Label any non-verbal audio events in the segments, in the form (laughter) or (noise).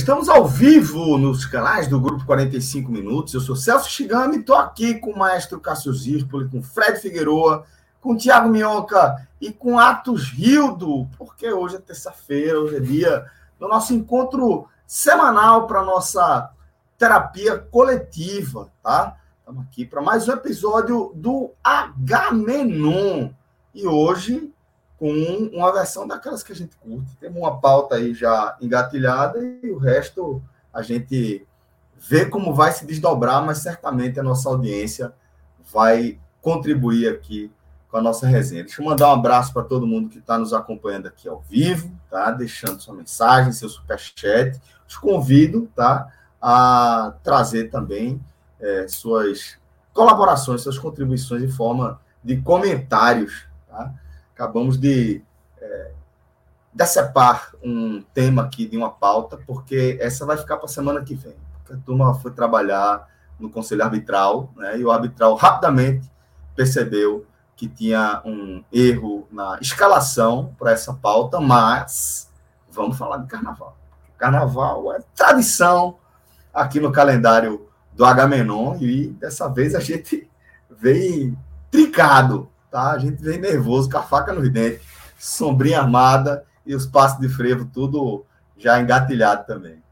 Estamos ao vivo nos canais do Grupo 45 Minutos. Eu sou Celso Chigami, estou aqui com o maestro Cássio Zirpoli, com Fred Figueroa, com Tiago Minhoca e com Atos Rildo, porque hoje é terça-feira, hoje é dia do nosso encontro semanal para nossa terapia coletiva, tá? Estamos aqui para mais um episódio do H-Menon. E hoje com uma versão daquelas que a gente curte. Temos uma pauta aí já engatilhada e o resto a gente vê como vai se desdobrar, mas certamente a nossa audiência vai contribuir aqui com a nossa resenha. Deixa eu mandar um abraço para todo mundo que está nos acompanhando aqui ao vivo, tá? Deixando sua mensagem, seu superchat. Te convido, tá? A trazer também é, suas colaborações, suas contribuições em forma de comentários, tá? Acabamos de é, decepar um tema aqui de uma pauta, porque essa vai ficar para a semana que vem. Porque a turma foi trabalhar no Conselho Arbitral, né, e o arbitral rapidamente percebeu que tinha um erro na escalação para essa pauta, mas vamos falar de carnaval. Carnaval é tradição aqui no calendário do Agamenon, e dessa vez a gente veio tricado tá? A gente vem nervoso, com a faca nos dentes, sombrinha armada e os passos de frevo tudo já engatilhado também.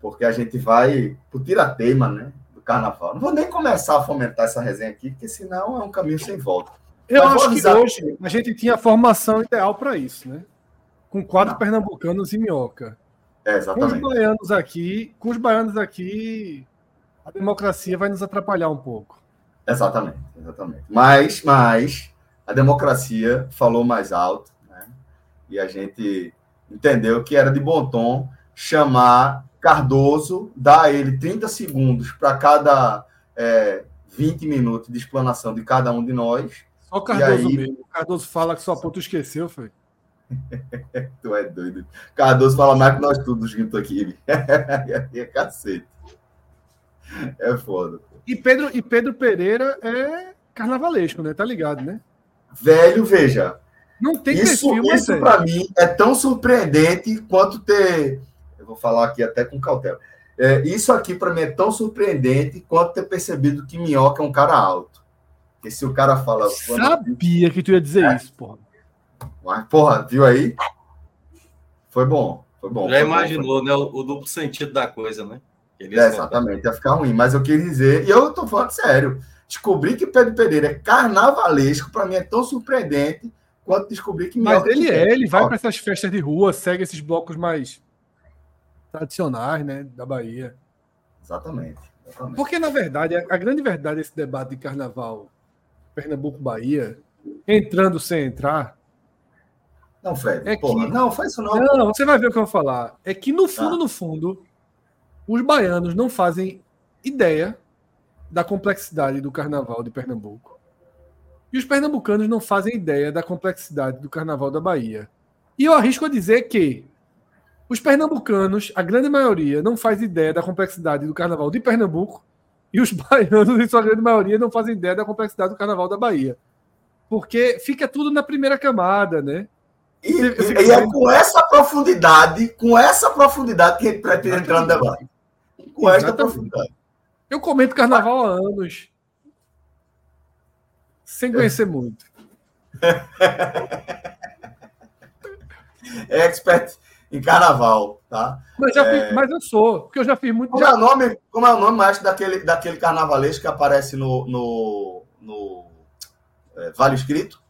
Porque a gente vai pro tirateima, né? Do carnaval. Não vou nem começar a fomentar essa resenha aqui, porque senão é um caminho sem volta. Eu Mas acho que hoje a gente tinha a formação ideal para isso, né? Com quatro Não. pernambucanos e minhoca. É, exatamente. Com os baianos aqui, com os baianos aqui, a democracia vai nos atrapalhar um pouco. Exatamente, exatamente. Mas, mas a democracia falou mais alto, né? E a gente entendeu que era de bom tom chamar Cardoso, dar a ele 30 segundos para cada é, 20 minutos de explanação de cada um de nós. Só o Cardoso aí... mesmo. O Cardoso fala que sua puta esqueceu, foi. (laughs) tu é doido. Cardoso fala mais que nós todos juntos aqui. (laughs) é cacete. É foda. E Pedro, e Pedro Pereira é carnavalesco, né? Tá ligado, né? Velho, veja. Não tem isso, perfil, Isso, para mim, é tão surpreendente quanto ter. Eu vou falar aqui até com cautela. É, isso aqui, para mim, é tão surpreendente quanto ter percebido que Minhoca é um cara alto. Porque se o cara fala. Sabia que tu ia dizer é. isso, porra. Mas, porra, viu aí? Foi bom. Foi bom. Já foi imaginou, bom, né? O, o, duplo sentido da coisa, né? É, exatamente, ia ficar ruim. Mas eu queria dizer, e eu tô falando sério, descobrir que Pedro Pereira é carnavalesco, para mim é tão surpreendente quanto descobrir que Mas ele é, ele vai para essas festas de rua, segue esses blocos mais tradicionais, né, da Bahia. Exatamente. exatamente. Porque, na verdade, a, grande verdade desse debate de carnaval Pernambuco-Bahia, entrando sem entrar. Não, Fred, é porra, que... não, faz isso não. Não, você vai ver o que eu vou falar. É que, no fundo, ah. no fundo, os baianos não fazem ideia da complexidade do carnaval de Pernambuco. E os pernambucanos não fazem ideia da complexidade do carnaval da Bahia. E eu arrisco a dizer que os pernambucanos, a grande maioria, não faz ideia da complexidade do carnaval de Pernambuco e os (laughs) baianos, em sua grande maioria, não fazem ideia da complexidade do carnaval da Bahia. Porque fica tudo na primeira camada, né? E, e, e é com essa profundidade, com essa profundidade que a gente pretende entrar no debate com esta profundidade. Eu comento carnaval há anos. Sem conhecer (laughs) muito. expert, em carnaval, tá? Mas, já é... fiz, mas eu sou, porque eu já fiz muito. Como, já... é, o nome, como é o nome, mais daquele, daquele carnavalesco que aparece no, no, no é, Vale Escrito?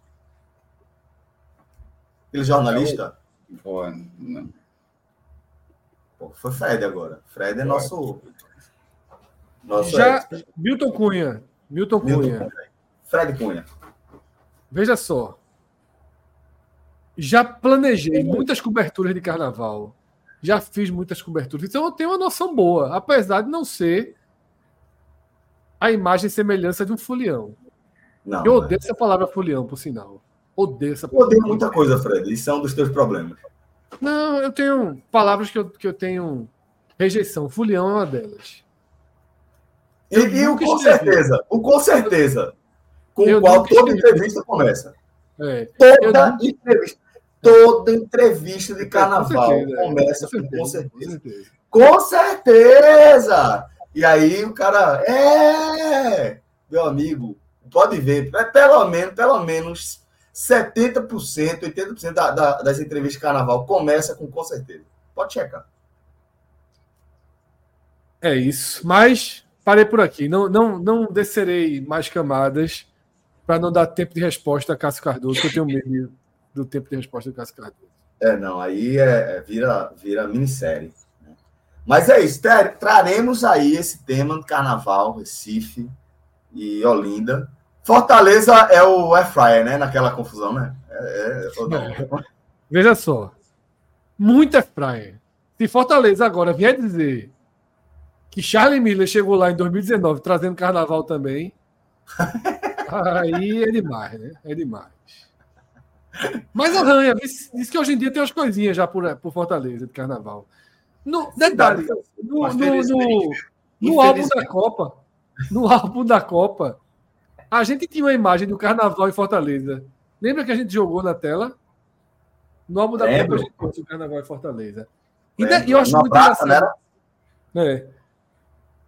Aquele jornalista? Pô, não. Pô, foi Fred agora. Fred é nosso. nosso já, Milton Cunha. Milton Cunha. Milton Fred Cunha. Veja só. Já planejei muitas coberturas de carnaval. Já fiz muitas coberturas. Então eu tenho uma noção boa, apesar de não ser a imagem e semelhança de um folião. Não, eu odeio essa palavra folião, por sinal. Odeio essa palavra. Odeio muita coisa, Fred. Isso é um dos teus problemas. Não, eu tenho palavras que eu, que eu tenho rejeição. Folião é uma delas. E, e o com certeza, o com certeza, com o qual toda entrevista começa. É. Toda entrevista. Toda entrevista de carnaval é, com certeza, começa com, certeza, com, certeza. com certeza. E aí o cara, é, meu amigo, pode ver, é pelo menos, pelo menos 70%, 80% da, da, das entrevistas de carnaval começa com com certeza. Pode checar. É isso. Mas parei por aqui. Não, não, não descerei mais camadas para não dar tempo de resposta a Cássio Cardoso, que eu tenho medo do tempo de resposta do Cássio Cardoso. É, não, aí é, é vira, vira minissérie. Né? Mas é isso, traremos aí esse tema do Carnaval, Recife e Olinda. Fortaleza é o Airfryer, né? Naquela confusão, né? É, é, Veja só, muito Airfryer. Se Fortaleza agora vier dizer que Charlie Miller chegou lá em 2019 trazendo carnaval também, (laughs) Aí é demais, né? É demais. Mas arranha, diz que hoje em dia tem umas coisinhas já por, por Fortaleza de carnaval. No, detalhe, no, no, no, no álbum da Copa, no álbum da Copa, a gente tinha uma imagem do carnaval em Fortaleza. Lembra que a gente jogou na tela? No álbum da Copa a gente trouxe o carnaval em Fortaleza. E, e eu acho muito praça, engraçado. Né? É.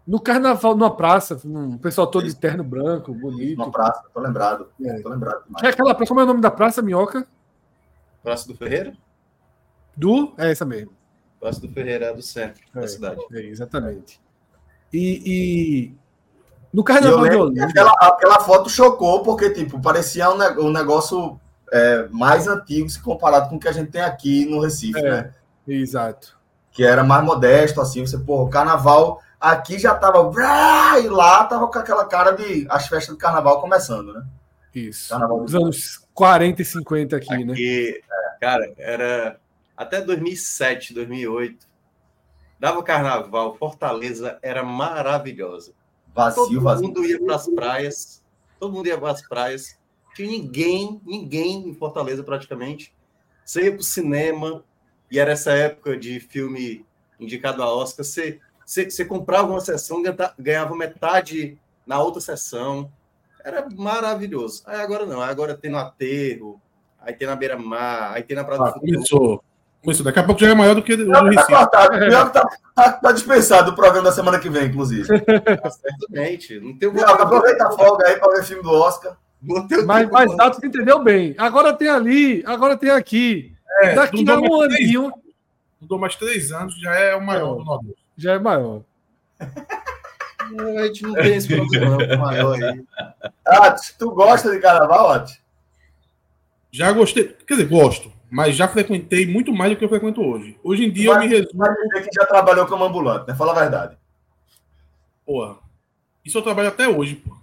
No carnaval, numa praça, um pessoal todo de terno branco, bonito. Uma praça, tô lembrado. É. Tô lembrado demais. É aquela praça, como é o nome da praça, Minhoca? Praça do Ferreira? Do? É essa mesmo. Praça do Ferreira é do centro é, da cidade. É, exatamente. E, e, no carnaval de Olinda. Aquela, aquela foto chocou, porque, tipo, parecia um, um negócio é, mais antigo se comparado com o que a gente tem aqui no Recife, é, né? Exato. Que era mais modesto, assim, você, pô, o carnaval Aqui já tava. E lá tava com aquela cara de as festas do carnaval começando, né? Isso. Carnaval Os anos 40 e 50 aqui, aqui né? É, cara, era até 2007, 2008. Dava carnaval, Fortaleza era maravilhosa. Vazio, todo vazio. mundo ia para as praias, todo mundo ia para as praias. Tinha ninguém, ninguém em Fortaleza praticamente. Você ia para o cinema, e era essa época de filme indicado a Oscar. Você você, você comprava uma sessão, ganhava metade na outra sessão. Era maravilhoso. Aí agora não, agora tem no aterro, aí tem na beira-mar, aí tem na Praia ah, do Começou. Começou. Daqui a pouco já é maior do que o tá Recife. Tá, tá, tá, tá, tá dispensado o programa da semana que vem, inclusive. (laughs) Ah, certamente. Não tem não, aproveita a folga aí para ver filme do Oscar. Mas, mas você entendeu bem. Agora tem ali, agora tem aqui. É, Daqui a um aninho. Não dou mais três anos, já é o maior do Nordeste já é maior. A gente não tem esse problema maior aí. Ati, tu gosta de carnaval, Ati? Já gostei, quer dizer, gosto, mas já frequentei muito mais do que eu frequento hoje. Hoje em dia eu me resumo. Vai dizer que já trabalhou como ambulante, né? Fala a verdade. Porra, isso eu trabalho até hoje, pô.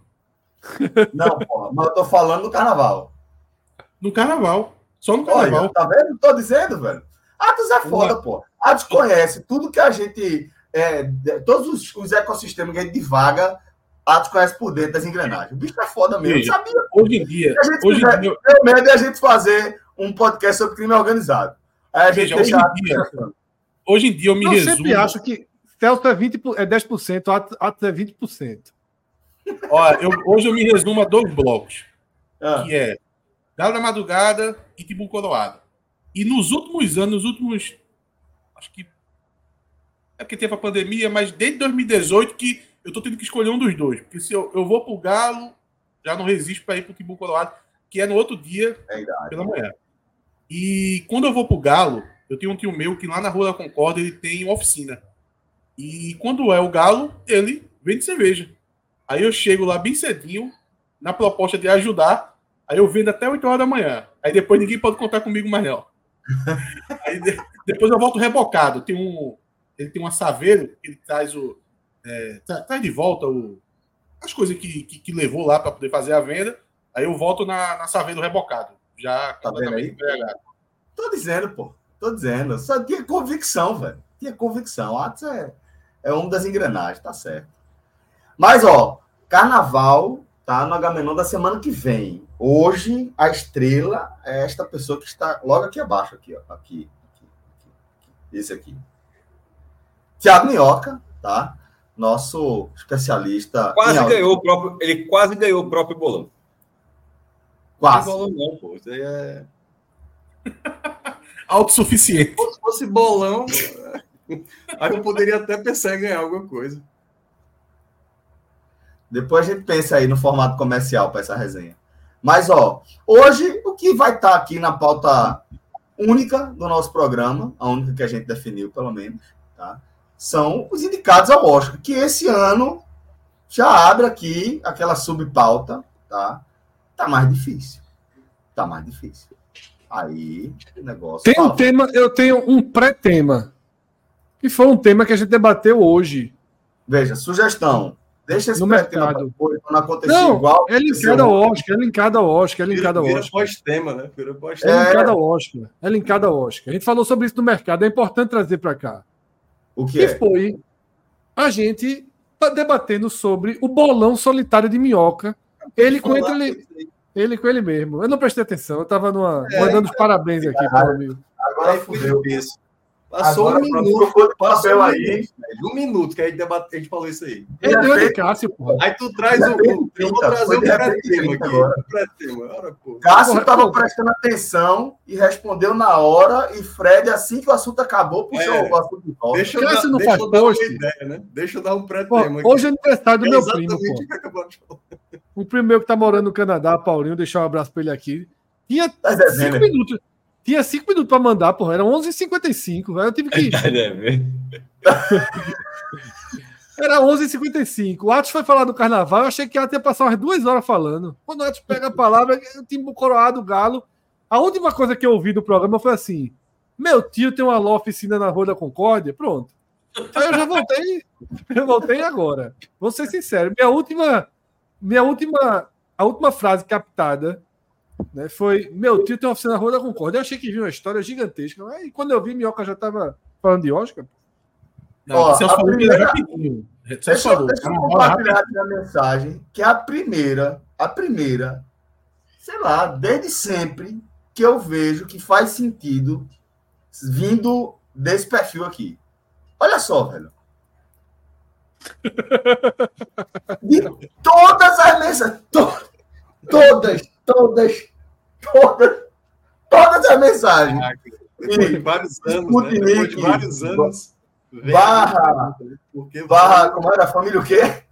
Não, porra, mas eu tô falando do carnaval. No carnaval. Só no carnaval. Olha, tá vendo? Tô dizendo, velho. Atos é foda, pô. Atos conhece tudo que a gente é, todos os, os, ecossistemas que a gente divaga, Atos conhece por dentro das engrenagens. O bicho é foda mesmo. Veja, sabia? Hoje em dia. Hoje em dia... Meu medo é a gente fazer um podcast sobre crime organizado. Aí a gente Veja, hoje, em dia, hoje em dia eu me eu resumo. Eu sempre acho que Celso é, 20, é 10%, Atos, Atos é 20%. Olha, eu, hoje eu me resumo a dois blocos. Ah. Que é Galo da Madrugada e Tibu Coroado. E nos últimos anos, nos últimos. Acho que é porque teve a pandemia, mas desde 2018 que eu tô tendo que escolher um dos dois. Porque se eu, eu vou pro Galo, já não resisto para ir pro Timbu Colorado, que é no outro dia, é pela manhã. E quando eu vou pro Galo, Eu tenho um tio meu que lá na Rua da Concórdia ele tem uma oficina. E quando é o galo, ele vende cerveja. Aí eu chego lá bem cedinho, na proposta de ajudar. Aí eu vendo até 8 horas da manhã. Aí depois ninguém pode contar comigo mais não. (laughs) Aí depois eu volto rebocado. Tem um, ele tem um assaveiro, ele traz o. É, traz de volta o, as coisas que, que, que levou lá para poder fazer a venda. Aí eu volto na, na saveiro rebocado. Já tá vendo aí? Tô dizendo, pô. Tô dizendo. Só tinha convicção, velho. Tinha convicção. Atos é, é um das engrenagens, tá certo. Mas, ó, carnaval tá no Agamenon da semana que vem. Hoje, a estrela é esta pessoa que está logo aqui abaixo, aqui, ó. Aqui, aqui, aqui, esse aqui. Tiago Minhoca, tá? Nosso especialista. Quase ganhou o próprio. Ele quase ganhou o próprio bolão. Quase. Não bolão, não, pô. Isso aí é. (laughs) Autossuficiente. Se fosse bolão, aí (laughs) eu poderia até pensar em ganhar alguma coisa. Depois a gente pensa aí no formato comercial para essa resenha. Mas, ó, hoje o que vai estar tá aqui na pauta única do nosso programa, a única que a gente definiu, pelo menos, tá? São os indicados ao Oscar, que esse ano já abre aqui aquela subpauta, tá? Tá mais difícil. Tá mais difícil. Aí o negócio. Tem um tema, eu tenho um pré-tema. Que foi um tema que a gente debateu hoje. Veja, sugestão. Deixa esse no mercado. não acontecer não, igual. É linkado ao Oscar, é linkado ao Oscar, é linkado ao Oscar. pós-tema, né? Vira pós-tema. É linkado ao Oscar. É linkado ao Oscar. A gente falou sobre isso no mercado, é importante trazer para cá. O que, que é? foi a gente debatendo sobre o bolão solitário de minhoca. Ele com ele, ele com ele mesmo. Eu não prestei atenção, eu estava numa, é, mandando os parabéns aqui para o amigo. Agora fudeu isso. Passou Agora, um minuto. Passou um aí. Um minuto que a gente, debate, a gente falou isso aí. Ele deu de Cássio, porra. Aí tu traz o. Eu vou trazer o pré-tema aqui. Pré-tema. Cássio estava prestando atenção e respondeu na hora. E Fred, assim que o assunto acabou, puxou é. o assunto de volta. Deixa eu Cássio dar, não deixa faz eu dar uma ideia, né? Deixa eu dar um pré-tema. Hoje é aniversário do é meu primo. Pô. O primo que tá morando no Canadá, Paulinho, deixar um abraço para ele aqui. Tinha tá cinco minutos. Tinha cinco minutos para mandar, porra. Era 11h55. Eu tive que. (laughs) Era 11h55. O Atos foi falar do carnaval. Eu achei que ela ia passar umas duas horas falando. Quando o Atos pega a palavra, o time coroado, o galo. A última coisa que eu ouvi do programa foi assim: Meu tio tem uma oficina na Rua da Concórdia. Pronto. Aí eu já voltei. (laughs) Eu voltei agora. Vou ser sincero. Minha última. Minha última. A última frase captada né, foi meu tio tem uma oficina na Rua da Concórdia. Eu achei que viu uma história gigantesca. E quando eu vi, Minhoca já estava falando de Oscar. Não, Ó, você falou primeira... rapidinho. Você deixa, falou. Deixa eu compartilhar a mensagem, que é a primeira, a primeira, sei lá, desde sempre que eu vejo que faz sentido vindo desse perfil aqui. Olha só, velho. (laughs) De todas as mensagens, to, todas, todas, todas, todas as mensagens. Ah, depois de vários anos, né? depois de vários anos. Barra, porque barra, como era? Família o quê?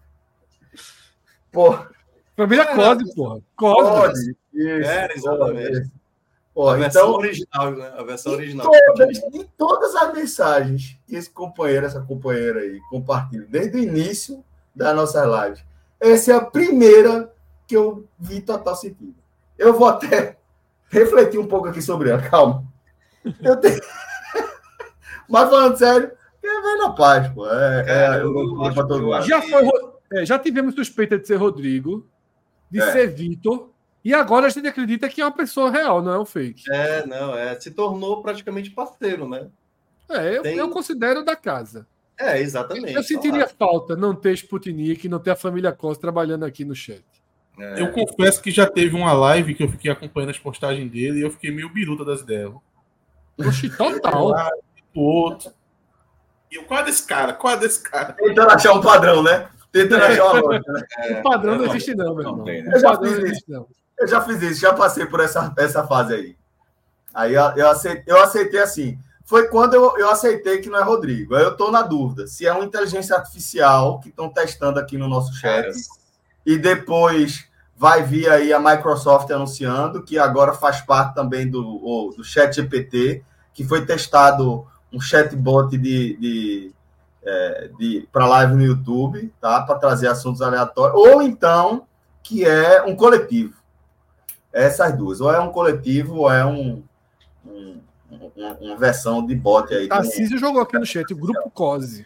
Pô. Família é, Code, porra. Code. Era, exatamente. Pô, a versão então, original, né? A versão original. Todas, em todas as mensagens que esse companheiro, essa companheira aí compartilha, desde o início da nossa live. Essa é a primeira que eu vi total sentido. Eu vou até refletir um pouco aqui sobre ela, calma. Eu tenho... (laughs) Mas falando sério, é vai na paz, pô. É, é, eu, eu, já, foi, é, já tivemos suspeita de ser Rodrigo, de é. ser Vitor, e agora a gente acredita que é uma pessoa real, não é um fake. É, não, é. Se tornou praticamente parceiro, né? É, eu, Tem... eu considero da casa. É, exatamente. Eu sentiria claro. falta não ter Sputnik, não ter a família Costa trabalhando aqui no chat. É. Eu confesso que já teve uma live que eu fiquei acompanhando as postagens dele e eu fiquei meio biruta das ideias. Oxi, total. O outro. E eu, qual é desse cara? Qual é desse cara? Tentando achar um padrão, né? Tentando é. achar uma lógica, né? É, o padrão não, não existe, não, meu irmão. Né? Eu, já fiz isso. Não. eu já fiz isso, já passei por essa, essa fase aí. Aí eu aceitei, eu aceitei assim. Foi quando eu, eu aceitei que não é Rodrigo. Aí eu estou na dúvida se é uma inteligência artificial que estão testando aqui no nosso chat. E depois vai vir aí a Microsoft anunciando que agora faz parte também do, do Chat GPT que foi testado um chatbot de, de, é, de para live no YouTube, tá? Para trazer assuntos aleatórios, ou então que é um coletivo. Essas duas, ou é um coletivo, ou é um, um, um uma versão de bot aí. Tarcísio jogou aqui no chat, o grupo COSE.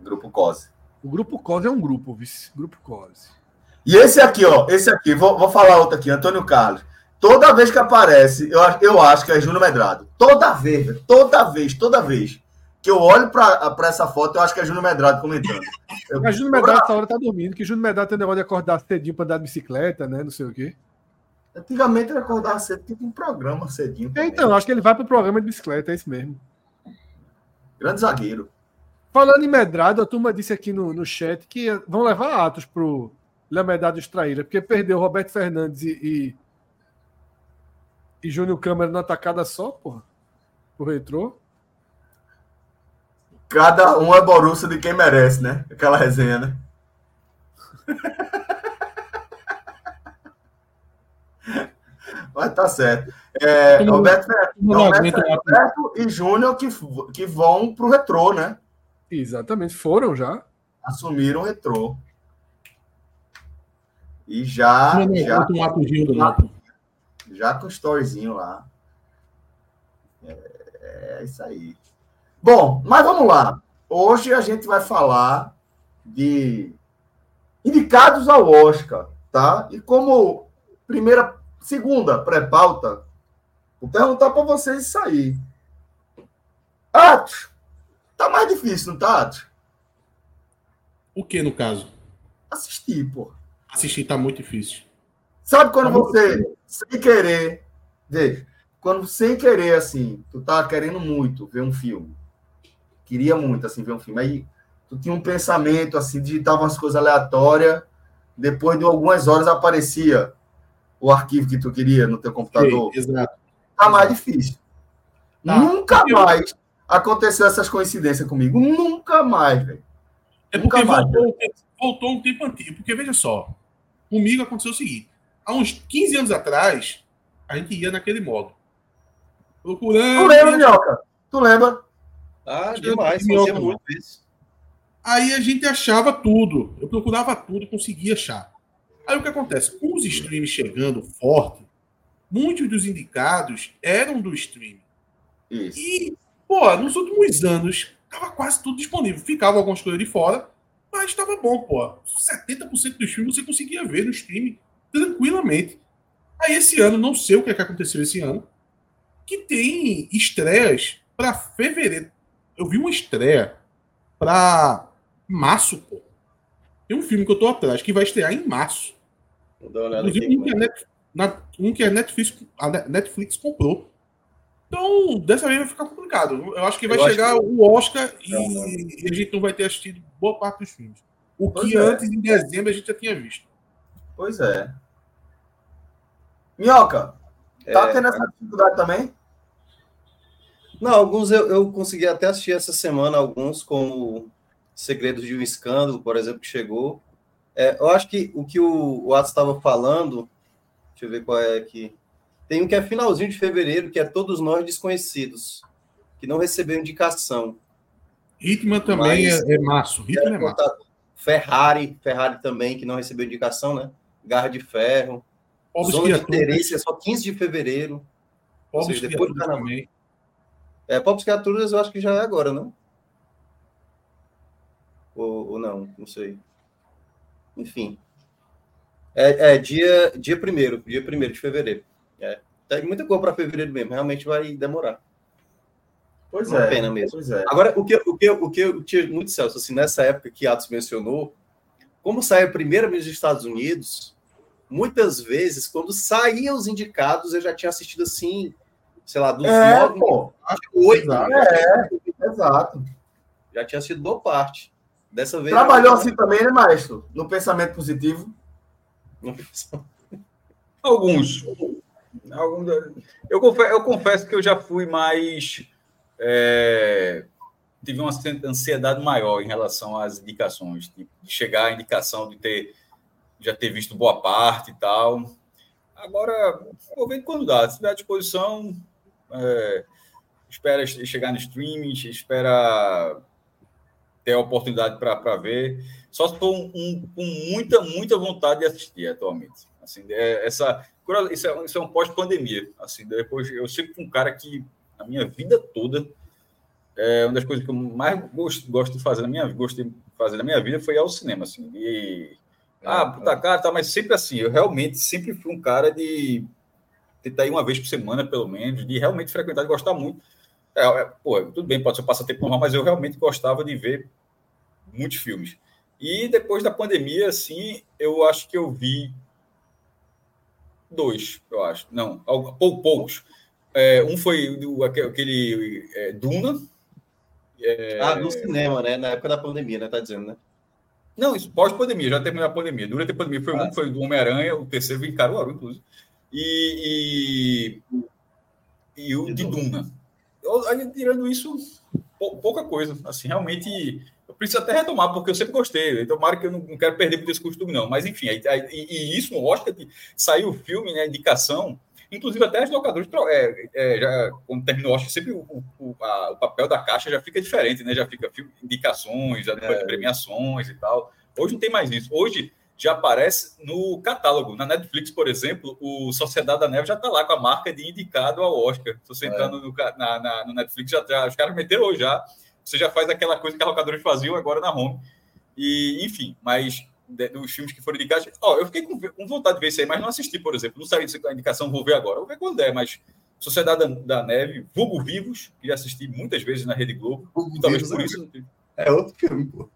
Grupo COSE. O grupo COSE é um grupo, vice. Grupo COSE. E esse aqui, ó, esse aqui, vou, vou falar outro aqui, Antônio Carlos. Toda vez que aparece, eu, eu acho que é Júnior Medrado. Toda vez, toda vez, toda vez que eu olho para essa foto, eu acho que é Júnior Medrado comentando. Eu, Mas Júnior Medrado essa hora tá dormindo, que Júnior Medrado tem negócio de acordar cedinho para andar de bicicleta, né? Não sei o quê. Antigamente ele acordava cedo, tinha um programa cedinho. É, então, acho que ele vai para o programa de bicicleta, é isso mesmo. Grande zagueiro. Falando em Medrado, a turma disse aqui no, no chat que vão levar Atos pro Léo Medrado extraída, porque perdeu Roberto Fernandes e, e e Júnior Câmara na atacada só, porra. O retrô. Cada um é Borussia de quem merece, né? Aquela resenha, né? (laughs) Mas tá certo. É, Roberto, Roberto, Roberto e Júnior que, que vão pro retrô, né? Exatamente, foram já. Assumiram o retrô. E já. Não, não, já, já, já com o storyzinho lá. É, é isso aí. Bom, mas vamos lá. Hoje a gente vai falar de indicados ao Oscar, tá? E como primeira, segunda pré-pauta, vou perguntar para vocês isso aí. Atos, tá mais difícil, não tá, Atos? O que, no caso? Assistir, pô. Assistir tá muito difícil. Sabe quando você, sem querer, veja, quando sem querer, assim, tu tá querendo muito ver um filme, queria muito, assim, ver um filme, aí tu tinha um pensamento, assim, digitava umas coisas aleatórias, depois de algumas horas aparecia o arquivo que tu queria no teu computador. Sim, exato. Tá mais difícil. Tá. Nunca mais aconteceu essas coincidências comigo. Nunca mais, velho. É porque voltou, voltou um tempo antigo. Porque, veja só, comigo aconteceu o seguinte há uns 15 anos atrás, a gente ia naquele modo. Procurando. Tu lembra, Minhoca? Tu lembra? Ah, demais. Fazia muito isso. Aí a gente achava tudo. Eu procurava tudo, conseguia achar. Aí o que acontece? Com os streams chegando forte, muitos dos indicados eram do stream. Isso. E, pô, nos últimos anos, tava quase tudo disponível. Ficava algumas coisas de fora, mas estava bom, pô. 70% dos filmes você conseguia ver no stream tranquilamente. Aí esse ano, não sei o que, é que aconteceu esse ano, que tem estreias para fevereiro. Eu vi uma estreia para março, pô. Tem um filme que eu tô atrás que vai estrear em março. Inclusive, um, que a Netflix, um que a Netflix, a Netflix comprou. Então, dessa vez vai ficar complicado. Eu acho que vai eu chegar que... o Oscar e, e, a gente não vai ter assistido boa parte dos filmes. O pois que é. antes, em dezembro, a gente já tinha visto. Pois é. Minhoca, tá é, tendo essa dificuldade também? Não, alguns eu, eu consegui até assistir essa semana, alguns, como Segredos de um Escândalo, por exemplo, que chegou. É, eu acho que o que o, o Atos estava falando, deixa eu ver qual é aqui. Tem um que é finalzinho de fevereiro, que é Todos Nós Desconhecidos, que não recebeu indicação. Hitman também Mas, é, é março. Hitman é março. Ferrari, Ferrari também, que não recebeu indicação, né? Garra de Ferro. Pobres Zona de interesse é só 15 de fevereiro. Pobres seja, depois do carnaval. Também. É, Pobres Criaturas eu acho que já é agora, não? Ou, ou não, não sei. Enfim. É, é dia, dia primeiro, dia primeiro de fevereiro. É. Tem muita coisa para fevereiro mesmo, realmente vai demorar. Pois Uma é. pena mesmo. Pois é. Agora, o que, o que, o que eu tinha muito Celso, assim, nessa época que Atos mencionou, como saiu a primeira vez dos Estados Unidos, muitas vezes, quando saíam os indicados, eu já tinha assistido assim, sei lá, dos é, nove, pô. oito. É, exato. Já tinha sido boa parte. Dessa vez. Trabalhou assim também, né, maestro? No pensamento positivo? Alguns. Eu confesso, eu confesso que eu já fui mais. É, tive uma ansiedade maior em relação às indicações, de chegar à indicação de ter já ter visto boa parte e tal. Agora, vou ver quando dá. Se der à disposição, é, espera chegar no streaming, espera ter a oportunidade para ver. Só um, um, com muita, muita vontade de assistir atualmente. Assim, é, essa, isso é, isso é um pós-pandemia. Assim, depois, eu sempre fui um cara que, a minha vida toda, é uma das coisas que eu mais gosto, gosto de fazer na minha gostei de fazer na minha vida foi ir ao cinema. Assim, e, ah, é, puta cara, tá, mas sempre assim, eu realmente sempre fui um cara de tentar ir uma vez por semana, pelo menos, de realmente frequentar, de gostar muito. É, é, pô, tudo bem, pode ser passatempo normal, mas eu realmente gostava de ver muitos filmes. E depois da pandemia, assim, eu acho que eu vi dois, eu acho. Não, poucos. É, um foi do, aquele é, Duna. É... Ah, no cinema, né? Na época da pandemia, né? Tá dizendo, né? Não, isso pós-pandemia, já terminou a pandemia. Durante a pandemia foi ah, um, foi do Homem-Aranha, o terceiro em Caruaru, inclusive. E, e, e o de Duna. Eu, tirando isso, pouca coisa. Assim, realmente preciso até retomar, porque eu sempre gostei. Tomara que eu não, quero perder muito esse costume, não. Mas, enfim, aí, aí, e, isso no Oscar, saiu o filme, né, indicação, inclusive até as locadoras, é, é, já, quando termina o Oscar, sempre o, o, a, o, papel da caixa já fica diferente, né? Já fica indicações, já depois é. premiações e tal. Hoje não tem mais isso. Hoje já aparece no catálogo. Na Netflix, por exemplo, o Sociedade da Neve já está lá com a marca de indicado ao Oscar. Se você entrar é. no, na, na, no Netflix, já, já, os caras meteram hoje já você já faz aquela coisa que a locadora faziam agora na home. E, enfim, mas dos filmes que foram indicados. Ó, eu fiquei com, com, vontade de ver isso aí, mas não assisti, por exemplo. Não sabia se a indicação vou ver agora. Vou ver quando der, mas Sociedade da, da Neve, Vulgo Vivos, que já assisti muitas vezes na Rede Globo. talvez por é isso. É outro filme, pô.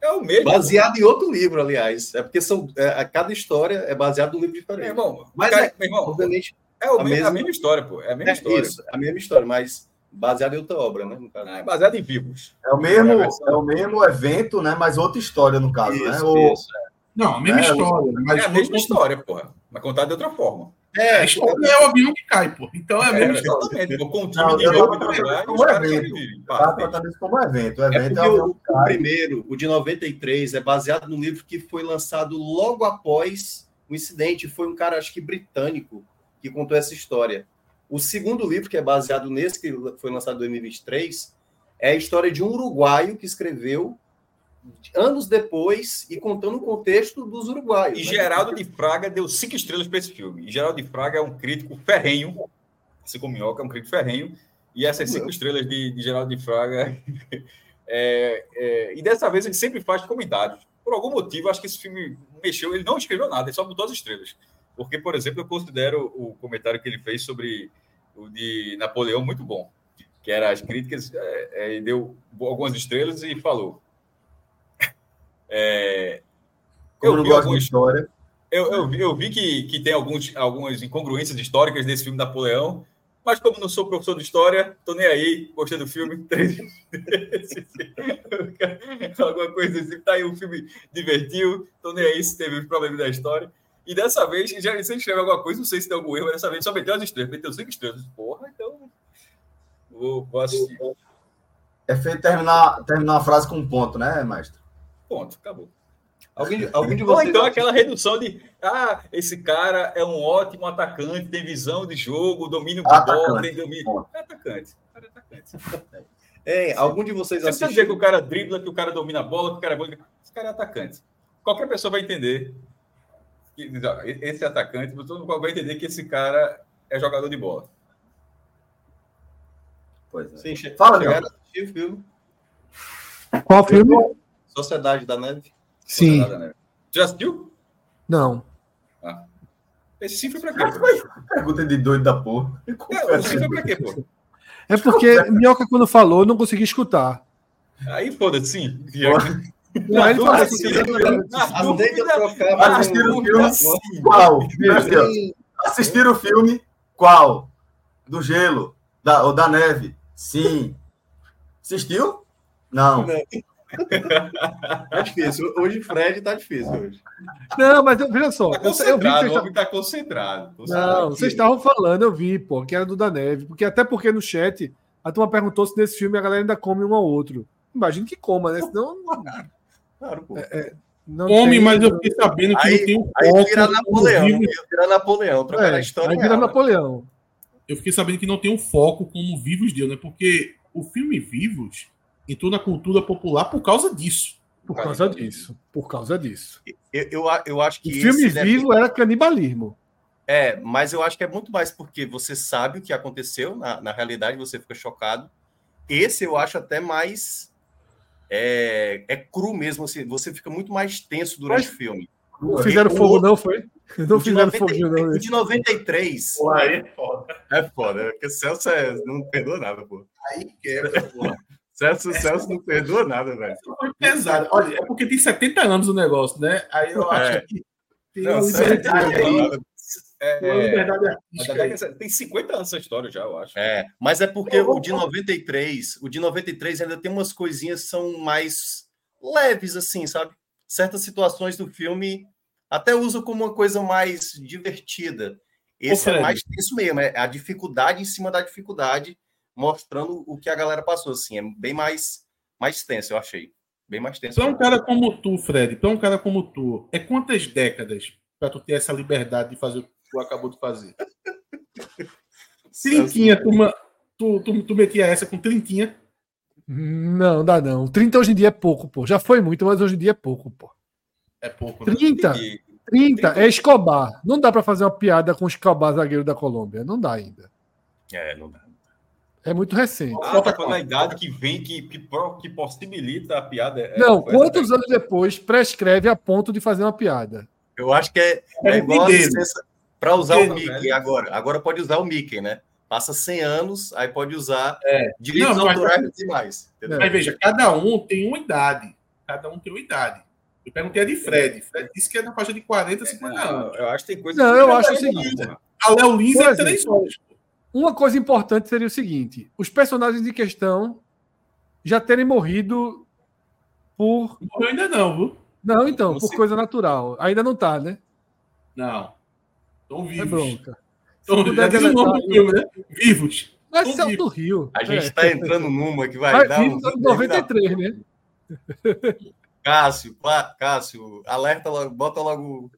É o mesmo. Baseado pô. em outro livro, aliás. É porque são, é, cada história é baseada num livro diferente. Meu irmão, mas cara, é, meu irmão, obviamente. É o a, mesma, a mesma história, pô. É a mesma é história. Isso, a mesma história, mas Baseado em outra obra, né? É baseado em vivos. É o mesmo, é, o mesmo evento, né? Mas outra história, no caso, né? isso, né? Isso, é. Não, a mesma é, história. Mas é a mesma história, porra. Mas contada de outra forma. É, a história é o avião que cai, pô. Então é a mesma história. Exatamente. Com um time de jogo como evento. Tá tratando isso como evento. O evento é, o, o primeiro, o de 93, é baseado no livro que foi lançado logo após o incidente. Foi um cara, acho que britânico, que contou essa história. O segundo livro, que é baseado nesse, que foi lançado em 2023, é a história de um uruguaio que escreveu anos depois e contando o contexto dos uruguaios. E né? Geraldo de Fraga deu cinco estrelas para esse filme. E Geraldo de Fraga é um crítico ferrenho, assim como Minhoca, é um crítico ferrenho. E essas cinco estrelas de, de Geraldo de Fraga. (laughs) É, é, e dessa vez ele sempre faz comentários. Por algum motivo, acho que esse filme mexeu. Ele não escreveu nada, ele só botou as estrelas. Porque, por exemplo, eu considero o comentário que ele fez sobre o de Napoleão muito bom, que era as críticas, é, é, deu algumas estrelas e falou. (laughs) É, eu não vi de história. Eu, eu, vi, eu vi que, que tem alguns, algumas incongruências históricas desse filme Napoleão, mas como não sou professor de história, tô nem aí, gostei do filme. (laughs) (laughs) Alguma coisa assim, tá aí, o filme divertiu, tô nem aí se teve problema da história. E dessa vez, já você escreve alguma coisa, não sei se tem algum erro, mas dessa vez só meteu as estrelas, meteu cinco estrelas. Porra, então. Vou, vou assistir. É feito terminar, terminar a frase com um ponto, né, mestre? Ponto, acabou. Alguém, (laughs) alguém de vocês. Ou então aquela redução de. Ah, esse cara é um ótimo atacante, tem visão de jogo, domínio de bola, tem domínio. É atacante. É atacante. (laughs) É, algum de vocês Você assistiu... dizer que o cara dribla, que o cara domina a bola, que o cara é bom. Esse cara é atacante. Qualquer pessoa vai entender esse atacante, todo mundo vai entender que esse cara é jogador de bola. Pois é. Sim, Fala, chegaram a assistir o filme. Qual filme? Sociedade da Neve. Sim. Da Neve. Já assistiu? Não. Ah. Esse sim foi pra quê? Pergunta de doido da porra. É, esse sim foi pra quê, pô? É porque Minhoca, quando falou, eu não consegui escutar. Aí, foda-se, sim. Não, ele falou assim, assistir o filme qual? Assistir o filme qual? Do gelo, da, ou da neve? Sim. Assistiu? Não. (laughs) Tá difícil. Hoje Fred tá difícil hoje. Não, mas eu, veja só. Tá eu vi que vocês... o tá concentrado. concentrado. Não, vocês estavam falando, eu vi, pô, que era do da neve. Porque até porque no chat a turma perguntou se nesse filme a galera ainda come um ao outro. Imagino que coma, né? Senão. Claro, pô. É, é Come, tem... mas eu fiquei sabendo que aí, não tem um Aí vira Napoleão, vira Napoleão, é, a história. Aí vira Napoleão. eu fiquei sabendo que não tem um foco como Vivos deu, né? Porque o filme Vivos entrou na cultura popular por causa disso. Por causa disso. Por causa disso. Eu, eu, eu acho que. O filme Vivo era canibalismo. É, mas eu acho que é muito mais porque você sabe o que aconteceu, na, na realidade você fica chocado. Esse eu acho até mais. É, é cru mesmo, assim, você fica muito mais tenso durante mas, o filme. Não fizeram fogo, não, foi? Não fizeram fogo, não. O de 93. Pô, aí é foda. É foda, porque o Celso é, não perdoa nada, pô. Aí quebra, pô. Celso, Celso não perdoa nada, velho. Foi pesado. Olha, é porque tem 70 anos o negócio, né? Aí eu acho é. que tem não, liberdade aí. É, liberdade artística. Tem 50 anos essa história já, eu acho. É, mas é porque o de 93, o de 93 ainda tem umas coisinhas que são mais leves, assim, sabe? Certas situações do filme até usa como uma coisa mais divertida. Esse é mais isso mesmo, é a dificuldade em cima da dificuldade, mostrando o que a galera passou, assim, é bem mais, mais tenso, eu achei. Bem mais tenso. Para um cara como tu, Fred, para um cara como tu, é quantas décadas para tu ter essa liberdade de fazer o que tu acabou de fazer? (laughs) Trintinha, tu, tu, tu, tu metia essa com trintinha? Não, dá não. 30 hoje em dia é pouco, pô. Já foi muito, mas hoje em dia é pouco, pô. É pouco, né? 30? 30 é Escobar. Não dá para fazer uma piada com o Escobar, zagueiro da Colômbia. Não dá ainda. É, não dá. É muito recente. Ah, tá falando a idade que vem, que, que, que possibilita a piada. É, não, quantos anos depois prescreve a ponto de fazer uma piada? Eu acho que é, é, é igual a licença para usar o Mickey agora. Agora pode usar o Mickey, né? Passa 100 anos, aí pode usar é. direitos não, autorais e demais. Mas veja, cada um tem uma idade. Cada um tem uma idade. Eu perguntei a de Fred. Fred disse que é na faixa de 40, 50 é, anos. Eu acho que tem coisa Não, eu acho o seguinte. A Léo Lins é 3 horas. Uma coisa importante seria o seguinte: os personagens em questão já terem morrido por. Morreu ainda não, viu? Não, então, não por coisa natural. Ainda não tá, né? Não. Estão vivos. É bronca. Estão vivos, né? Vivos. Mas céu do Rio. A gente está é. entrando numa que vai, vai dar. Um... 93, né? Cássio, Cássio, alerta logo, bota logo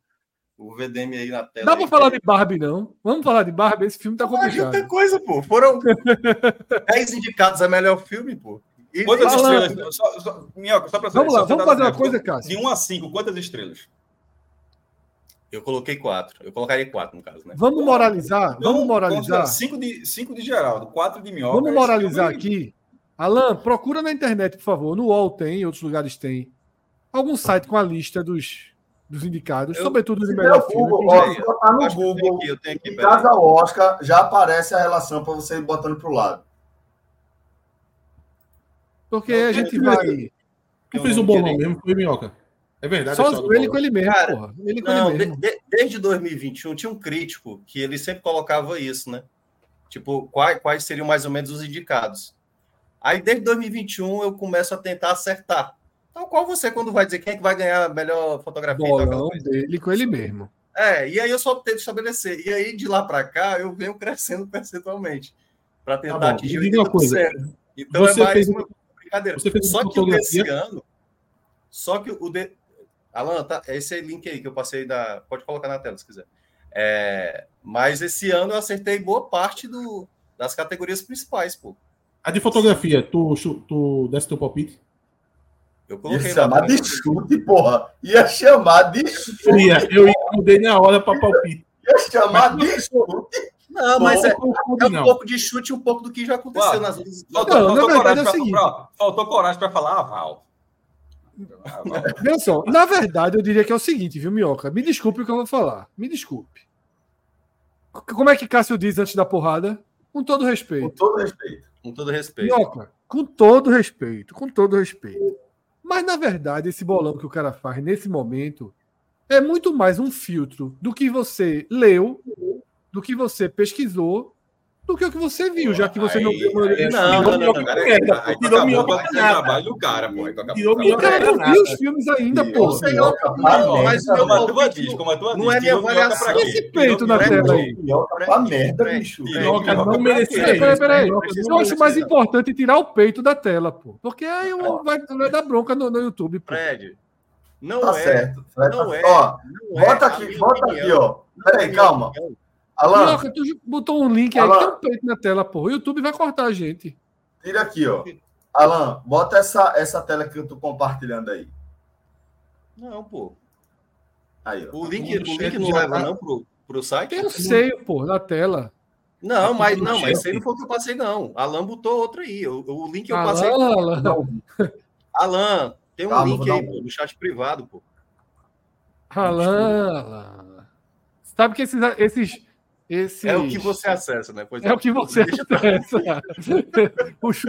o VDM aí na tela. Dá para falar de Barbie, não? Vamos falar de Barbie? Esse filme tá complicado. Muita coisa, pô. Foram (laughs) 10 indicados a melhor filme, pô. E quantas estrelas? Só, só, Minhoca, só pra saber, Vamos lá, vamos fazer uma coisa, Cássio. De 1 a 5, quantas estrelas? Eu coloquei 4. Eu colocaria 4, no caso, né? Vamos moralizar? Vamos moralizar. 5 de, 5 de Geraldo, 4 de Minhoca. Vamos moralizar aqui. Alan, procura na internet, por favor. No UOL tem, em outros lugares tem algum site com a lista dos, dos indicados, eu, sobretudo os melhores filmes. Ó, se botar no Google, aqui, eu tenho aqui, Casa Oscar, já aparece a relação para você ir botando para o lado. Porque a gente vai. Quem fez o bolão mesmo foi Minhoca. É verdade. Só ele com ele mesmo, Cara, porra. Ele com não, ele mesmo. De, desde 2021 tinha um crítico que ele sempre colocava isso, né? Tipo, quais, quais seriam mais ou menos os indicados. Aí, desde 2021, eu começo a tentar acertar. Tal qual você, quando vai dizer quem é que vai ganhar a melhor fotografia. Bolão dele com ele mesmo. É, e aí eu só tento estabelecer. E aí, de lá para cá, eu venho crescendo (laughs) percentualmente. Para tentar tá atingir uma coisa. Então você é mais fez... uma brincadeira. Você fez só que o desse ano. Só que o de... Alan, tá, esse é link aí que eu passei da. Pode colocar na tela se quiser. É, mas esse ano eu acertei boa parte do, das categorias principais, pô. A de fotografia, tu, tu desse teu palpite? Eu coloquei ia chamar de chute, porra. Ia chamar de chute. Ia, eu ia mudei na hora para palpite. Ia chamar mas, de chute. Não, mas é, é um pouco de chute e um pouco do que já aconteceu Ué, nas outras. Faltou, não, faltou, coragem é pra, faltou coragem para falar aval. Só, na verdade, eu diria que é o seguinte, viu, Minhoca? Me desculpe o que eu vou falar. Me desculpe. Como é que Cássio diz antes da porrada? Com todo respeito. Com todo respeito. Com todo respeito. Minhoca, com todo respeito. Com todo respeito. Mas, na verdade, esse bolão que o cara faz nesse momento é muito mais um filtro do que você leu, do que você pesquisou do que o que você viu, já que você aí, não viu. Não, não, não, não. Tirou minhoca do trabalho do cara, pô. Tirou minhoca O cara não viu os filmes ainda, pô. Mas como a tua diz, como a tua diz. Não é minha avaliação. Esse peito na tela aí. Minhoca pra merda, bicho. Minhoca não merecia Peraí, peraí. Eu acho mais importante tirar o peito da tela, pô. Porque aí vai dar bronca no YouTube, pô. Fred, não tá é. Certo. Não é. Ó, bota aqui, bota aqui, ó. Peraí, calma. Alan, Minhoca, tu botou um link aí, Alan, tem um peito na tela, pô. O YouTube vai cortar a gente. Tira aqui, ó. Alan, bota essa, essa tela que eu tô compartilhando aí. Não, pô. Aí, ó. O link, o link não leva tá... não pro, pro site? Tem o seio, pô, na tela. Não, mas não, mas esse aí não foi o que eu passei, não. Alan botou outro aí. O, o link eu passei. Alan, Alan. Alan tem um Calma, link aí, pô, no chat privado, pô. Alan, Alan. Sabe que esses, esses esse... É o que você acessa, né? Pois é, é o que você acessa. (laughs) os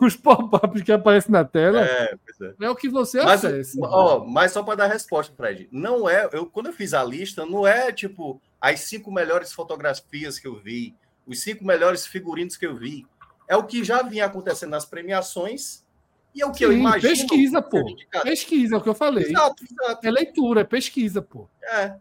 os pop-ups que aparecem na tela é, é. é o que você mas, acessa. Ó, mas só para dar resposta, Fred, não é. Eu, quando eu fiz a lista, não é tipo as cinco melhores fotografias que eu vi, os cinco melhores figurinos que eu vi. É o que já vinha acontecendo nas premiações e é o que Sim, eu imagino. Pesquisa, pô. Pesquisa, é o que eu falei. Exato, exato. É leitura, é pesquisa, pô. É.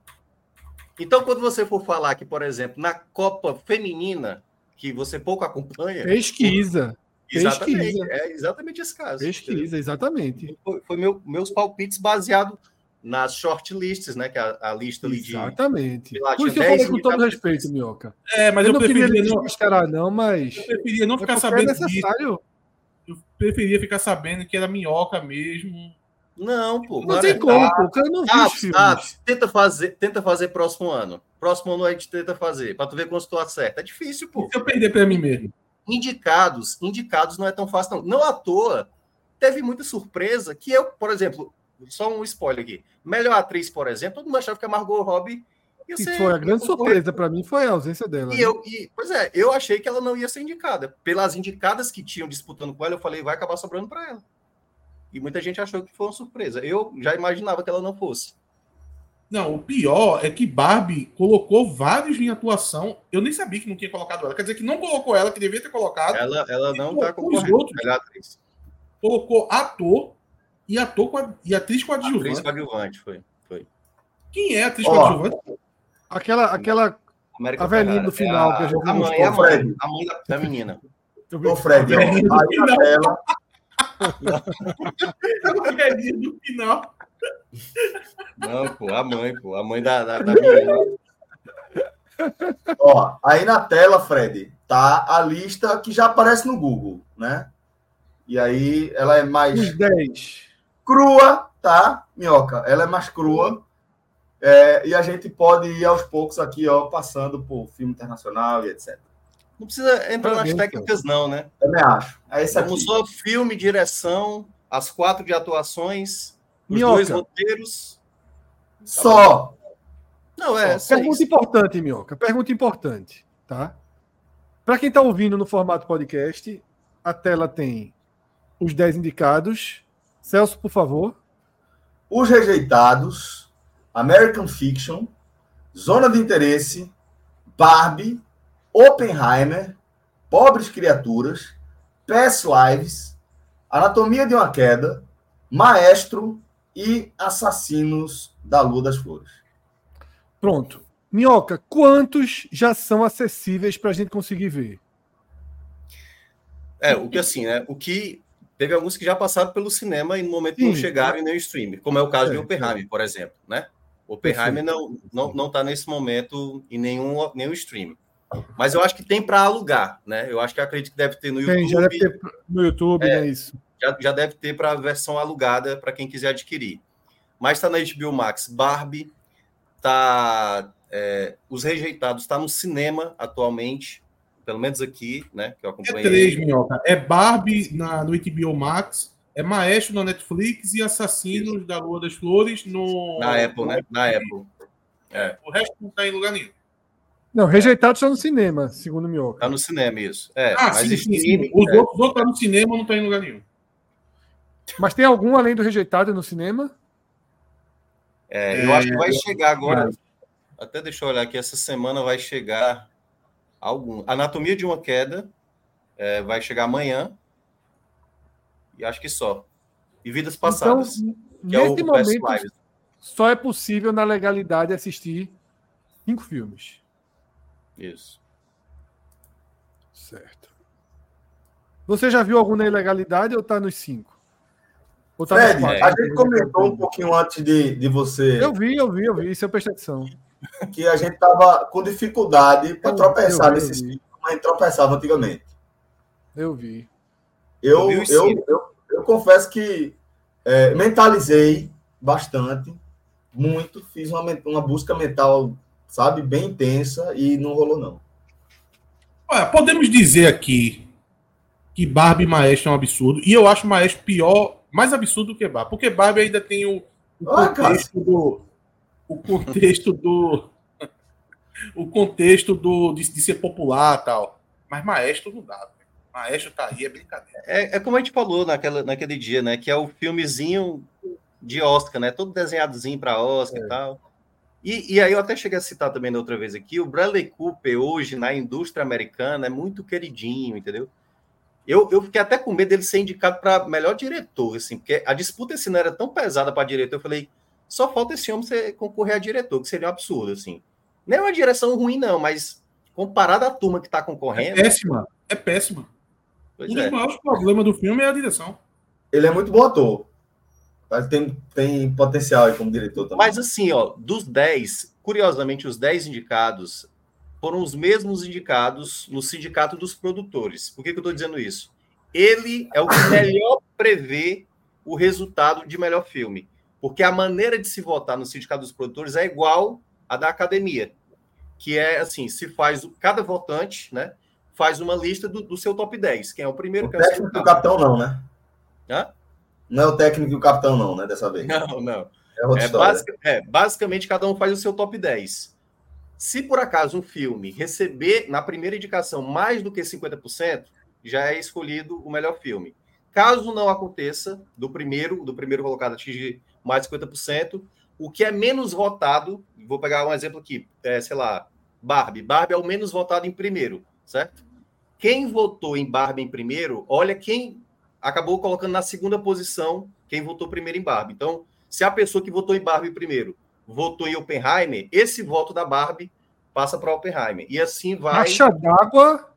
Então, quando você for falar que, por exemplo, na Copa Feminina, que você pouco acompanha. Pesquisa. Exatamente, pesquisa. é exatamente esse caso. Pesquisa, exatamente. Foi, foi meu, meus palpites baseados nas shortlists, né? Que é a, a lista ali de. Exatamente. Por isso eu falei com todo respeito, Minhoca. É, mas eu, eu não preferia não descarar, não, mas. Eu preferia não ficar é sabendo. É necessário. Disso. Eu preferia ficar sabendo que era minhoca mesmo não, pô. Não tem como, pô. O cara não ah, viu ah, tenta fazer, tenta fazer próximo ano. Próximo ano a gente tenta fazer, para tu ver quando tu acerta. É difícil, pô. Se eu perder para mim mesmo. Indicados, indicados não é tão fácil, não. Não à toa, teve muita surpresa que eu, por exemplo, só um spoiler aqui. Melhor atriz, por exemplo, todo mundo achava que a Margot Robbie ia ser. foi a grande surpresa para mim foi a ausência dela. E né? eu, e, pois é, eu achei que ela não ia ser indicada. Pelas indicadas que tinham disputando com ela, eu falei, vai acabar sobrando para ela. E muita gente achou que foi uma surpresa. Eu já imaginava que ela não fosse. Não, o pior é que Barbie colocou vários em atuação. Eu nem sabia que não tinha colocado ela. Quer dizer que não colocou ela, que devia ter colocado. Ela, ela não está concorrendo. Outros, atriz. Colocou ator e ator e atriz coadjuvante. Atriz coadjuvante, foi. foi. Quem é a atriz oh, coadjuvante? Aquela, aquela América a velhinha do final é a, que a gente a mãe, a mãe, a mãe da, da menina. Ô, Fred, aí ela, no final. Não, pô, a mãe, pô, a mãe da, da, da menina. Ó, aí na tela, Fred, tá a lista que já aparece no Google, né? E aí ela é mais. Os 10. Crua, tá, Minhoca? Ela é mais crua. É, e a gente pode ir aos poucos aqui, ó, passando por filme internacional e etc. Não precisa entrar nas técnicas, não, né? Também acho. É esse só filme, direção, as quatro de atuações, os Minhoca. dois roteiros. Só. Não, é. Só, pergunta importante, Minhoca. Pergunta importante, tá? Para quem está ouvindo no formato podcast, a tela tem os 10 indicados. Celso, por favor. Os rejeitados, American Fiction, Zona de Interesse, Barbie, Oppenheimer, Pobres Criaturas, Past Lives, Anatomia de uma Queda, Maestro e Assassinos da Lua das Flores. Pronto. Minhoca, quantos já são acessíveis para a gente conseguir ver? É, o que assim, né? O que teve alguns que já passaram pelo cinema e no momento Sim. não chegaram em nenhum stream, como é o caso é, de Oppenheimer, por exemplo, né? Oppenheimer não não não está nesse momento em nenhum nenhum stream. Mas eu acho que tem para alugar, né? Eu acho que acredito que deve ter no YouTube. Tem, já deve ter no YouTube, é, né? Isso. Já, já deve ter para a versão alugada para quem quiser adquirir. Mas está na HBO Max Barbie, tá é, Os Rejeitados está no cinema atualmente, pelo menos aqui, né? Que eu acompanhei. É três, minhoca. É Barbie na, no HBO Max, é Maestro na Netflix e Assassinos Isso. da Lua das Flores no. Na Apple, né? Na Apple. É. O resto não está em lugar nenhum. Não, rejeitado está no cinema, segundo o Mioca. Está no cinema, isso. É, ah, sim, sim, sim. Os é. outros estão tá no cinema, não está em lugar nenhum. Mas tem algum além do rejeitado no cinema? É, eu acho que vai é, chegar agora. Até deixa eu olhar aqui, essa semana vai chegar algum. Anatomia de uma queda é, vai chegar amanhã. E acho que só. E vidas então, passadas. Então, nesse é momento, só é possível na legalidade assistir cinco filmes. Isso. Certo. Você já viu alguma ilegalidade ou tá nos cinco? Tá Fred, nos a gente comentou um pouquinho antes de, de você. Eu vi, eu vi, eu vi. Isso é prestação. que a gente tava com dificuldade para tropeçar nesses filmes, como a gente tropeçava antigamente. Eu vi. Eu, eu, eu, eu, eu confesso que é, mentalizei bastante, muito, fiz uma, uma busca mental, sabe, bem intensa e não rolou, não. Olha, podemos dizer aqui que Barbie e Maestro é um absurdo, e eu acho Maestro pior, mais absurdo que Barbie, porque Barbie ainda tem o, o ah, contexto do. O contexto do. o contexto do, de, de ser popular tal. Mas Maestro não dá. Maestro tá aí, é brincadeira. É, é, como a gente falou naquela, naquele dia, né? Que é o filmezinho de Oscar, né? Todo desenhadozinho para Oscar é. e tal. E, e aí eu até cheguei a citar também da outra vez aqui, o Bradley Cooper hoje na indústria americana é muito queridinho, entendeu? Eu, eu fiquei até com medo dele ser indicado para melhor diretor, assim, porque a disputa assim, não era tão pesada para diretor. Eu falei, só falta esse homem ser, concorrer a diretor, que seria um absurdo, assim. Não é uma direção ruim, não, mas comparado à turma que está concorrendo. É péssima, é péssima. um dos é. maiores problemas do filme é a direção. Ele é muito bom ator. Mas tem, tem potencial aí como diretor também. Mas assim, ó, dos 10, curiosamente, os 10 indicados foram os mesmos indicados no Sindicato dos Produtores. Por que, que eu estou dizendo isso? Ele é o que (laughs) melhor prevê o resultado de melhor filme. Porque a maneira de se votar no Sindicato dos Produtores é igual à da academia. Que é assim: se faz cada votante, né? Faz uma lista do, do seu top 10. Quem é o primeiro? O é técnico do capitão, não, né? Hã? Não é o técnico e o capitão, não, né? Dessa vez. Não, não. É, é, basic, é, basicamente, cada um faz o seu top 10. Se por acaso um filme receber na primeira indicação mais do que 50%, já é escolhido o melhor filme. Caso não aconteça, do primeiro, do primeiro colocado atingir mais de 50%, o que é menos votado, vou pegar um exemplo aqui, é, sei lá, Barbie. Barbie é o menos votado em primeiro, certo? Quem votou em Barbie em primeiro, olha quem acabou colocando na segunda posição quem votou primeiro em Barbie. Então, se a pessoa que votou em Barbie primeiro votou em Oppenheimer, esse voto da Barbie passa para Oppenheimer. E assim vai. Caixa d'água.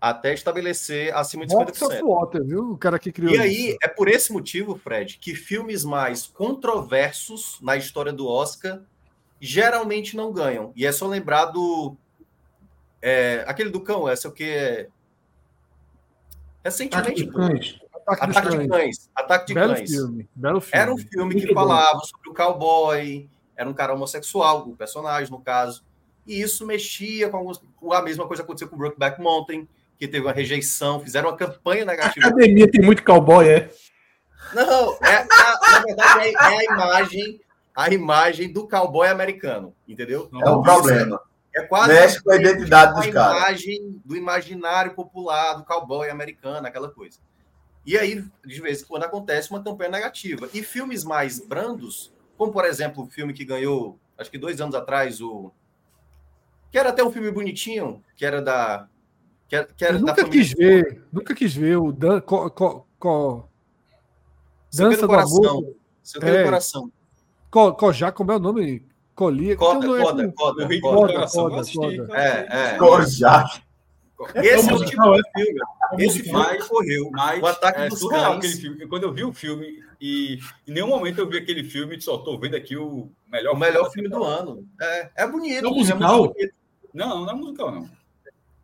Até estabelecer acima de 50%. Water, viu? O cara que criou. E aí, isso. é por esse motivo, Fred, que filmes mais controversos na história do Oscar geralmente não ganham. E é só lembrar do. É, aquele do cão, essa é o que? Recentemente. Ataque, Ataque, Ataque de Cães. Ataque de Belo Cães. Filme. Belo filme. Era um filme que falava sobre o cowboy, era um cara homossexual, o personagem, no caso. E isso mexia com alguns. A mesma coisa aconteceu com o Brokeback Mountain, que teve uma rejeição, fizeram uma campanha negativa. A academia tem muito cowboy, é? Não, é, a, na verdade é, é, a imagem, a imagem do cowboy americano, entendeu? É o problema. É quase Mexe com a identidade dos caras. imagem do imaginário popular do cowboy americano, aquela coisa. E aí, de vez em quando, acontece uma campanha negativa. E filmes mais brandos, como por exemplo o filme que ganhou, acho que dois anos atrás, o. Que era até um filme bonitinho, que era da. Que era, que era nunca da quis ver, nunca quis ver o Dan, co, co, co, Dança do coração. Amor. Seu é, coração. Co, co, já, como é o nome? Colia. Coda, coda, coda, coda, coda, coda, coda. É, é. Kojak. Esse é o tipo de filme. Esse filme correu. Mas, o ataque é, dos cães. Aquele filme. Quando eu vi o filme, e em nenhum momento eu vi aquele filme, só estou vendo aqui o melhor, o melhor filme do ano. É, é bonito. É musical? É não, não é musical, não.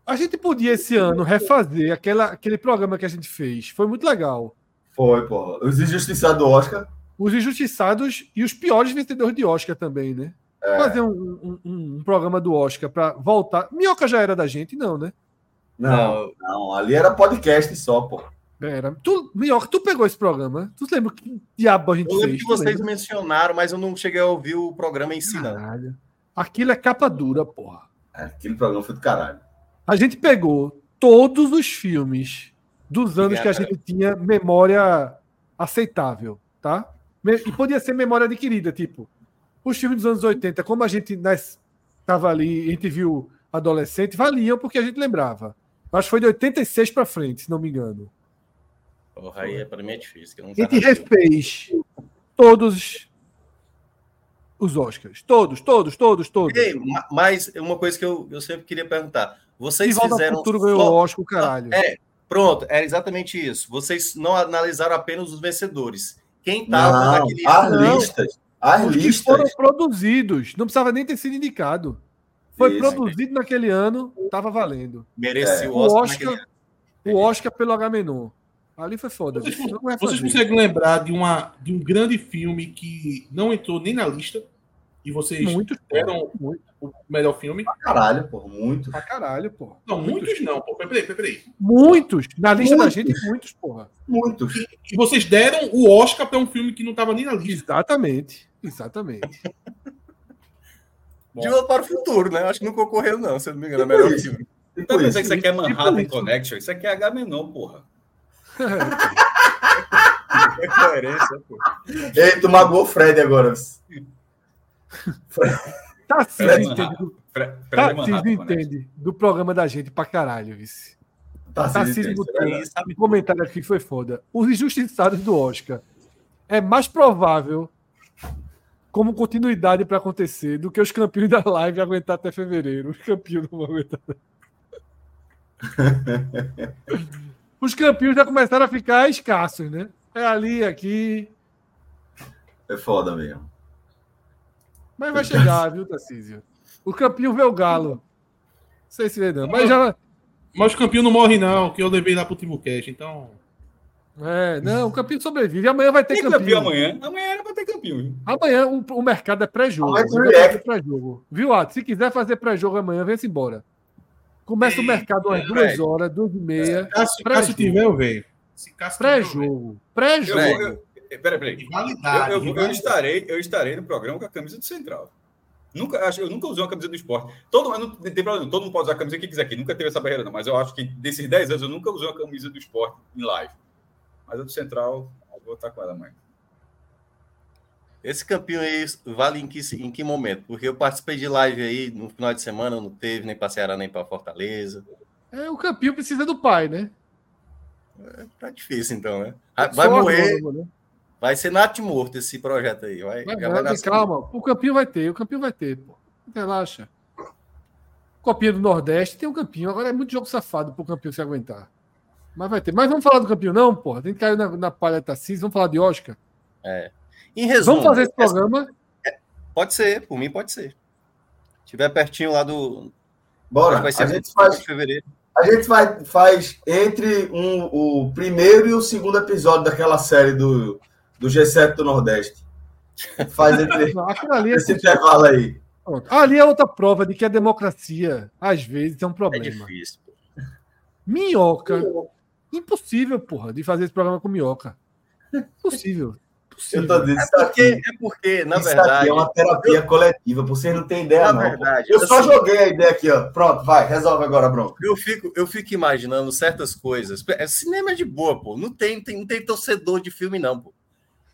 A gente podia esse ano refazer aquela, aquele programa que a gente fez. Foi muito legal. Foi, pô. Os Injustiçados do Oscar. Os Injustiçados e os piores vencedores de Oscar também, né? É. Fazer um, um, um, programa do Oscar para voltar. Minhoca já era da gente, não, né? Não, não, ali era podcast só, pô. Era. Tu, Minhoca, tu pegou esse programa? Tu lembra que diabo a gente eu fez? que vocês lembra? mencionaram, mas eu não cheguei a ouvir o programa em si, não. Aquilo é capa dura, porra. É, aquele programa foi do caralho. A gente pegou todos os filmes dos anos que a gente tinha memória aceitável, tá? E podia ser memória adquirida, tipo, os filmes dos anos 80, como a gente estava ali, a gente viu adolescente, valiam porque a gente lembrava. Acho que foi de 86 para frente, se não me engano. Porra, aí é, para mim é difícil. Que não tá a gente refez todos os Oscars. Todos, todos, todos, todos. Ei, mas uma coisa que eu, eu sempre queria perguntar. Vocês e fizeram. O futuro ganhou o Oscar, caralho. É, pronto, é exatamente isso. Vocês não analisaram apenas os vencedores. Quem estava naquele. As listas. As Os listas... que foram produzidos, não precisava nem ter sido indicado. Foi Isso. produzido naquele ano, estava valendo. Mereceu é. o Oscar. Oscar o Oscar pelo H-Menor. Ali foi foda. Vocês, vocês conseguem lembrar de, uma, de um grande filme que não entrou nem na lista e vocês deram muito. o melhor filme? Pra caralho, pô. Muitos. Pra caralho, pô. Não, muitos, muitos não, pô. Peraí, peraí. Muitos. Na lista muitos. da gente, muitos, porra. Muitos. E, e vocês deram o Oscar para um filme que não tava nem na lista. Exatamente. Exatamente. De volta para o futuro, né? Acho que não concorreu, não, se eu não me engano. É melhor filme. Então, pensando que isso aqui é Manhattan Connection, isso aqui é H menor, porra. é coerência, pô. Ei, tu magoou o Fred agora. Tá entende, do, Tarcísio tá entende do programa da gente pra caralho, vice. Tarcísio botou um comentário aqui foi foda. Os injustiçados do Oscar. É mais provável como continuidade para acontecer do que os campeões da live aguentar até fevereiro. Os campeões não vão aguentar. (laughs) Os campeões já começaram a ficar escassos, né? É ali, aqui. É foda mesmo. Mas vai chegar, viu, Tarcísio? O campeão vê o Galo. Não sei se vê, não. Mas já. Mas o campeão não morre, não, que eu levei lá pro Timbucast, então. É, não, o campeão sobrevive. Amanhã vai ter Tem campeão. campeão amanhã. Amanhã era pra ter campeão. Amanhã o, o mercado é pré-jogo. É pré-jogo. Viu, Ato? Se quiser fazer pré-jogo amanhã, vem-se embora. Começa o mercado às duas horas, duas e meia. Se Cássio tiver, eu venho. Pré-jogo. Pré-jogo. Peraí, peraí. Eu, eu, eu, estarei, eu estarei no programa com a camisa do Central. Nunca, acho, eu nunca usei uma camisa do esporte. Todo, não tem problema, todo mundo pode usar a camisa que quiser aqui. Nunca teve essa barreira, não. Mas eu acho que desses 10 anos eu nunca usei uma camisa do esporte em live. Mas a do Central, eu vou estar com ela amanhã. Esse campeão aí vale em que, em que momento? Porque eu participei de live aí no final de semana, não teve nem para Ceará nem para Fortaleza. É, o campeão precisa do pai, né? É, tá difícil então, né? Vai morrer. né? Vai ser nato morto esse projeto aí. Vai, vai, vai, vai calma, o campeão vai ter, o campeão vai ter, pô. Relaxa. Copinha do Nordeste tem um campeão, agora é muito jogo safado pro campeão se aguentar. Mas vai ter. Mas vamos falar do campeão, não, porra. Tem que cair na, na palha Tassis, vamos falar de Oscar. É. Em resumo, vamos fazer esse programa? É, pode ser, por mim pode ser. Se tiver pertinho lá do. Bora, vai ser a gente faz. Fevereiro. A gente vai, faz entre um, o primeiro e o segundo episódio daquela série do, do G7 do Nordeste. Faz (laughs) entre ali é esse intervalo aí. Ali é outra prova de que a democracia, às vezes, é um problema. É difícil. Minhoca. Impossível, porra, de fazer esse programa com minhoca. Impossível. Eu tô dizendo, é porque, aqui, é porque, na verdade. é uma terapia eu, coletiva, vocês não têm ideia, não. Verdade, eu só joguei a ideia aqui, ó. Pronto, vai, resolve agora, Bronco. Eu fico, eu fico imaginando certas coisas. É, cinema é de boa, pô. Não tem, tem, não tem torcedor de filme, não, pô.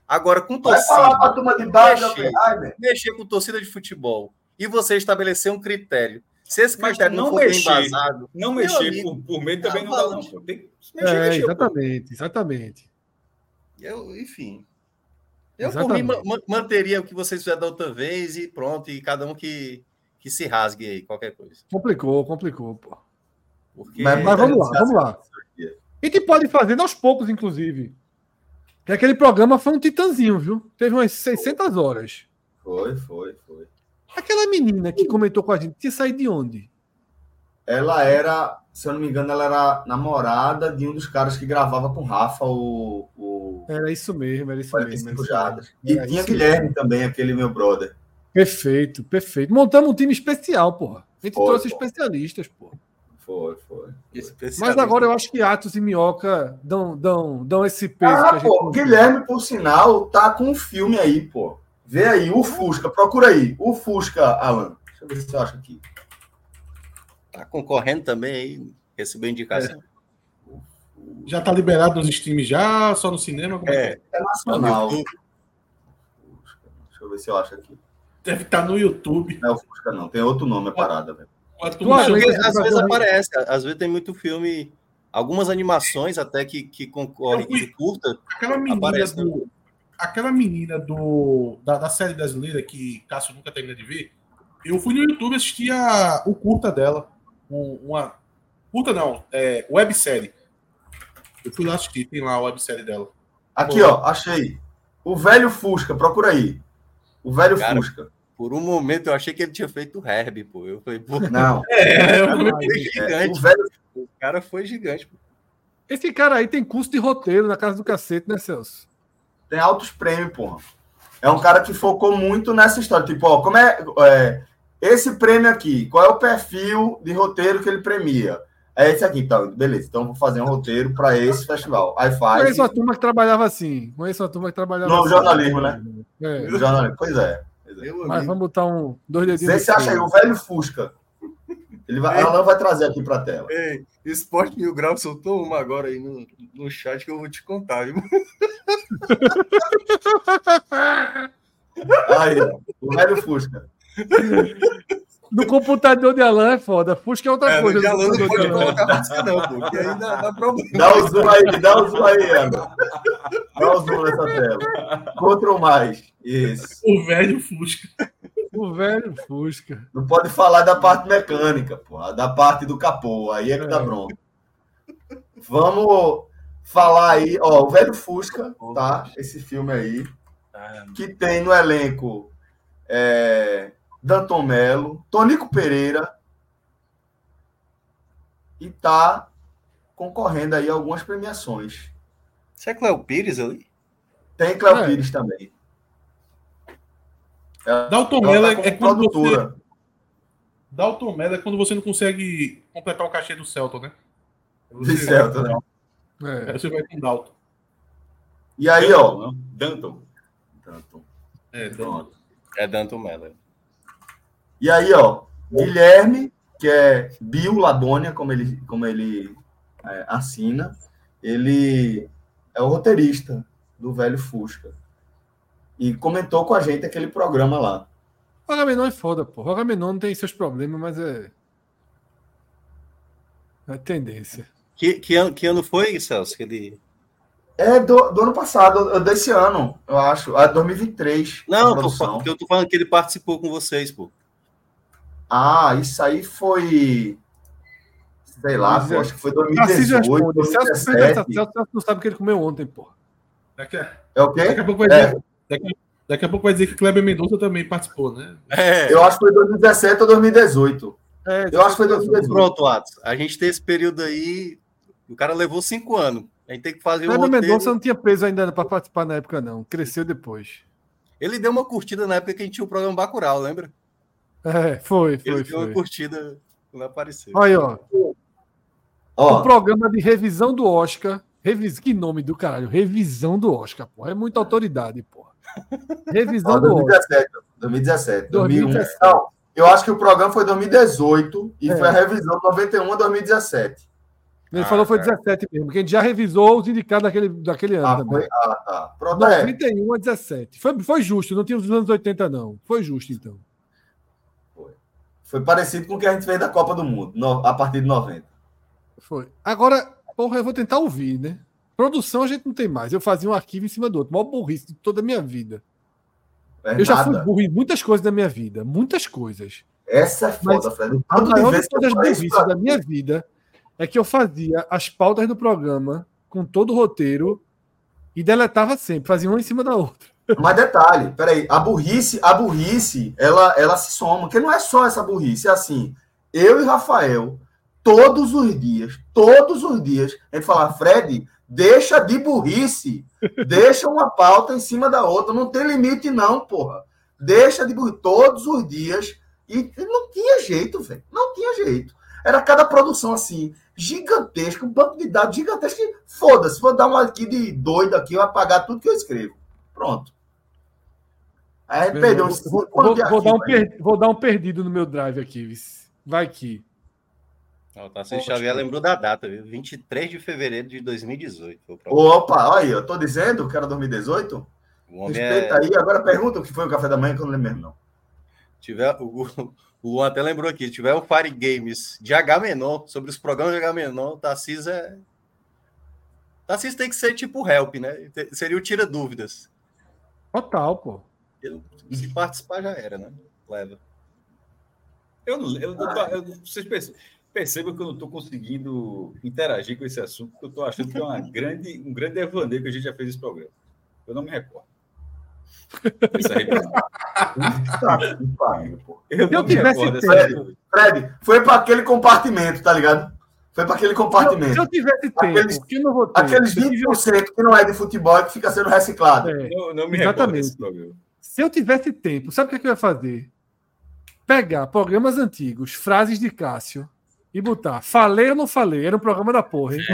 Agora, com torcida. Vai falar pra turma de base, mexer, mexer com torcida de futebol. E você estabelecer um critério. Se esse critério não, não for mexer, bem embasado, não mexer por, por meio também não dá, não. Tem que mexer, é, mexer, exatamente, pô. exatamente. Eu, enfim. Eu, Exatamente. por mim, manteria o que vocês fizeram da outra vez e pronto, e cada um que, que se rasgue aí, qualquer coisa. Complicou, complicou, pô. Porque... Mas, mas vamos lá, vamos lá. E que pode fazer aos poucos, inclusive. Que aquele programa foi um titãzinho, viu? Teve umas 600 horas. Foi, foi, foi. Aquela menina que comentou com a gente, tinha saído de onde? Ela era, se eu não me engano, ela era namorada de um dos caras que gravava com Rafa o, o era isso mesmo, era isso mesmo. E tinha Guilherme mesmo. também, aquele meu brother. Perfeito, perfeito. Montamos um time especial, porra. A gente foi, trouxe foi. especialistas, porra. Foi, foi. Mas agora eu acho que Atos e Minhoca dão, dão, dão esse peso. Ah, pô, Guilherme, por sinal, tá com um filme aí, pô. Vê aí, o Fusca, procura aí. O Fusca, Alan. Deixa eu ver se você acha aqui. Tá concorrendo também aí, recebeu indicação. É. Já tá liberado nos streams já, só no cinema? É, é, é nacional. Deixa eu ver se eu acho aqui. Deve estar tá no YouTube. Não é o Fusca, não. Tem outro nome, a parada, velho. Às vezes aparece, às vezes tem muito filme, algumas animações até que, que concorrem fui, de curta. Aquela menina aparece, do. Né? Aquela menina do, da, da série brasileira que Cássio nunca termina de ver. Eu fui no YouTube assistir a, o curta dela. Um, uma. Curta não, é, websérie eu fui lá assistir, tem lá a websérie dela. Aqui, Pô. ó, achei. O velho Fusca, procura aí. O velho Cara, Fusca. Por um momento eu achei que ele tinha feito o Herb, pô. Eu falei, pô. Não. (laughs) É, eu foi gigante. O, velho... o cara foi gigante, pô. Esse cara aí tem curso de roteiro na casa do cacete, né, Celso? Tem altos prêmios, porra. É um cara que focou muito nessa história. Tipo, ó, como é, é esse prêmio aqui? Qual é o perfil de roteiro que ele premia? É esse aqui, então. Beleza, então vou fazer um roteiro para esse festival. Aí faz. Conheço uma turma que trabalhava assim. Conheço uma turma que trabalhava no assim. jornalismo, né? É. No jornalismo, pois é. Mas vamos botar um dois dedinhos. Vê se acha aí, o velho Fusca. Ele vai, ela não vai trazer aqui para a tela. Ei, Esporte Mil Grau soltou uma agora aí no, no chat que eu vou te contar, viu? (laughs) aí, o velho Fusca. No computador de Alan é foda. Fusca é outra é, coisa. De Alan não pode colocar música, não, pô. Que aí dá, dá problema. Dá o zoom aí, dá o zoom aí, Ana. Dá o zoom nessa tela. Control mais. Isso. O velho Fusca. O velho Fusca. Não pode falar da parte mecânica, pô. Da parte do capô. Aí é que dá é. bronca. Vamos falar aí, ó, o velho Fusca, tá? Esse filme aí. Que tem no elenco é, Danton Melo, Tonico Pereira e tá concorrendo aí a algumas premiações. Você é Cléo Pires ali? Tem Cléo é. Pires também. Dalton Mello tá é quando produtora. você... Dalton Mello é quando você não consegue completar o cachê do Celton, né? De Celton, né? É. Aí você vai com Dalton. E aí, ó. Danton. Danton. É, Danton. É Danton Mello. E aí, ó, Guilherme, que é Bill Ladônia, como ele, como ele é, assina, ele é o roteirista do Velho Fusca. E comentou com a gente aquele programa lá. O Agamenon é foda, pô. O Agamenon não tem seus problemas, mas é. É tendência. Que, que, ano, que ano foi, Celso? Que ele... É do, do ano passado, desse ano, eu acho. É 2023. Não, tô falando, eu tô falando que ele participou com vocês, pô. Ah, isso aí foi. Sei lá, pô, acho que foi 2018. 2017. Celso não sabe o que ele comeu ontem, pô. Daqui a, é o quê? Daqui a pouco vai é. dizer, daqui, daqui, a pouco vai dizer que Kleber Mendonça também participou, né? É. Eu acho que foi 2017 ou 2018. É, eu acho que foi 2018. Pronto, Atos. A gente tem esse período aí. O cara levou cinco anos. A gente tem que fazer Kleber um roteiro... Mendonça não tinha peso ainda para participar na época, não. Cresceu depois. Ele deu uma curtida na época que a gente tinha o programa Bacurau, lembra? É, foi, foi. Ele deu foi. uma curtida quando apareceu. Olha, ó. ó. O programa de revisão do Oscar. Revis... Que nome do caralho? Revisão do Oscar, porra. É muita autoridade, porra. Revisão ó, 2017, do Oscar. 2017. 2017. Não, eu acho que o programa foi 2018 e é. foi a revisão 91 a 2017. Ele ah, falou que foi 17 mesmo, porque a gente já revisou os indicados daquele, daquele ano. Ah, também. Foi? Ah, tá. Pronto, 91 é. a 17. Foi, foi justo, não tinha os anos 80, não. Foi justo, então. Foi parecido com o que a gente fez da Copa do Mundo, no, a partir de 90. Foi. Agora, porra, eu vou tentar ouvir, né? Produção a gente não tem mais. Eu fazia um arquivo em cima do outro. Maior burrice de toda a minha vida. É eu nada. já fui burro em muitas coisas da minha vida. Muitas coisas. Essa é foda, Mas, Fred. A maior de todas as burrices da minha vida é que eu fazia as pautas do programa com todo o roteiro e deletava sempre. Fazia uma em cima da outra. Mas detalhe, peraí, a burrice, a burrice, ela, ela se soma, porque não é só essa burrice, é assim, eu e Rafael, todos os dias, todos os dias, a gente fala, Fred, deixa de burrice, deixa uma pauta em cima da outra, não tem limite não, porra. Deixa de burrice, todos os dias, e não tinha jeito, velho, não tinha jeito. Era cada produção assim, gigantesca, um banco de dados gigantesco, foda-se, vou dar uma aqui de doido aqui, eu apagar tudo que eu escrevo. Pronto. Aí perdeu. Vou, vou, vou, dar um per, vou dar um perdido no meu drive aqui. Vai aqui. O Tarcísio Xavier lembrou da data, viu? 23 de fevereiro de 2018. Opa, olha aí, eu tô dizendo que era 2018? Respeita é... aí, agora pergunta o que foi o café da manhã, que eu não lembro mesmo, não. Tiver, o, o Luan até lembrou aqui, tiver o Fire Games de H menor, sobre os programas de H menor, o Tarcísio é. Tarcísio tem que ser tipo help, né? Seria o tira dúvidas. Total, pô. Se participar já era, né? Leva. Eu não. Eu, eu, eu, vocês percebam que eu não estou conseguindo interagir com esse assunto, porque eu estou achando que é uma grande, um grande evaneio que a gente já fez esse programa. Eu não me recordo. Isso aí. eu eu tivesse Fred, Fred, foi para aquele compartimento, tá ligado? Foi para aquele compartimento. Se eu tivesse tempo, aqueles, que não vou ter, aqueles 20% que não é de futebol que fica sendo reciclado. É, não, não me Exatamente. Se eu tivesse tempo, sabe o que, é que eu ia fazer? Pegar programas antigos, frases de Cássio, e botar falei ou não falei? Era um programa da porra, hein? (laughs)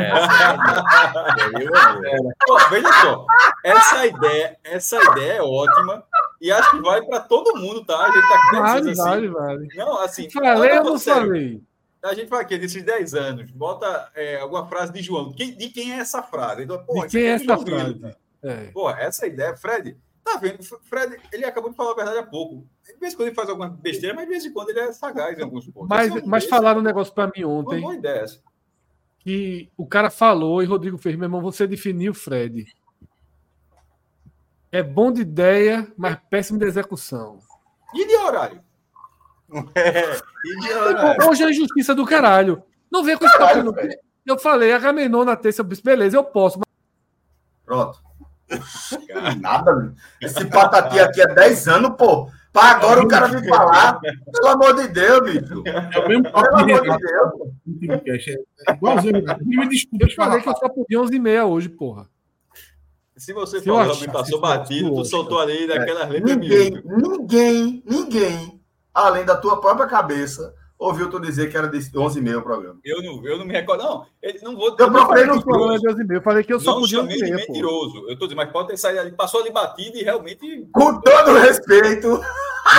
É. Pô, veja só, essa ideia, essa ideia é ótima e acho que vale para todo mundo, tá? A gente tá vale, assim. vale, vale. Não, assim, falei ou não falei? A gente vai aqui, nesses 10 anos, bota é, alguma frase de João. De quem, de quem é essa frase? Então, de quem é, é essa frase? É. Pô, essa ideia, Fred, tá vendo? Fred, ele acabou de falar a verdade há pouco. De vez em quando ele faz alguma besteira, mas de vez em quando ele é sagaz em alguns pontos. Mas, é mas falaram um negócio para mim ontem. Uma boa ideia essa. Que o cara falou e Rodrigo fez, meu irmão, você definiu Fred. É bom de ideia, mas péssimo de execução. E de horário? É, e de horário? Hoje é injustiça do caralho. Não vem com esse caralho, Eu falei, Agamenon na terça, eu disse, beleza, eu posso. Mas... Pronto. Nada, esse patati aqui há 10 anos, pô. Para agora o cara me falar, pelo amor de Deus, bicho. É o mesmo Pelo amor de Deus. É igualzinho, me desculpa. Eu falei que eu só podia 11 e meia hoje, porra. Se você falou, realmente passou batido, tu soltou ali daquela é. Ninguém, ninguém, ninguém, além da tua própria cabeça, ouviu tu dizer que era de 11 e meio o programa. Eu não, eu não me recordo, não. Ele, não vou. Eu procurei no programa de 11 meio. Eu falei que eu só não podia chamei de mentiroso. Eu tô dizendo, mas pode ter saído ali, passou ali batido e realmente. Com todo respeito.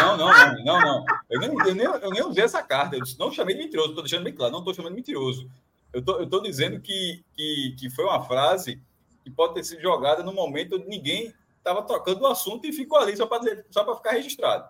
Não, não, não, não, não. Eu, nem, eu, nem, eu nem usei essa carta. Eu não chamei de mentiroso, estou deixando bem claro, não estou chamando de mentiroso. Eu tô, eu tô dizendo que, que, que foi uma frase que pode ter sido jogada no momento onde ninguém estava trocando o assunto e ficou ali só para só ficar registrado.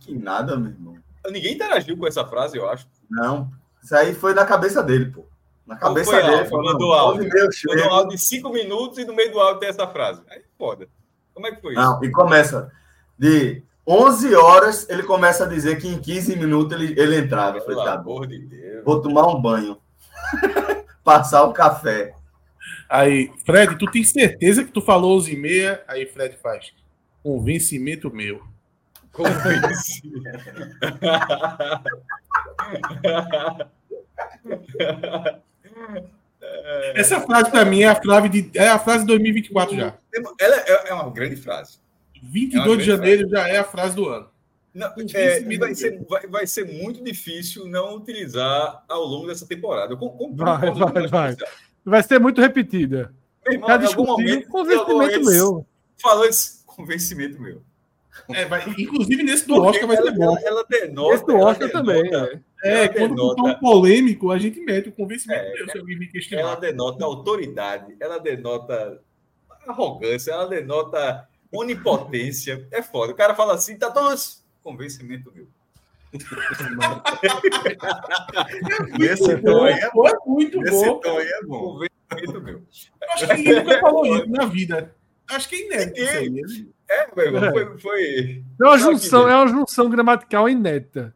Que nada, meu irmão. Ninguém interagiu com essa frase, eu acho. Não. Isso aí foi na cabeça dele, pô. Na cabeça foi dele. Áudio, mandou áudio. Mandou áudio de cinco minutos e no meio do áudio tem essa frase. Aí foda. Como é que foi Não, isso? e começa de 11 horas, ele começa a dizer que em 15 minutos ele, ele entrava. Pelo falei, tá, amor de Deus. Vou tomar um banho. (laughs) Passar o café. Aí, Fred, tu tem certeza que tu falou 11 e meia? Aí Fred faz. Convencimento meu. Essa frase para mim é a frase de é a frase de 2024 já. Ela é, é uma grande frase. 22 é de janeiro frase. já é a frase do ano. Não, é, vai, ser, vai, vai, ser, muito difícil não utilizar ao longo dessa temporada. Com, com, vai, vai, vai. vai ser muito repetida. Irmão, discutiu convencimento meu. Falou esse convencimento meu. É, vai, (laughs) inclusive nesse do Oscar vai ser bom. Ela, ela denota. Esse do Oscar também. É, é quando denota, um polêmico, a gente mete o convencimento é, me questionar. Ela denota autoridade, ela denota arrogância, ela denota onipotência. É foda. O cara fala assim, tá todos. Convencimento meu. (laughs) Esse tom aí é bom. É muito Esse bom. tom aí é bom. Convencimento meu. Acho que ninguém nunca falou isso na vida. Acho que é inédito. É, meu foi, foi. É uma junção, é uma junção gramatical inédita.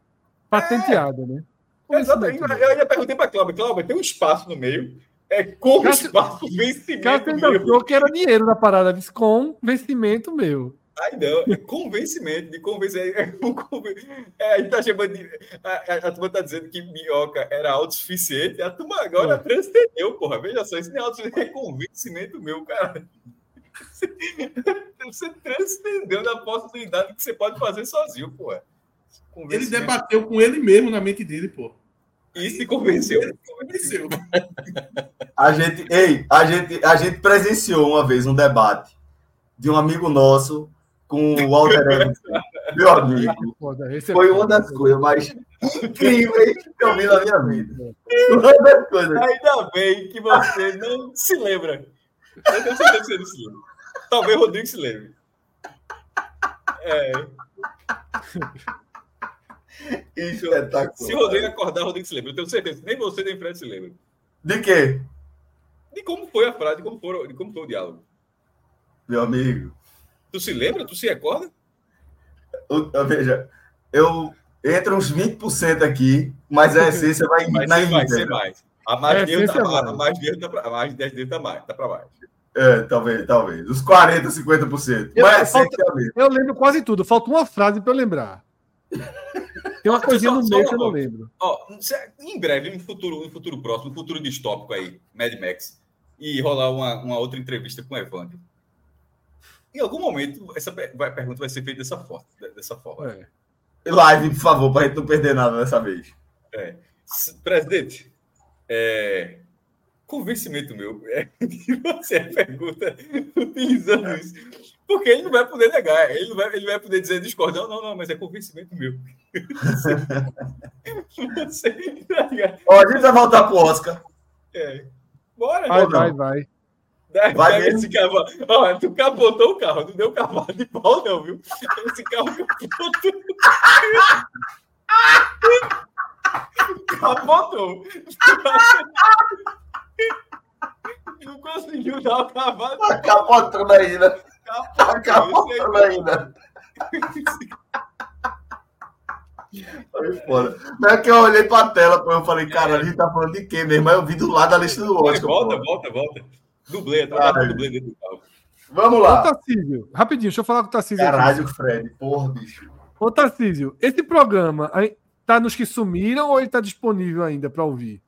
Patenteada, é. né? Exatamente. Eu ainda perguntei para Cláudio, Cláudio, tem um espaço no meio. É com Cássio, espaço vencimento. Cássio meu. que era dinheiro na parada, disse com vencimento meu. Ai, não, é convencimento, de convencer. É, é, a gente tá chamando de. A, a, a turma tá dizendo que minhoca era autossuficiente, a turma agora é. transcendeu, porra. Veja só, isso não é autossuficiente, é convencimento meu, cara. (laughs) Você transcendeu da possibilidade que você pode fazer sozinho, pô. Ele debateu com ele mesmo na mente dele, pô. E se convenceu. convenceu. A gente, ei, a gente, a gente presenciou uma vez um debate de um amigo nosso com o Walter Evans, meu amigo. É Foi uma das coisas mais incríveis que eu vi na minha vida. (laughs) Uma das coisas. Ainda bem que você não se lembra. Eu tenho certeza que você não se lembra. Talvez o Rodrigo se lembre. É. Espetacular. Se o Rodrigo acordar, o Rodrigo se lembra. Eu tenho certeza. Nem você nem Fred se lembra. De quê? De como foi a frase, de como foi, de como foi o diálogo. Meu amigo. Tu se lembra? Tu se recorda? Eu, veja, eu entro uns 20% aqui, mas a essência vai vai na ser, vai ser mais. A mais, é, dele tá, a mais dele tá para mais 10 dele tá mais, tá para mais. É, talvez, talvez. Os 40, 50%. Eu, Mas falta, eu lembro quase tudo. Falta uma frase para eu lembrar. Tem uma (laughs) coisinha no meio que eu não lembro. Ó, em breve, em futuro, em futuro próximo, futuro distópico aí, Mad Max, e rolar uma, uma outra entrevista com o Evandro. Em algum momento, essa pergunta vai ser feita dessa forma. Dessa forma. É. Live, por favor, para a gente não perder nada dessa vez. É. Presidente, é, convencimento meu (laughs) é que você pergunta utilizando isso. Porque ele não vai poder negar, ele não vai, ele vai poder dizer discordar, não, não, não, mas é convencimento meu. (laughs) Ó, a gente vai voltar pro Oscar. É. Bora, vai, vai, vai. Vai, vai esse cavalo. Ó, tu capotou o carro, não deu cavalo de pau, não, viu? Esse carro capotou. Capotou. Não conseguiu dar o cavalo. Tá capotando ainda. Tá capotando ainda. Foi foda. Não é que eu olhei pra tela, pô, eu falei, cara, a gente tá falando de quê mesmo? Mas eu vi do lado da lista do Oscar. Volta, volta, volta. Dublê, tá dublê dentro do carro. Vamos lá. Ô, Tarcísio, rapidinho, deixa eu falar com o Tarcísio. Caralho, aqui. Fred, porra, bicho. Ô, Tarcísio, esse programa tá nos que sumiram ou ele tá disponível ainda para ouvir?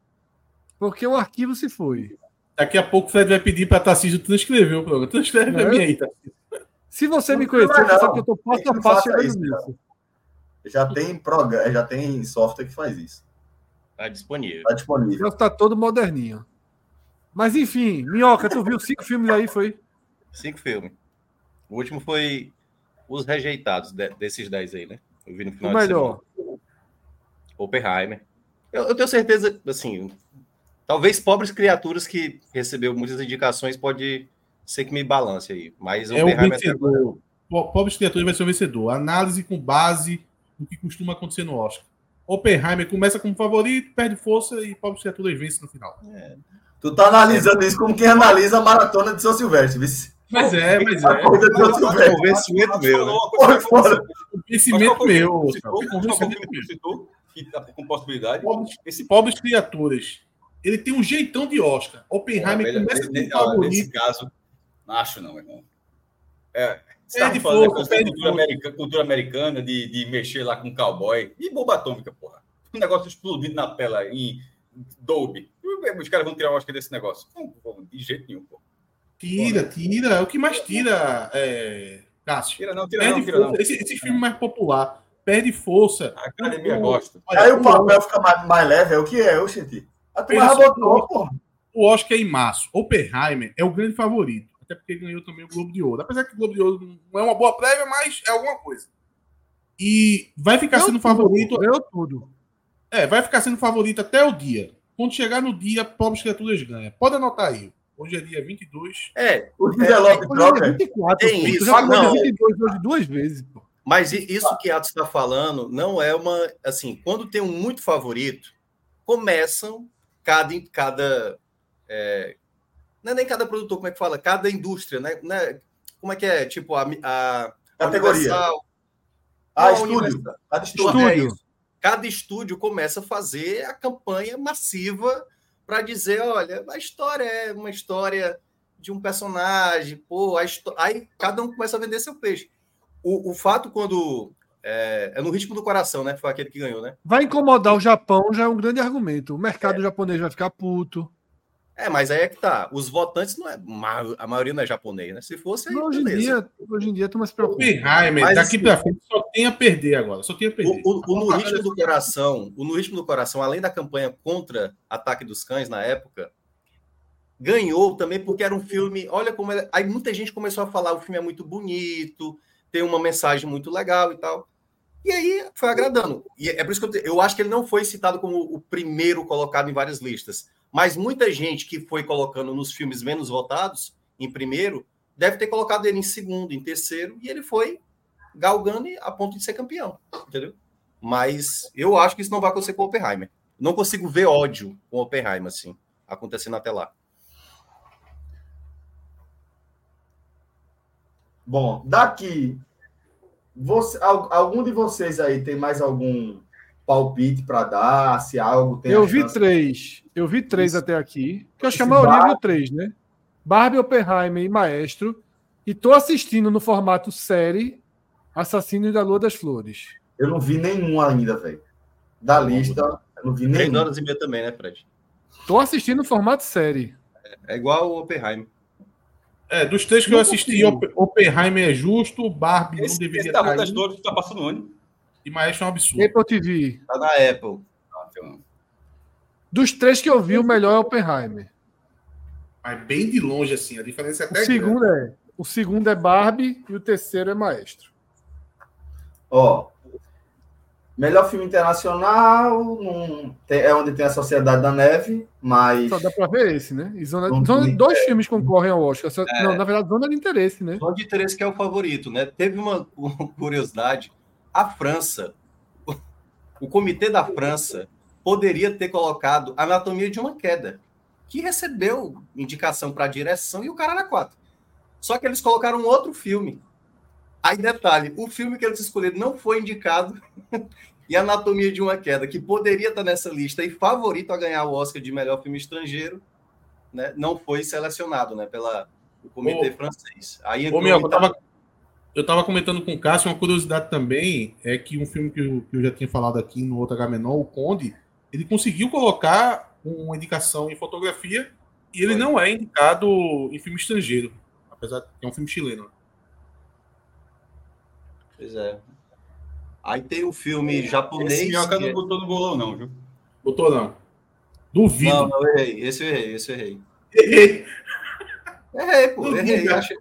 Porque o arquivo se foi. Daqui a pouco o Fred vai pedir para Tarcísio transcrever o programa. Transcreve para é? mim aí, Tarcísio. Se você não me conhecer, você sabe que eu tô passo a passo chegando isso, nisso. Já tem, programa, já tem software que faz isso. Tá disponível. Tá disponível. Já tá todo moderninho. Mas enfim, Minhoca, tu viu cinco filmes aí, foi? Cinco filmes. O último foi Os Rejeitados, desses dez aí, né? Eu vi no final o melhor. Oppenheimer. Eu, eu, tenho certeza, assim, talvez Pobres Criaturas, que recebeu muitas indicações, pode ser que me balance aí. Mas é o vencedor. Pobres Criaturas vai ser o vencedor. Análise com base no que costuma acontecer no Oscar. Oppenheimer começa como favorito, perde força e Pobres Criaturas vence no final. É. Tu tá analisando isso como quem analisa a maratona de São Silvestre, vice. Mas é, mas é. Convencimento meu, né? Convencimento meu. Convencimento Que tá com possibilidade. Esse Pobres Criaturas. Ele tem um jeitão de Oscar. Oppenheimer começa com favorito. Nesse caso, não acho não, irmão. É, você tá falando força, da cultura, americana, cultura americana de, de mexer lá com cowboy. E bomba atômica, porra. Um negócio explodido na tela em Dolby. Os caras vão tirar o Oscar desse negócio. de jeito nenhum, pô. Tira, tira. É o que mais tira, é... Cássio. Tira não, tira Perde não, tira não. Esse, esse filme mais popular. Perde força. A academia o, gosta. Aí o papel fica mais, mais leve, é o que é, eu senti. A turma botou, pô. O Oscar é em março. Oppenheimer é o grande favorito. Até porque ele ganhou também o Globo de Ouro. Apesar que o Globo de Ouro não é uma boa prévia, mas é alguma coisa. E vai ficar sendo favorito. Ganhou tudo. É, vai ficar sendo favorito até o dia. Quando chegar no dia, Pobres Criaturas ganha. Pode anotar aí. Hoje é dia 22. É, o envelope é, troca. É 24, tem isso. Já não. 22 hoje duas vezes, pô. Mas isso que Atos está falando não é uma. Assim, quando tem um muito favorito, começam cada. cada é, não é nem cada produtor, como é que fala? Cada indústria, né? né como é que é? Tipo, a. a Categoria. A, estúdio. Cada estúdio. É cada estúdio começa a fazer a campanha massiva para dizer, olha, a história é uma história de um personagem, pô, aí cada um começa a vender seu peixe. O, o fato quando é, é, no ritmo do coração, né? Foi aquele que ganhou, né? Vai incomodar o Japão já é um grande argumento. O mercado é. japonês vai ficar puto. É, mas aí é que tá. Os votantes não é. A maioria não é japonês, né? Se fosse. Aí, hoje, em dia, hoje em dia, tu mais preocupado. Oppenheimer, mas, daqui assim, pra frente só tem a perder agora. Só tem a perder. O, o, o no ritmo do coração, o No Ritmo do Coração, além da campanha contra Ataque dos Cães na época, ganhou também porque era um filme. Olha como. É, aí muita gente começou a falar: o filme é muito bonito, tem uma mensagem muito legal e tal. E aí foi agradando. E é por isso que eu, eu acho que ele não foi citado como o primeiro colocado em várias listas mas muita gente que foi colocando nos filmes menos votados, em primeiro, deve ter colocado ele em segundo, em terceiro, e ele foi galgando a ponto de ser campeão, entendeu? Mas eu acho que isso não vai acontecer com o Oppenheimer. Não consigo ver ódio com o Oppenheimer, assim, acontecendo até lá. Bom, daqui, você, algum de vocês aí tem mais algum palpite para dar, se algo tem. Eu vi três. Eu vi três Isso. até aqui. Que eu acho que a maioria viu três, né? Barbie, Oppenheimer e Maestro. E tô assistindo no formato série Assassinos da Lua das Flores. Eu não vi nenhum ainda, velho. Da lista, eu não vi nenhum. 3 horas e meia também, né, Fred? Tô assistindo no formato série. É, é igual o Oppenheimer. É, dos três que eu assisti, Oppenheimer é justo, Barbie esse, não deveria esse estar. Esse das Flores tá passando onde? E Maestro é um absurdo. Apple TV. Tá na Apple. Dos três que eu vi, o melhor é Oppenheimer. Mas bem de longe, assim, a diferença é até o segundo é O segundo é Barbie e o terceiro é Maestro. Ó, melhor filme internacional num, é onde tem a Sociedade da Neve, mas. Só dá pra ver esse, né? E zona, zona dois é. filmes concorrem ao Oscar. É. Não, na verdade, Zona de Interesse, né? Zona de Interesse que é o favorito, né? Teve uma (laughs) curiosidade. A França, o Comitê da França, poderia ter colocado Anatomia de uma Queda que recebeu indicação para direção e o cara era quatro. Só que eles colocaram outro filme. Aí, detalhe, o filme que eles escolheram não foi indicado (laughs) e Anatomia de uma Queda, que poderia estar nessa lista e favorito a ganhar o Oscar de melhor filme estrangeiro, né, não foi selecionado né, pela o comitê ô, francês. Aí ô, meu, eu tava, eu estava comentando com o Cássio, uma curiosidade também é que um filme que eu, que eu já tinha falado aqui no outro H-Menor, o Conde, ele conseguiu colocar uma indicação em fotografia e ele Foi. não é indicado em filme estrangeiro, apesar de que é um filme chileno. Pois é. Aí tem o um filme japonês. Esse Minhoca que... não é- botou no bolão, não, viu? Botou não. Duvido. Não, não, eu errei. Esse eu errei, esse eu errei. Errei. Errei, pô, Duvido, errei. Achei...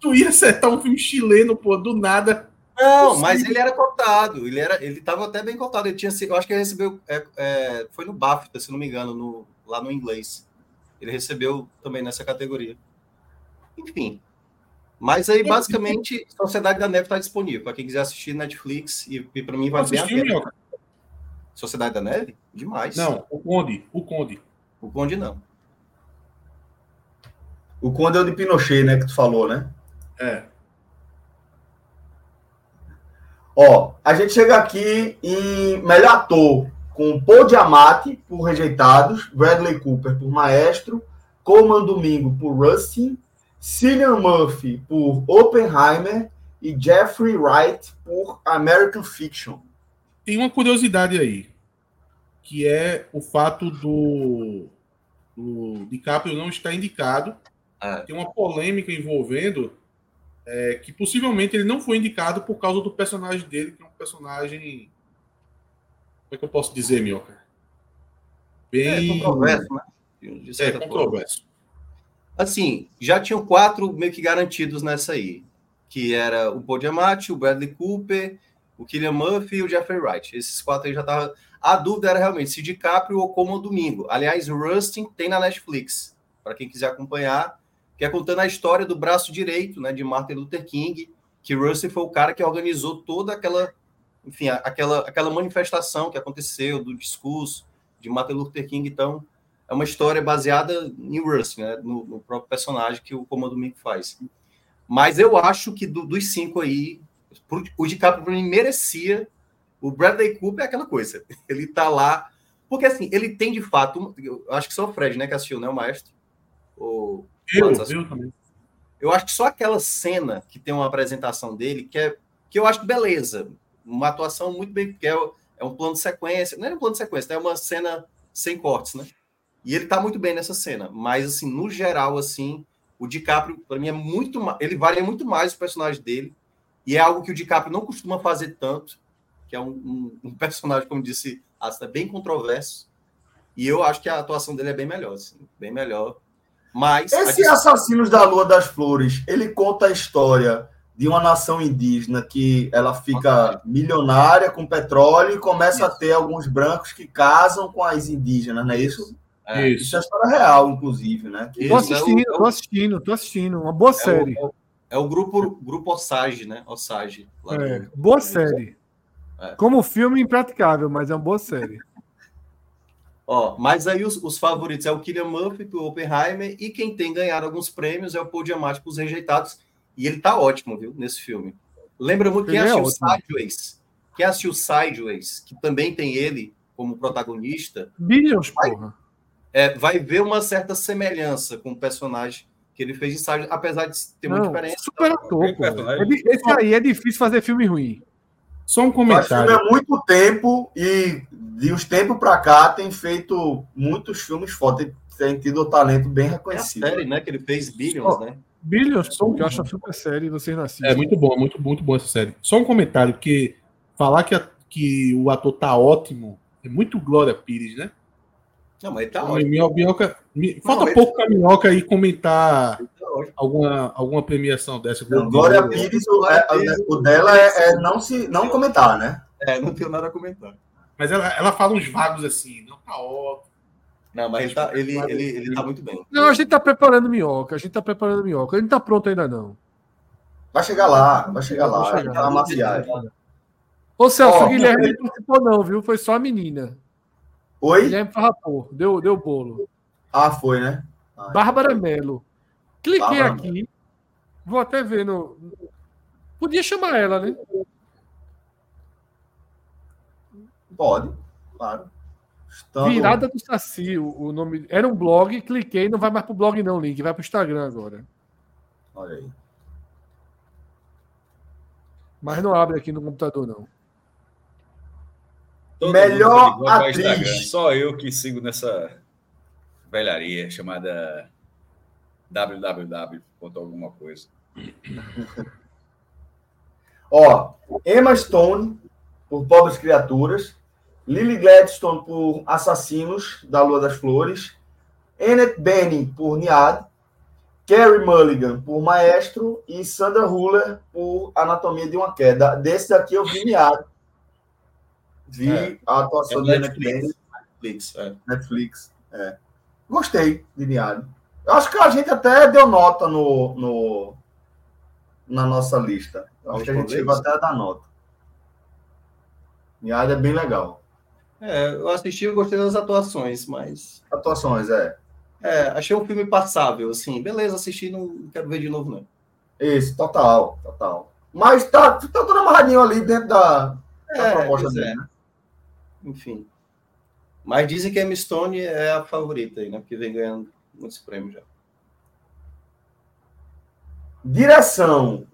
Tu ia acertar um filme chileno, pô, do nada. Não, mas ele era cotado, ele era, ele estava até bem cotado. Ele tinha, eu acho que ele recebeu, é, é, foi no BAFTA, se não me engano, no, lá no inglês. Ele recebeu também nessa categoria. Enfim. Mas aí, basicamente, Sociedade da Neve está disponível para quem quiser assistir Netflix e, e para mim vai bem a pena. Sociedade da Neve? Demais. Não, o Conde, o Conde. O Conde não. O Conde é o de Pinochet, né, que tu falou, né? É. Ó, a gente chega aqui em melhor ator com Paul Diamante por Rejeitados, Bradley Cooper por Maestro, Coleman Domingo por Rustin, Cillian Murphy por Oppenheimer e Jeffrey Wright por American Fiction. Tem uma curiosidade aí, que é o fato do, do DiCaprio não estar indicado. É. Tem uma polêmica envolvendo é, que possivelmente ele não foi indicado por causa do personagem dele, que é um personagem. Como é que eu posso dizer, Mioca? Bem. É controverso, né? É controverso. Assim, já tinham quatro meio que garantidos nessa aí. Que era o Paul Giamatti, o Bradley Cooper, o Killian Murphy e o Jeffrey Wright. Esses quatro aí já estavam. A dúvida era realmente se DiCaprio ou como domingo. Aliás, Rustin tem na Netflix. Para quem quiser acompanhar, que é contando a história do braço direito né, de Martin Luther King, que Russell foi o cara que organizou toda aquela, enfim, aquela, aquela manifestação que aconteceu do discurso de Martin Luther King. Então, é uma história baseada em Russell, né, no, no, próprio personagem que o Comando Mico faz. Mas eu acho que do, dos cinco aí, o DiCaprio para mim merecia. O Bradley Cooper é aquela coisa. (laughs) Ele tá lá. Porque assim, ele tem de fato. Eu acho que só o Fred, né, que assistiu, né, o maestro? O, eu, eu também. Eu acho que só aquela cena que tem uma apresentação dele, que é que eu acho beleza. Uma atuação muito bem, que é, é um plano de sequência, não é um plano de sequência, é uma cena sem cortes, né? E ele tá muito bem nessa cena, mas assim, no geral assim, o DiCaprio para mim é muito, ele varia muito mais o personagem dele, e é algo que o DiCaprio não costuma fazer tanto, que é um, um, um (laughs) personagem, como disse, é bem controverso. E eu acho que a atuação dele é bem melhor, assim, bem melhor mas esse Assassinos da Lua das Flores, ele conta a história de uma nação indígena que ela fica milionária com petróleo e começa isso. a ter alguns brancos que casam com as indígenas, não é isso? É. Isso. isso é história real, inclusive, né? Que tô assistindo, é o, tô assistindo, tô assistindo. Uma boa é série. O, é o, grupo, grupo Osage, né? Osage. É, boa série. É. Como filme impraticável, mas é uma boa série. Ó, mas aí os, os, favoritos é o Killian Murphy o Oppenheimer e quem tem ganhado alguns prêmios é o Paul Giamatti para os rejeitados e ele tá ótimo, viu, nesse filme. Lembra muito quem é assistiu é Sideways? Quem assistiu Sideways, que também tem ele como protagonista. Billions, vai, porra. É, vai ver uma certa semelhança com o personagem que ele fez ensaio, apesar de ter uma diferença. Super tá? ator, é Esse aí é difícil fazer filme ruim. Só um comentário. Há muito tempo e de uns tempos para cá tem feito muitos filmes foda, tem, tem tido um talento bem reconhecido. É a série, né, que ele fez Billions, oh, né? Billions, que eu acho super série, vocês não assistem. É muito bom, muito, muito bom essa série. Só um comentário, porque falar que, a, que o ator tá ótimo é muito Glória Pires, né? Não, mas tá ótimo. Minhoca, falta não, pouco para Minhoca aí comentar tá alguma, alguma premiação dessa. Não, Glória Pires, o, é, o dela é, é, não, se, não comentar, né? É, não tenho nada a comentar. Mas ela, ela fala uns vagos assim, não tá ótimo. Não, mas ele tá, ele, ele, ele tá muito bem. Não, a gente tá preparando minhoca, a gente tá preparando minhoca. Ele não tá pronto ainda, não. Vai chegar lá, vai chegar lá. Vai chegar. Tá maciagem. Ô, Celso, oh, o Guilherme não participou, não, viu? Foi só a menina. Oi? Guilherme Farrapô, deu, deu bolo. Ah, foi, né? Ah, Bárbara Melo. Cliquei Bárbara aqui. Melo. Vou até ver no. Podia chamar ela, né? Pode, claro. Estando... Virada do Saci, o, o, nome. Era um blog, cliquei, não vai mais pro blog, não, link, vai pro Instagram agora. Olha aí. Mas não abre aqui no computador, não. Todo Melhor atriz. Só eu que sigo nessa velharia chamada www. alguma coisa. Ó, Emma Stone por Pobres Criaturas, Lily Gladstone por Assassinos da Lua das Flores, Annette Bening por Niad, Carrie Mulligan por Maestro e Sandra Huller por Anatomia de uma Queda. Desse daqui eu vi Niad. Vi é. a atuação é Bening. Netflix, é. Netflix, é. Gostei de Niad. Eu acho que a gente até deu nota no, no na nossa lista. Eu acho que a gente chegou até a dar nota. Niad é bem legal. É, eu assisti e gostei das atuações, mas. Atuações, é. É, achei um filme passável, assim. Beleza, assisti, não quero ver de novo, não. Isso, total, total. Mas tá, tá tudo amarradinho ali dentro da, é, da proposta dele, é. né? Enfim. Mas dizem que a Emma Stone é a favorita aí, né? Porque vem ganhando muitos prêmios já. Direção: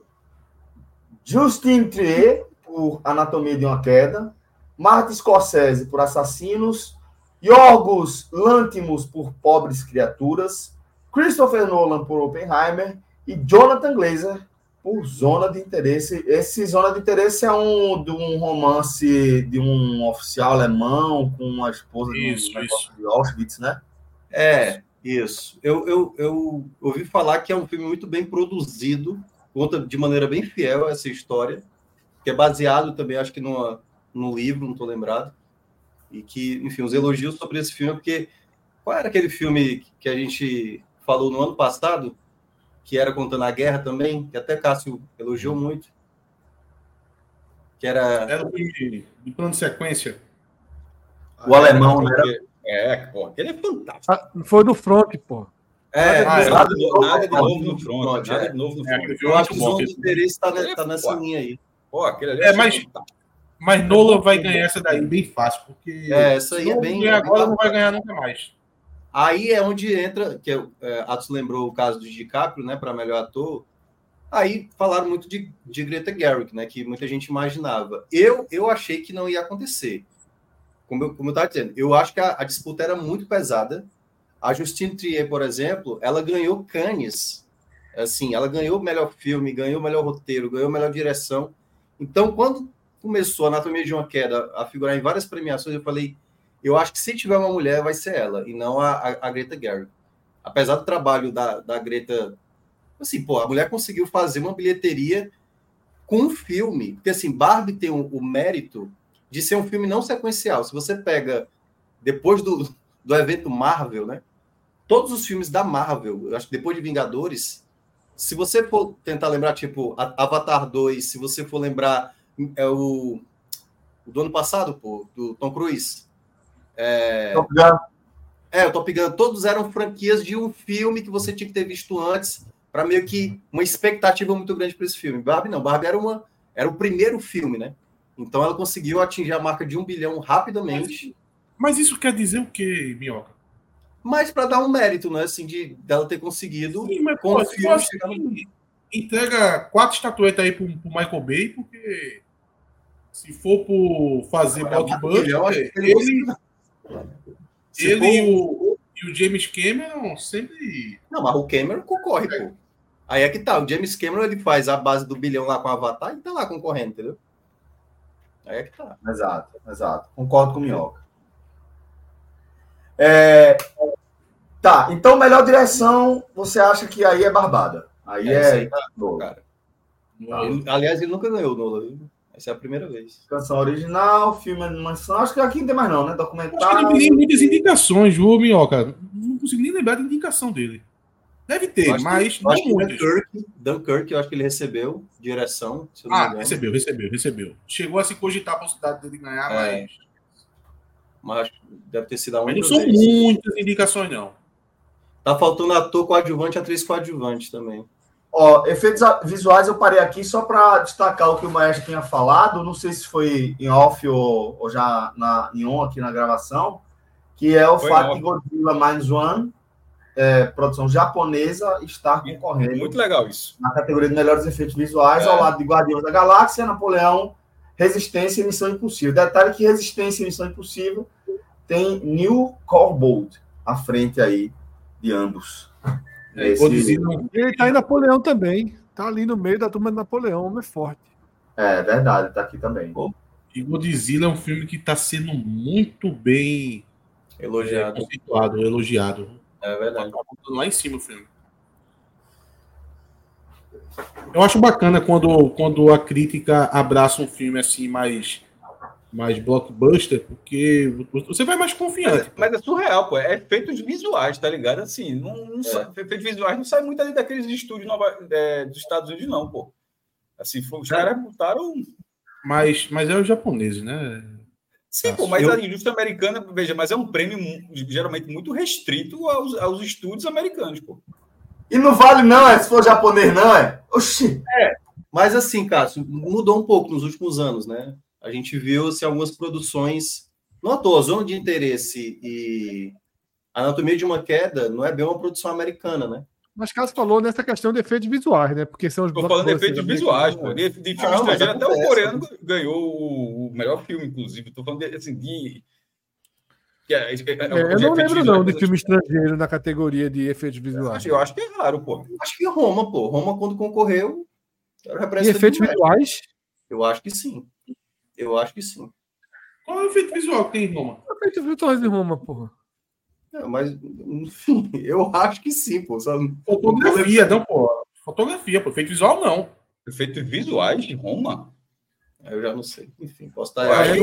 Justin Trier, por Anatomia de uma Queda. Martin Scorsese por Assassinos, Yorgos Lantimos por Pobres Criaturas, Christopher Nolan por Oppenheimer e Jonathan Glazer por Zona de Interesse. Esse Zona de Interesse é um de um romance de um oficial alemão com uma esposa isso, de, isso. de Auschwitz, né? É, isso. Eu, eu, eu ouvi falar que é um filme muito bem produzido, conta de maneira bem fiel essa história, que é baseado também, acho que numa no livro, não estou lembrado, e que, enfim, os elogios sobre esse filme, porque qual era aquele filme que a gente falou no ano passado, que era contando a guerra também, que até Cássio elogiou muito, que era... Era o filme de plano de sequência. O ah, alemão, né? É, pô, aquele é fantástico. Ah, foi do front, pô. É, nada, nada, de, nada de novo no front. Nada de novo no front. É, eu acho que o interesse está tá nessa linha aí. Pô, aquele ali é, é mas. Mas Nola vai ganhar essa daí bem fácil, porque é, essa aí é bem. agora não vai ganhar nunca mais. Aí é onde entra, que é, Atos lembrou o caso do DiCaprio, né, para melhor ator. Aí falaram muito de, de Greta Gerwig, né, que muita gente imaginava. Eu, eu achei que não ia acontecer. Como eu, como eu estava dizendo, eu acho que a, a, disputa era muito pesada. A Justine Trier, por exemplo, ela ganhou Cannes. Assim, ela ganhou o melhor filme, ganhou o melhor roteiro, ganhou a melhor direção. Então, quando começou a Anatomia de uma Queda a figurar em várias premiações, eu falei, eu acho que se tiver uma mulher, vai ser ela, e não a, a, a Greta Gerwig. Apesar do trabalho da, da Greta, assim, pô, a mulher conseguiu fazer uma bilheteria com um filme, porque assim, Barbie tem o, o mérito de ser um filme não sequencial. Se você pega depois do, do evento Marvel, né? Todos os filmes da Marvel, eu acho que depois de Vingadores, se você for tentar lembrar, tipo, Avatar 2, se você for lembrar é o, o do ano passado, pô, do Tom Cruise. É, Top Gun. É, o Top Gun. Todos eram franquias de um filme que você tinha que ter visto antes, para meio que uma expectativa muito grande para esse filme. Barbie não, Barbie era, uma, era o primeiro filme, né? Então ela conseguiu atingir a marca de um bilhão rapidamente. Mas, mas isso quer dizer o quê, Minhoca? Mas para dar um mérito, né? Assim, de dela ter conseguido. Sim, mas, pô, se for assim, entrega quatro estatuetas aí pro, pro Michael Bay, porque se for por fazer blockbuster, ele, ele, ele e, o, e o James Cameron sempre. Não, mas o Cameron concorre, pô. Aí é que tá, o James Cameron ele faz a base do bilhão lá com o Avatar e tá lá concorrendo, entendeu? Aí é que tá. Exato, exato. Concordo com o Minhoca. É... Tá, então melhor direção, você acha que aí é Barbada? Aí é. é... Tá, cara. Tá. aliás, ele nunca ganhou o Nolan. Essa é a primeira vez. Canção original, filme de animação. Acho que aqui não tem mais, não, né? Documentário. Acho que ele tem muitas indicações, viu, Minhoca? Não consigo nem lembrar da indicação dele. Deve ter, mas não muito. Dunkirk, Dunkirk, eu acho que ele recebeu direção. ah, recebeu, recebeu, recebeu. Chegou a se cogitar a possibilidade dele ganhar, é. mas. Mas deve ter sido a única. Mas não são vez. muitas indicações, não. Tá faltando ator coadjuvante e atriz coadjuvante também. Ó, efeitos visuais eu parei aqui só para destacar o que o Maestro tinha falado. Não sei se foi em off ou, ou já na, em on aqui na gravação, que é o foi fato de Godzilla Minus One, é, produção japonesa, estar concorrendo. Muito legal isso. Na categoria de melhores efeitos visuais, é. ao lado de Guardiões da Galáxia, Napoleão, Resistência e Missão Impossível. Detalhe que Resistência e Missão Impossível tem New Corbold à frente aí de ambos. É, esse... Ele está em Napoleão também. Está ali no meio da turma de Napoleão, homem forte. É verdade, está aqui também. E Godzilla é um filme que está sendo muito bem elogiado. É, elogiado. É verdade. Tá lá em cima o filme. Eu acho bacana quando, quando a crítica abraça um filme assim mais mais blockbuster, porque você vai mais confiante. Mas, mas é surreal, pô. É efeitos visuais, tá ligado? Assim, não, não é. sai, efeitos visuais não sai muito ali daqueles estúdios nova, é, dos Estados Unidos, não, pô. Assim, os é. caras botaram. Mas, mas é o japonês, né? Sim, pô, mas eu... a indústria americana, veja, mas é um prêmio geralmente muito restrito aos, aos estúdios americanos, pô. E não vale, não, é? Se for japonês, não, é? Oxi! É, mas assim, Cássio, mudou um pouco nos últimos anos, né? A gente viu se algumas produções. Não à toa, Zona de Interesse e Anatomia de uma Queda não é bem uma produção americana, né? Mas Cássio falou nessa questão de efeitos visuais, né? Porque são os. Estou falando de efeitos visuais, pô. De, de filme ah, estrangeiro, até o coreano ganhou o melhor filme, inclusive. Estou falando de, assim, de. É, é, é, eu não lembro, não, de filme estrangeiro na categoria de efeitos visuais. Eu acho que é raro, pô. Acho que Roma, pô. Roma, quando concorreu. E efeitos visuais? Eu acho que sim. Eu acho que sim. Qual é o efeito visual que tem em Roma? O efeito visual em Roma, porra. Não, mas, enfim, (laughs) eu acho que sim, pô. Só... Fotografia, não, pô. Fotografia, pô. Efeito visual, não. Efeitos visuais de Roma? Eu já não sei. Enfim, posso estar errado.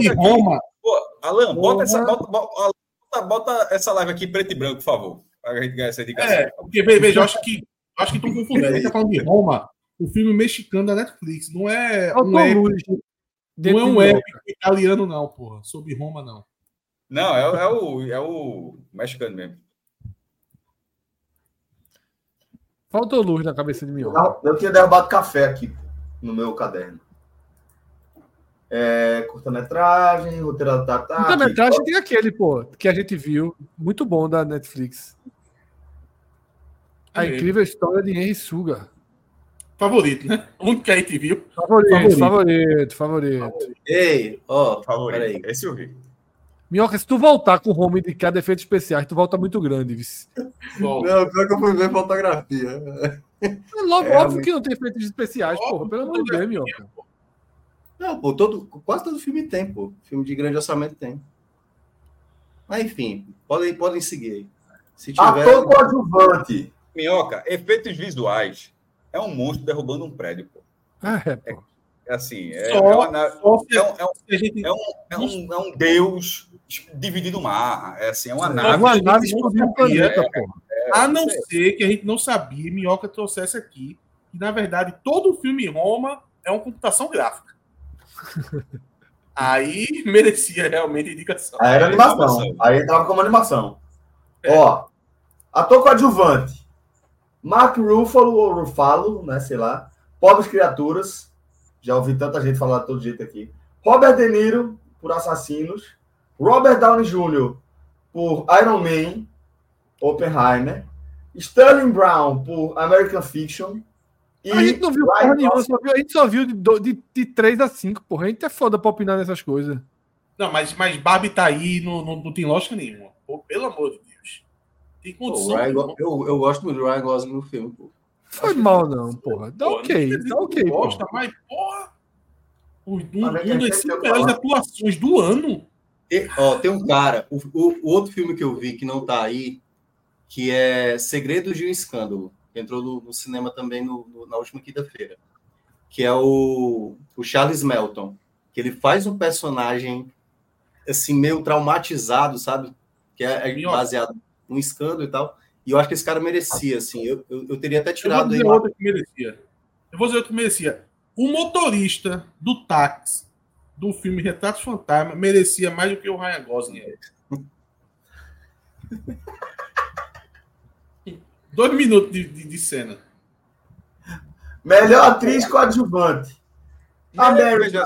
de Roma. Pô, Alan, bota essa, bota, bota, bota, essa live aqui preto e branco, por favor. Para a gente ganhar essa indicação. É, porque, veja, eu acho que acho que estão confundindo. A gente tá falando de Roma, o filme mexicano da Netflix. Não é um épico, não é um épico italiano, não, porra. Sobre Roma, não. Não, é, é, o, é o mexicano mesmo. Faltou luz na cabeça de mim. Eu tinha derrubado café aqui no meu caderno. É, curta-metragem, roteiro da Tata. Curta-metragem tem aquele, pô, que a gente viu, muito bom da Netflix. A é incrível história de Henry Suga favorito, né? (laughs) O único que a gente viu. Favorito, favorito, favorito. Ei, ó, oh, favorito. Peraí. Esse eu vi. Minhoca, se tu voltar com o home de cada efeitos especiais, tu volta muito grande, vice. Não, pior que eu fui ver fotografia. É logo, é, óbvio que não tem efeitos especiais, óbvio, porra, pelo amor de Deus, Minhoca. Não, pô, todo, quase todo filme tem, pô. Filme de grande orçamento tem. Mas enfim, podem, podem seguir aí. Se tiver... Ator coadjuvante. Minhoca, efeitos visuais é um monstro derrubando um prédio, pô. Ah, é, pô. É, assim, é, é, uma, é, um, é, um, é, um, é um deus dividido o mar. É assim, é uma nave. É uma nave explodindo o planeta, pô. a não ser que a gente não sabia, Minhoca trouxesse aqui, que na verdade todo filme em Roma é uma computação gráfica. (laughs) Aí merecia realmente indicação. Aí era animação. Aí entrava como animação. Ó, ator coadjuvante. Mark Ruffalo ou Ruffalo, né? Sei lá. Pobres Criaturas. Já ouvi tanta gente falar todo jeito aqui. Robert De Niro, por Assassinos. Robert Downey Jr., por Iron Man, Oppenheimer. Sterling Brown por American Fiction. E a gente não viu porra nenhuma, só viu, a gente só viu de, de, de 3 a 5, porra. A gente é foda pra opinar nessas coisas. Não, mas, mas Barbie tá aí, não, não, não tem lógica nenhuma. Pô, pelo amor de Deus. Tem condição. Ryan, eu, eu gosto muito do Ryan Gosling no filme, pô. Foi mal, não, porra. Dá ok, dá ok. Gosta, porra. mas, porra. Um, um, um das cinco melhores atuações do ano. E, ó, tem um cara, o, o, o, outro filme que eu vi que não tá aí, que é Segredos de um Escândalo, que entrou no, no cinema também no, no, na última quinta-feira, que é o, o Charles Melton, que ele faz um personagem assim meio traumatizado, sabe? Que é, é baseado num escândalo e tal. E eu acho que esse cara merecia, assim. Eu, eu, eu teria até tirado eu vou dizer outra que merecia. Eu vou dizer outra que merecia. O motorista do táxi do filme Retratos Fantasma merecia mais do que o Ryan Gosling. (laughs) Dois minutos de, de, de, cena. Melhor atriz coadjuvante. América.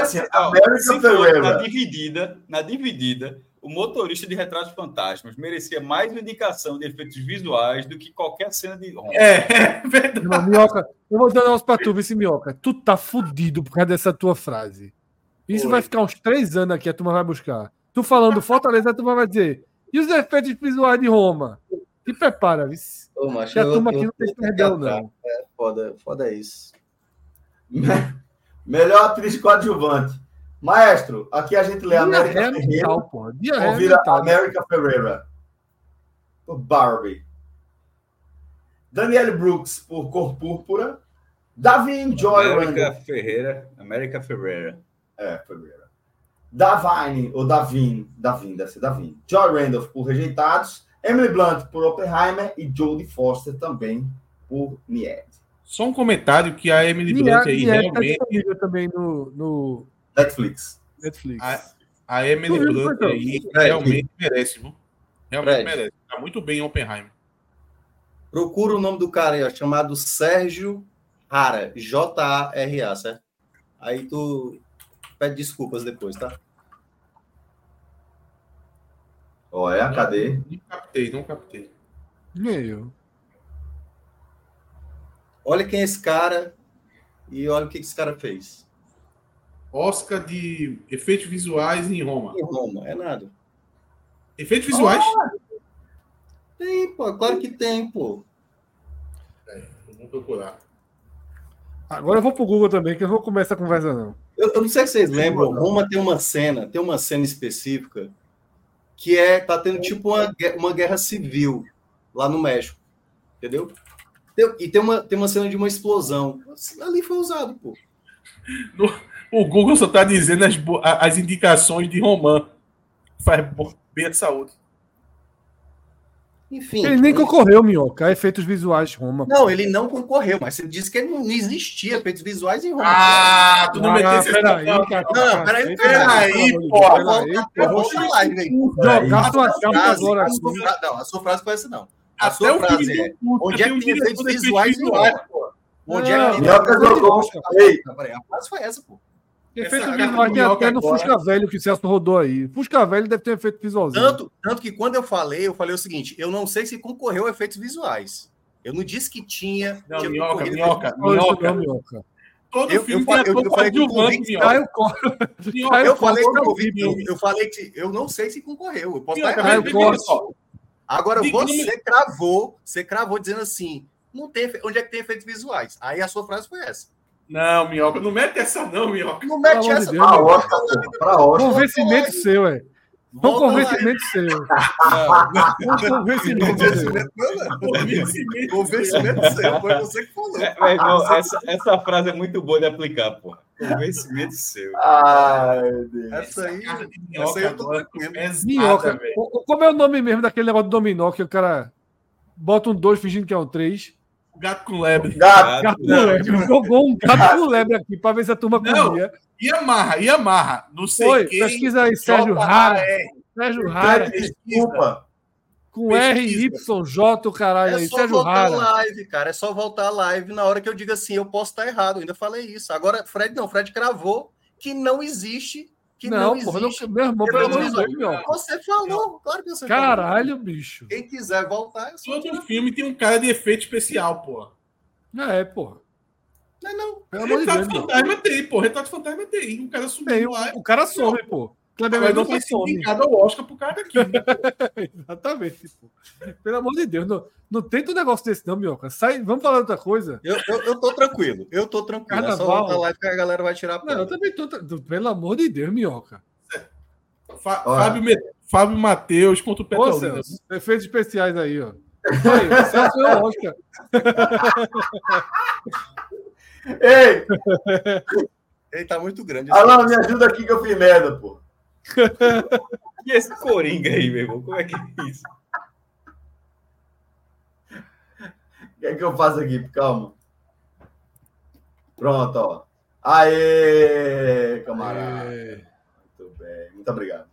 Assim, América Ferreira. Na dividida, na dividida, o motorista de Retratos Fantasmas merecia mais uma indicação de efeitos visuais do que qualquer cena de É, (laughs) é verdade. Não, Minhoca, eu vou dar um negócio pra tu, esse Minhoca. Tu tá fudido por causa dessa tua frase. Isso Oi. vai ficar uns três anos aqui, a turma vai buscar. Tu falando Fortaleza, a turma vai dizer. E os efeitos visuais de Roma? Te prepara? Ô, macho, a turma aqui não tem perdão, não. É, foda, foda isso. (laughs) Melhor atriz coadjuvante. Maestro, aqui a gente lê América Ferreira. Mental, ou vira América Ferreira. Por Barbie. Danielle Brooks por Cor Púrpura. Davin Joy América. Ferreira. América Ferreira. É, Ferreira. Davine, ou Davin, Davin, deve ser Davin. Joy Randolph por Rejeitados. Emily Blunt por Oppenheimer e Jodie Foster também por Nied. Só um comentário que a Emily Blunt aí Nied tá realmente... Tá também no, no Netflix. Netflix. A, a Emily Blunt aí realmente merece, viu? Realmente Fred. merece. Tá muito bem em Oppenheimer. Procura o nome do cara aí, ó, chamado Sérgio Rara, J-A-R-A, certo? Aí tu pede desculpas depois, tá? Olha, cadê? Não captei, não captei. Meio. Olha quem é esse cara e olha o que esse cara fez. Oscar de efeitos visuais em Roma. Em Roma, é nada. Efeitos visuais? Ah, tem, pô, claro que tem, pô. É, vamos procurar. Agora eu vou pro Google também, que eu não vou começar a conversa, não. Eu, eu, não sei se vocês lembram, Roma tem uma cena, tem uma cena específica que é, tá tendo tipo uma, uma guerra civil lá no México. Entendeu? E tem uma, tem uma cena de uma explosão. Ali foi usado, pô. No, o Google só está dizendo as, as indicações de Roman. Faz bem a saúde. Enfim. Ele nem tipo, concorreu, Minhoca, a efeitos visuais de Roma. Não, ele não concorreu, mas ele disse que não existia efeitos visuais em Roma. Ah, tu não ah, meteu peraí, Não, peraí, peraí, porra. Volta live aí. Jogar sua capa agora. Não, a sua frase foi essa, não. A sua frase é: onde é que tem efeitos visuais em Roma? Onde é que tem efeitos visuais? A frase foi essa, pô. Efeito visual tem até no agora. Fusca Velho que o Celso rodou aí. Fusca Velho deve ter um efeito visualzinho. Tanto, tanto que quando eu falei, eu falei o seguinte: eu não sei se concorreu a efeitos visuais. Eu não disse que tinha. Não, minhoca, minhoca, minhoca, minhoca. Todo eu, filme eu, eu, eu, falei que convicto. Caio Eu falei que. Eu falei que eu não sei se concorreu. Eu posso estar errado. Agora você cravou, você cravou dizendo assim: não tem, onde é que tem efeitos visuais? Aí a sua frase foi essa. Não, Minhoca, não mete essa não, Minhoca. Não mete essa. Deus, pra Oscar, pra Oscar. Convencimento seu, é. Um convencimento seu. Convencimento seu. Convencimento seu. Foi você que falou. É, irmão, essa, essa frase é muito boa de aplicar, pô. Convencimento seu. Ai, meu Deus. Essa aí, essa aí eu tô tranquilo. É minhoca. Como é o nome mesmo daquele negócio do dominó que o cara bota um 2 fingindo que é um 3? Gato com lebre. Gato, gato com lebre. Jogou um gato com lebre aqui para ver se a turma comia. E amarra, e amarra. Não sei Oi, quem. Pesquisa aí, Sérgio Rara. Sérgio Rara. Desculpa. Com R, Y, J, o caralho é aí. Só Sérgio voltar Rara. live, cara. É só voltar a live na hora que eu digo assim, eu posso estar errado. Eu ainda falei isso. Agora, Fred não. Fred cravou que não existe que não, não porra, não, meu irmão, pelo amor de Deus, Você falou, claro que você Caralho, falou. bicho. Quem quiser voltar, eu sou Todo filme tem um cara de efeito especial, porra. É, porra. Não, é não. Pelo amor de Deus. Fantasma tem, pô. Retrato Fantasma tem. Um cara sumiu lá. O cara some, pô. Kleber Mendonça foi indicado ao Oscar pro cara daqui. Né? (laughs) Exatamente. Pô. Pelo amor de Deus, não, não tenta um negócio desse, não, Mioca. Sai, vamos falar outra coisa. Eu, eu, eu tô tranquilo, eu tô tranquilo. Carnaval. É só live que a galera vai tirar a Não, eu também tô. Pelo amor de Deus, Mioca. Fá, Fábio, Fábio Matheus contra o Petrolina. Efeitos especiais aí, ó. Aí, Celso é o Oscar. Ei! Ele tá muito grande. Alan, me ajuda aqui que eu fiz merda, pô. E esse Coringa aí, meu irmão? Como é que é isso? O que é que eu faço aqui? Calma. Pronto, ó. Aê, camarada. Aê. Muito bem. Muito obrigado.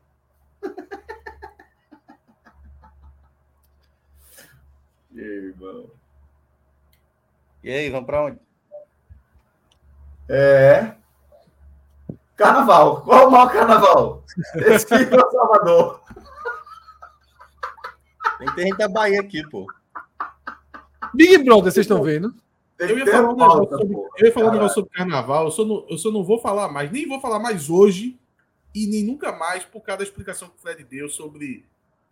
(laughs) e aí, irmão? E aí, vamos para onde? É. Carnaval. Qual o maior carnaval? Esse ou Salvador? Tem que ter gente da Bahia aqui, pô. Big Brother, vocês estão vendo? Eu ia, falar um negócio sobre, eu ia falar um negócio sobre carnaval, eu só, não, eu só não vou falar mais, nem vou falar mais hoje e nem nunca mais por causa da explicação que o Fred deu sobre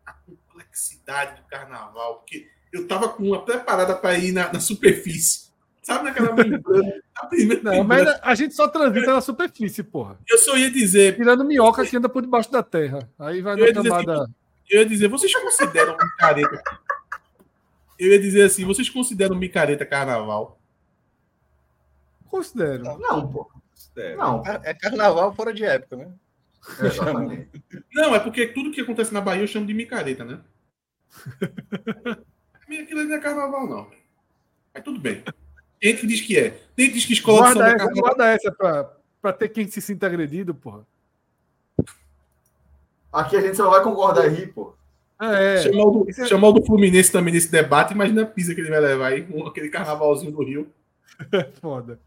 a complexidade do carnaval, porque eu tava com uma preparada para ir na, na superfície Sabe naquela membrana? Não, mas a gente só transita na superfície, porra. Eu só ia dizer. Tirando minhoca que anda por debaixo da terra. Aí vai na camada. Assim, eu ia dizer, vocês consideram (laughs) micareta. Eu ia dizer assim, vocês consideram micareta carnaval? Considero. Não, pô. Não. É carnaval fora de época, né? É, não, é porque tudo que acontece na Bahia eu chamo de micareta, né? (laughs) Aquilo ali não é carnaval, não. Mas tudo bem. Tem que diz que é. Tem que diz que escola guarda de essa, Guarda essa pra, pra ter quem se sinta agredido, porra. Aqui a gente só vai concordar rir, pô. Ah, é. Chamar o, do, é... chamar o do Fluminense também nesse debate, imagina a pisa que ele vai levar aí com aquele carnavalzinho do Rio. (laughs) Foda.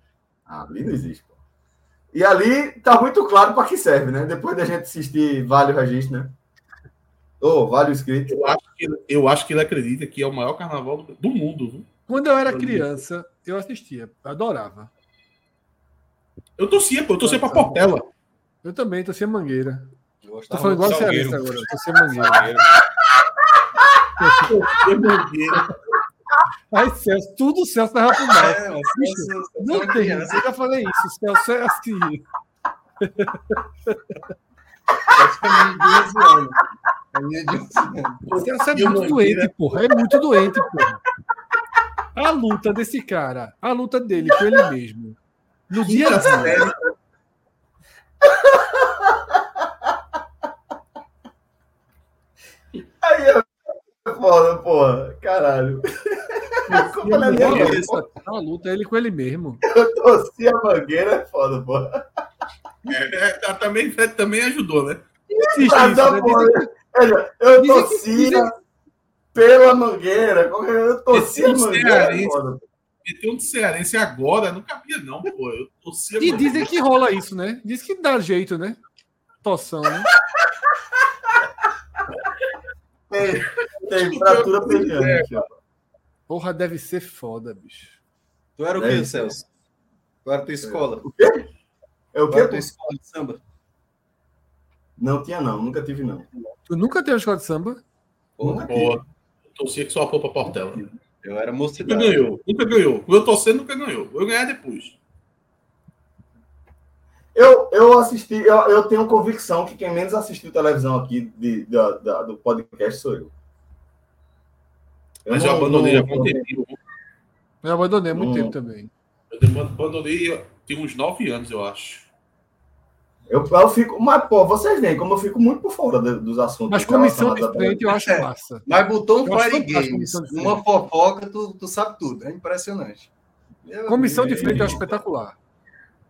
Ah, ali não existe, pô. E ali tá muito claro para que serve, né? Depois da gente assistir Vale o Registro, né? Ô, oh, Vale o Escrito. Eu acho, que, eu acho que ele acredita que é o maior carnaval do, do mundo, viu? Quando eu era criança, eu assistia, adorava. Eu torcia, pô, eu torcia pra Portela. Eu também, torcia Mangueira. Tô falando igual Cearense agora, torcia Mangueira. torcia Mangueira. Ai, Celso, tudo Celso tava pro mal. É, não tem, eu já falei isso, Celso é assim. Celso é muito doente, porra. É muito doente, porra. A luta desse cara, a luta dele com ele mesmo, no dia a dia. Aí é foda, porra. Caralho. (laughs) A luta ele com ele mesmo. Eu torci a mangueira, é foda, porra. É, é, tá, também, também ajudou, né? Existe isso, né? Dizem, eu torcia pela Mangueira. Eu torcia a Mangueira. Meter um de Cearense agora não cabia, não, pô. Eu torcia e dizem que rola isso, né? Diz que dá jeito, né? Toção, né? tem, tem fratura peniana. Porra, deve ser foda, bicho. Tu era o quê, Celso? Tu era tua escola? O quê? É o quê? tua escola de samba? Não tinha, não. Nunca tive, não. Tu nunca teve escola de samba? Porra, Porra torcia que só a para Portela. Eu era moço. Nunca ganhou, nunca ganhou. O eu torcendo nunca ganhou. Eu ganhar depois. Eu, eu assisti, eu, eu tenho convicção que quem menos assistiu televisão aqui de, de, de do podcast sou eu. eu Mas não, eu abandonei há muito tempo. Eu abandonei há muito tempo também. Eu abandonei tem uns nove anos, eu acho. Eu, eu fico, mas, pô, vocês veem como eu fico muito por fora de, dos assuntos. Mas comissão de frente eu acho é, massa. Mas botou um Fire Games, uma fofoca, tu, tu sabe tudo. É impressionante. Meu comissão Deus. de frente eu acho espetacular.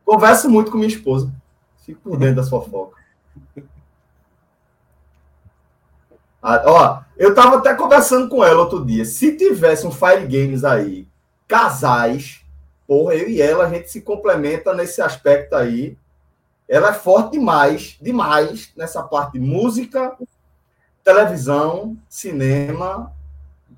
Converso muito com minha esposa. Fico por dentro das fofocas. Ah, ó, eu tava até conversando com ela outro dia. Se tivesse um Fire Games aí, casais, porra, eu e ela, a gente se complementa nesse aspecto aí ela é forte demais, demais nessa parte de música, televisão, cinema,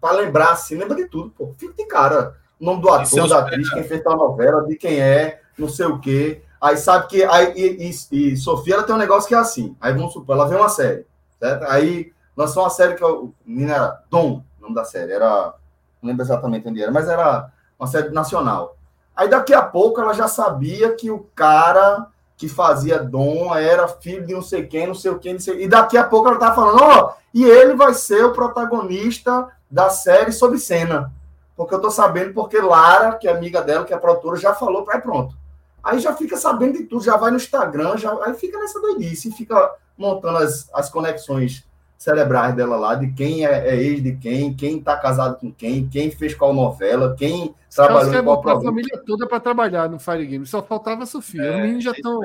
para lembrar assim, lembra de tudo, pô. Fica de cara. O nome do ator, da atriz, quem fez a novela, de quem é, não sei o quê. Aí sabe que. Aí, e, e, e, Sofia ela tem um negócio que é assim. Aí vamos supor, ela vê uma série. Certo? Aí lançou uma série que o menino era Dom, o nome da série. Era. Não lembro exatamente onde era, mas era uma série nacional. Aí daqui a pouco ela já sabia que o cara que fazia Dom era filho de não sei quem, não sei o quem, sei... e daqui a pouco ela tá falando, ó, oh, e ele vai ser o protagonista da série sobre cena. Porque eu tô sabendo, porque Lara, que é amiga dela, que é produtora, já falou, para pronto. Aí já fica sabendo de tudo, já vai no Instagram, já, aí fica nessa doidice, fica montando as, as conexões cerebrais dela lá, de quem é, é ex de quem, quem tá casado com quem, quem fez qual novela, quem trabalhou em qual programa. a família toda para trabalhar no Fire Game, só faltava a Sofia. É, Os meninos já estão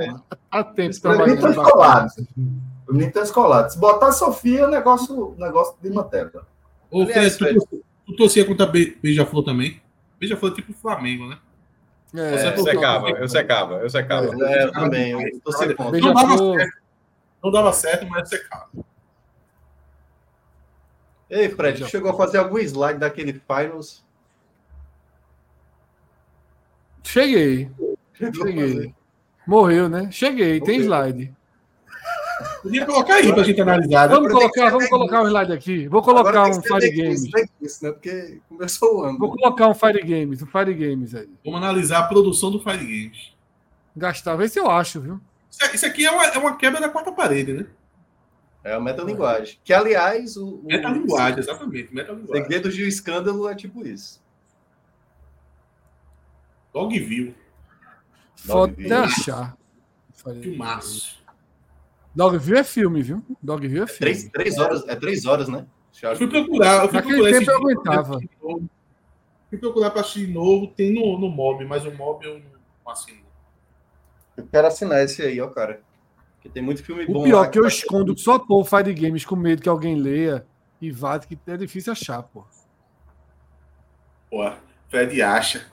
há tempo trabalhando. Os meninos escolados. Os meninos estão escolados. Se botar a Sofia, o negócio, negócio de manteiga. Ô, Fred, tu, tu torcia contra Beija-Flor também? Beija-Flor é tipo Flamengo, né? É, eu secava, eu secava, eu secava. É, eu também. Eu não, dava certo, não dava certo, mas secava. Ei, Fred, chegou a fazer algum slide daquele Finals? Cheguei. Cheguei. Morreu, né? Cheguei, tem slide. Podia colocar aí para a gente analisar. Né? Vamos colocar, vamos colocar um slide aqui. Vou colocar um Fire Games. Isso, né? Porque começou o ano. Vou colocar um Fire Games, um Fire Games aí. Vamos analisar a produção do Fire Games. Gastar, vê se eu acho, viu? Isso aqui é uma, é uma quebra da quarta parede, né? É a metalinguagem. Que, aliás, o. Metalinguagem, exatamente. Metalinguagem. Segredos de um escândalo é tipo isso. Dogville. Pode achar. Filmaço. Dogville é filme, viu? Dogville é filme. É três, três horas, é três horas, né? Eu fui procurar. Eu fui Naquele procurar tempo eu aguentava. Fui procurar para assistir novo. Tem no, no Mob, mas o Mob eu não assino. Eu quero assinar esse aí, ó, cara. Porque tem muito filme o bom. O pior é que eu escondo só por Fire Games com medo que alguém leia e vá, que é difícil achar, pô. Pô, Fred acha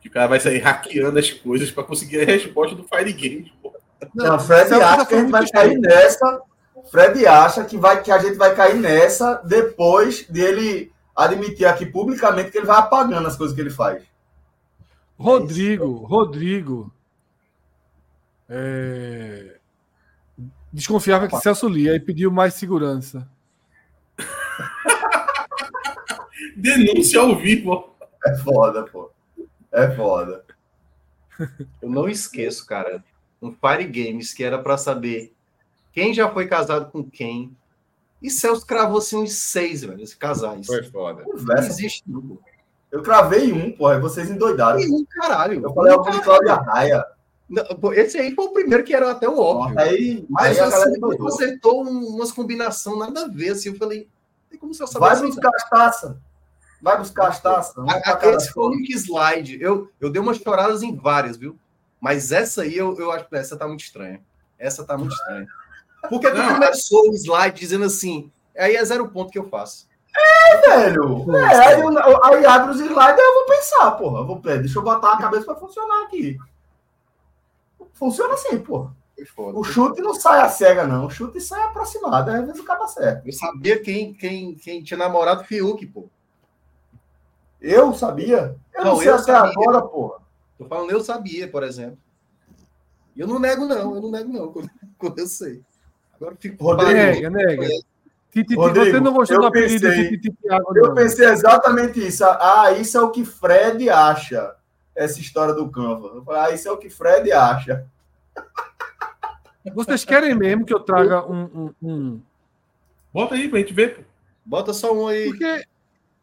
que o cara vai sair hackeando as coisas para conseguir a resposta do Fire Games, pô. Não, Não Fred acha que a gente vai cair nessa. Fred acha que, vai, que a gente vai cair nessa depois dele admitir aqui publicamente que ele vai apagando as coisas que ele faz. Rodrigo, Rodrigo. É... Desconfiava que Celso lia e pediu mais segurança. (laughs) Denúncia ao vivo. É foda, pô. É foda. Eu não esqueço, cara. Um Fire Games que era para saber quem já foi casado com quem. E Celso cravou assim uns seis, velho, esses casais. Foi foda. Não existe tudo. Eu cravei um, porra, vocês endoidaram. E um caralho. Eu falei algum de Cláudia Raia. Esse aí foi o primeiro que era até o óbvio. Aí, mas aí assim, você acertou umas combinações nada a ver. Assim, eu falei, tem como você saber Vai buscar as taças. Vai buscar as taças. Esse foi o único slide. Eu, eu dei umas choradas em várias, viu? Mas essa aí eu, eu acho que essa tá muito estranha. Essa tá muito estranha. Porque tu começou o slide dizendo assim, aí é zero ponto que eu faço. É, velho. É, aí, eu, aí abre os slides e eu vou pensar, porra. Eu vou, deixa eu botar a cabeça para funcionar aqui. Funciona assim, pô. O chute não sai a cega, não. O chute sai aproximado. Às vezes o cara certo. Eu sabia quem, quem, quem tinha namorado Fiuk, pô. Eu sabia? Eu não, não sei eu até sabia. agora, pô. Tô falando, eu sabia, por exemplo. Eu não nego, não. Eu não nego, não, quando, (laughs) quando eu sei. Agora fico. Rodrigo, nega, nega. Titi, Rodrigo, você não gostou do apelido de Titi Thiago, Eu pensei exatamente isso. Ah, isso é o que Fred acha essa história do Canva. Eu falei, ah, isso é o que Fred acha. Vocês querem mesmo que eu traga um. um, um... Bota aí pra gente ver. Bota só um aí. Porque,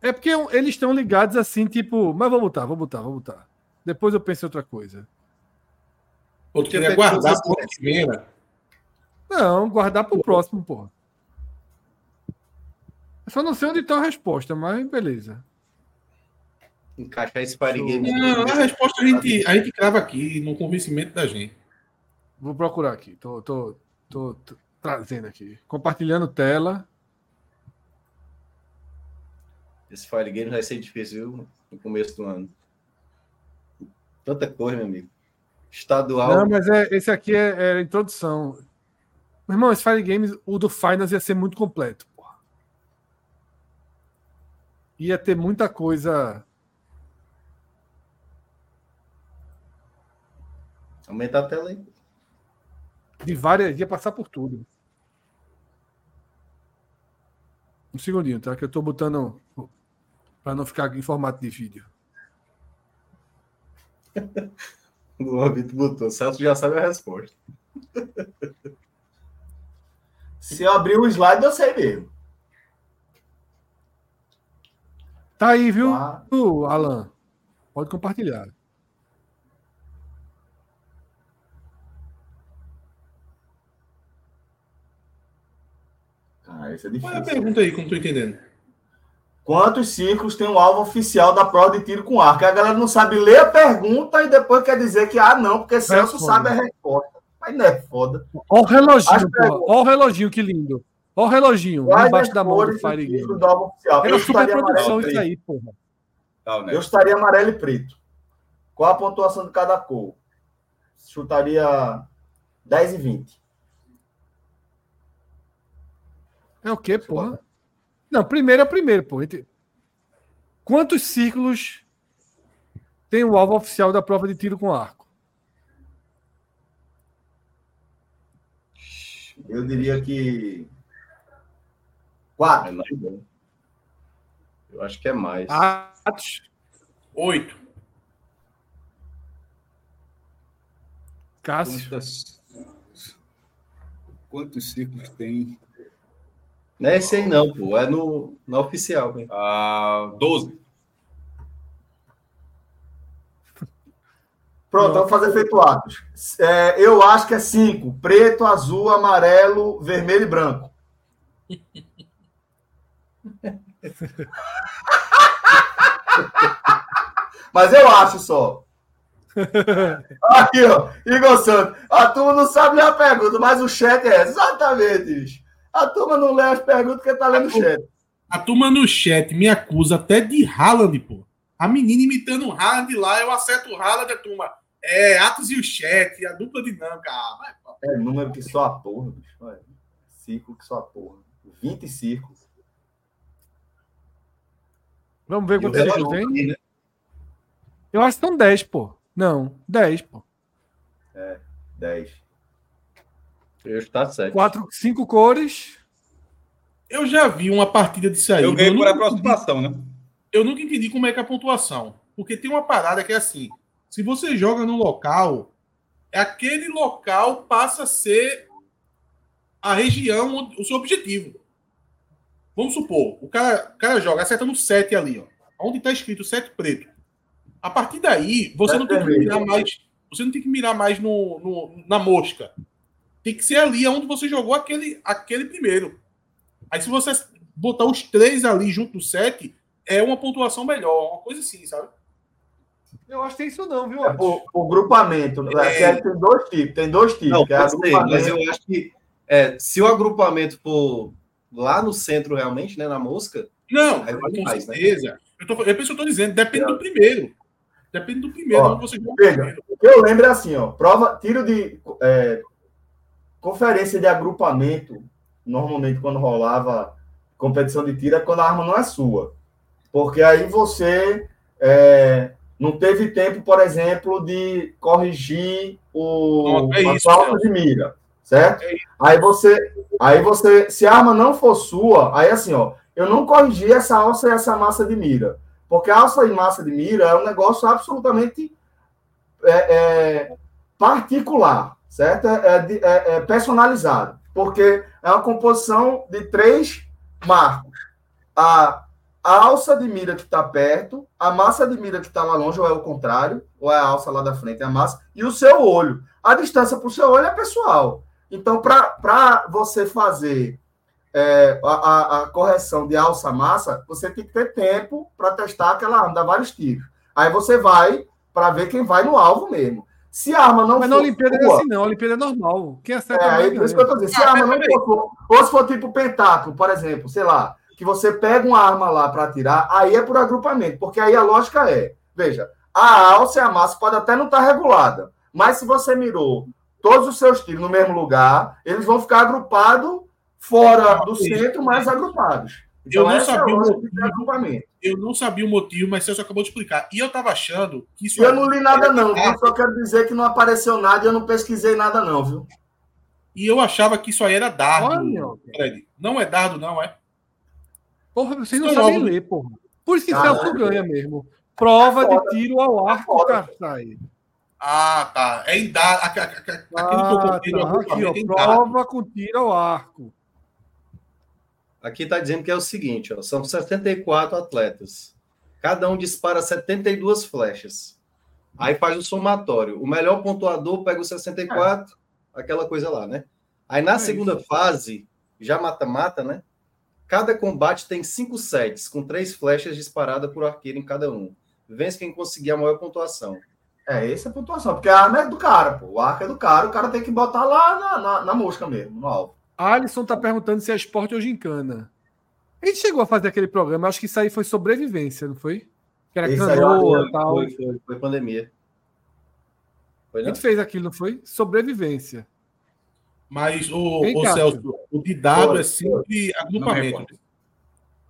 é porque eles estão ligados assim, tipo, mas vou botar, vou botar, vou botar. Depois eu penso em outra coisa. Ou tu queria guardar por primeira? Não, guardar pro próximo, porra. Eu só não sei onde está a resposta, mas beleza encaixar esse party game. Não, a resposta a gente, a gente crava aqui, no convencimento da gente. Vou procurar aqui. Tô, tô, tô, tô trazendo aqui. Compartilhando tela. Esse Fire Game vai ser difícil, viu? No começo do ano. Tanta coisa, meu amigo. estadual. Não, mas é, esse aqui é, é a introdução. Meu irmão, esse Fire Games, o do Finals ia ser muito completo. Porra. Ia ter muita coisa. Aumenta a tela aí. De várias, ia passar por tudo. Um segundinho, tá? Que eu tô botando para não ficar em formato de vídeo. (laughs) O Vitor botou. O Celso já sabe a resposta. (laughs) Se eu abrir o slide, eu sei mesmo. Tá aí, viu, ah. Alan? Pode compartilhar. Ah, isso é difícil. Qual é a pergunta aí, como tô entendendo? Quantos ciclos tem o alvo oficial da prova de tiro com arco? A galera não sabe ler a pergunta e depois quer dizer que, ah, não, porque Celso é sabe a resposta. Mas não é foda. Olha o reloginho, Olha o reloginho, que lindo. Olha o reloginho Quais embaixo da mão do Fire Game. Do oficial? Era super produção isso aí, porra. Eu estaria amarelo e preto. Qual a pontuação de cada cor? Chutaria 10 e 20. É o quê, porra? Não, primeiro é primeiro, pô. Quantos círculos tem o alvo oficial da prova de tiro com arco? Eu diria que. Quatro. É Eu acho que é mais. Atos. Oito. Cássio. Quantas... Quantos ciclos tem? Não é esse aí não, pô. É no, no oficial. Ah, 12. Pronto, vamos fazer feito atos. É, eu acho que é cinco: preto, azul, amarelo, vermelho e branco. (laughs) Mas eu acho só. Aqui, ó, Igor Santos. A turma não sabe a pergunta, mas o chat é exatamente, bicho. A turma não lê as perguntas porque tá lendo o chat. A turma no chat me acusa até de Haaland, pô. A menina imitando o Haaland lá, eu acerto o Haaland, a turma. É, Atos e o chat, a dupla dinâmica. Ah, vai, é número que só a porra, bicho. Círculo que só a porra. 20 círculos. Vamos ver quantos círculos tem? Né? Eu acho que são 10, pô. Não, 10, pô. É, 10. Eu está certo. Quatro, cinco cores. Eu já vi uma partida disso aí. Eu ganhei por aproximação, né? Eu nunca entendi como é que é a pontuação. Porque tem uma parada que é assim: se você joga no local, aquele local passa a ser a região, o seu objetivo. Vamos supor, o cara, o cara joga, acerta no 7 ali, ó. Onde está escrito 7 preto. A partir daí, você não tem que mirar mais. Você não tem que mirar mais no, no na mosca tem que ser ali onde você jogou aquele, aquele primeiro. Aí se você botar os três ali junto do set, é uma pontuação melhor, uma coisa assim, sabe? Eu acho que tem isso não, viu? É o, o grupamento. É... Tem dois tipos, tem dois tipos. Não, é ser, mas eu acho que é, se o agrupamento for lá no centro realmente, né, na mosca... Não, com mais, né? certeza. Né? Eu, tô, eu penso, eu tô dizendo, depende é. do primeiro. Depende do primeiro, ó, você joga veja, O que eu lembro é assim, ó, prova, tiro de é, Conferência de agrupamento, normalmente quando rolava competição de tiro, é quando a arma não é sua. Porque aí você é, não teve tempo, por exemplo, de corrigir o não, é isso, a de mira, certo? É aí você, aí você, se a arma não for sua, aí assim, ó, eu não corrigi essa alça e essa massa de mira, porque a alça e massa de mira é um negócio absolutamente é, é particular certo? É, é, é, é, personalizado, porque é uma composição de três marcos. A, alça de mira que está perto, a massa de mira que está lá longe, ou é o contrário, ou é a alça lá da frente, é a massa, e o seu olho. A distância para o seu olho é pessoal. Então, para você fazer é, a, a, a, correção de alça-massa, você tem que ter tempo para testar aquela arma, dar vários tiros. Aí você vai para ver quem vai no alvo mesmo. Se a arma não Mas for. na Olimpíada é assim, não. A Olimpíada é normal. Quem acerta é, é isso que eu tô dizendo. Se a arma não for. Ou se for tipo pentáculo, por exemplo, sei lá, que você pega uma arma lá para atirar, aí é por agrupamento, porque aí a lógica é: veja, a alça e a massa pode até não estar tá regulada, Mas se você mirou todos os seus tiros no mesmo lugar, eles vão ficar agrupados fora do centro, mais agrupados. Então, eu não sabia é o motivo. Eu não sabia o motivo, mas você acabou de explicar. E eu estava achando que isso. Eu não li nada, não. Eu só quero dizer que não apareceu nada e eu não pesquisei nada, não, viu? E eu achava que isso aí era dardo. Olha, não é dardo, não, é? Porra, vocês não sabem ler, porra. Por isso que Caralho. Celso ganha mesmo. Prova de tiro ao arco, cara. Ah, tá. É em dardo. Aquilo que eu contei ah, tá. Aqui, ó, prova com tiro ao arco. Aqui está dizendo que é o seguinte: ó, são 74 atletas. Cada um dispara 72 flechas. Aí faz o somatório. O melhor pontuador pega os 64, é. aquela coisa lá, né? Aí na é segunda isso. fase, já mata-mata, né? Cada combate tem cinco sets, com três flechas disparadas por arqueiro em cada um. Vence quem conseguir a maior pontuação. É, essa é a pontuação, porque a arma é do cara, pô. O arco é do cara, o cara tem que botar lá na, na, na mosca mesmo, no alvo. Alisson tá perguntando se é esporte ou gincana. A gente chegou a fazer aquele programa, acho que isso aí foi sobrevivência, não foi? Que era canoa e tal. Foi, foi, foi pandemia. Foi, a gente fez aquilo, não foi? Sobrevivência. Mas o, o Celso, o de dado foi, é sempre agrupamento.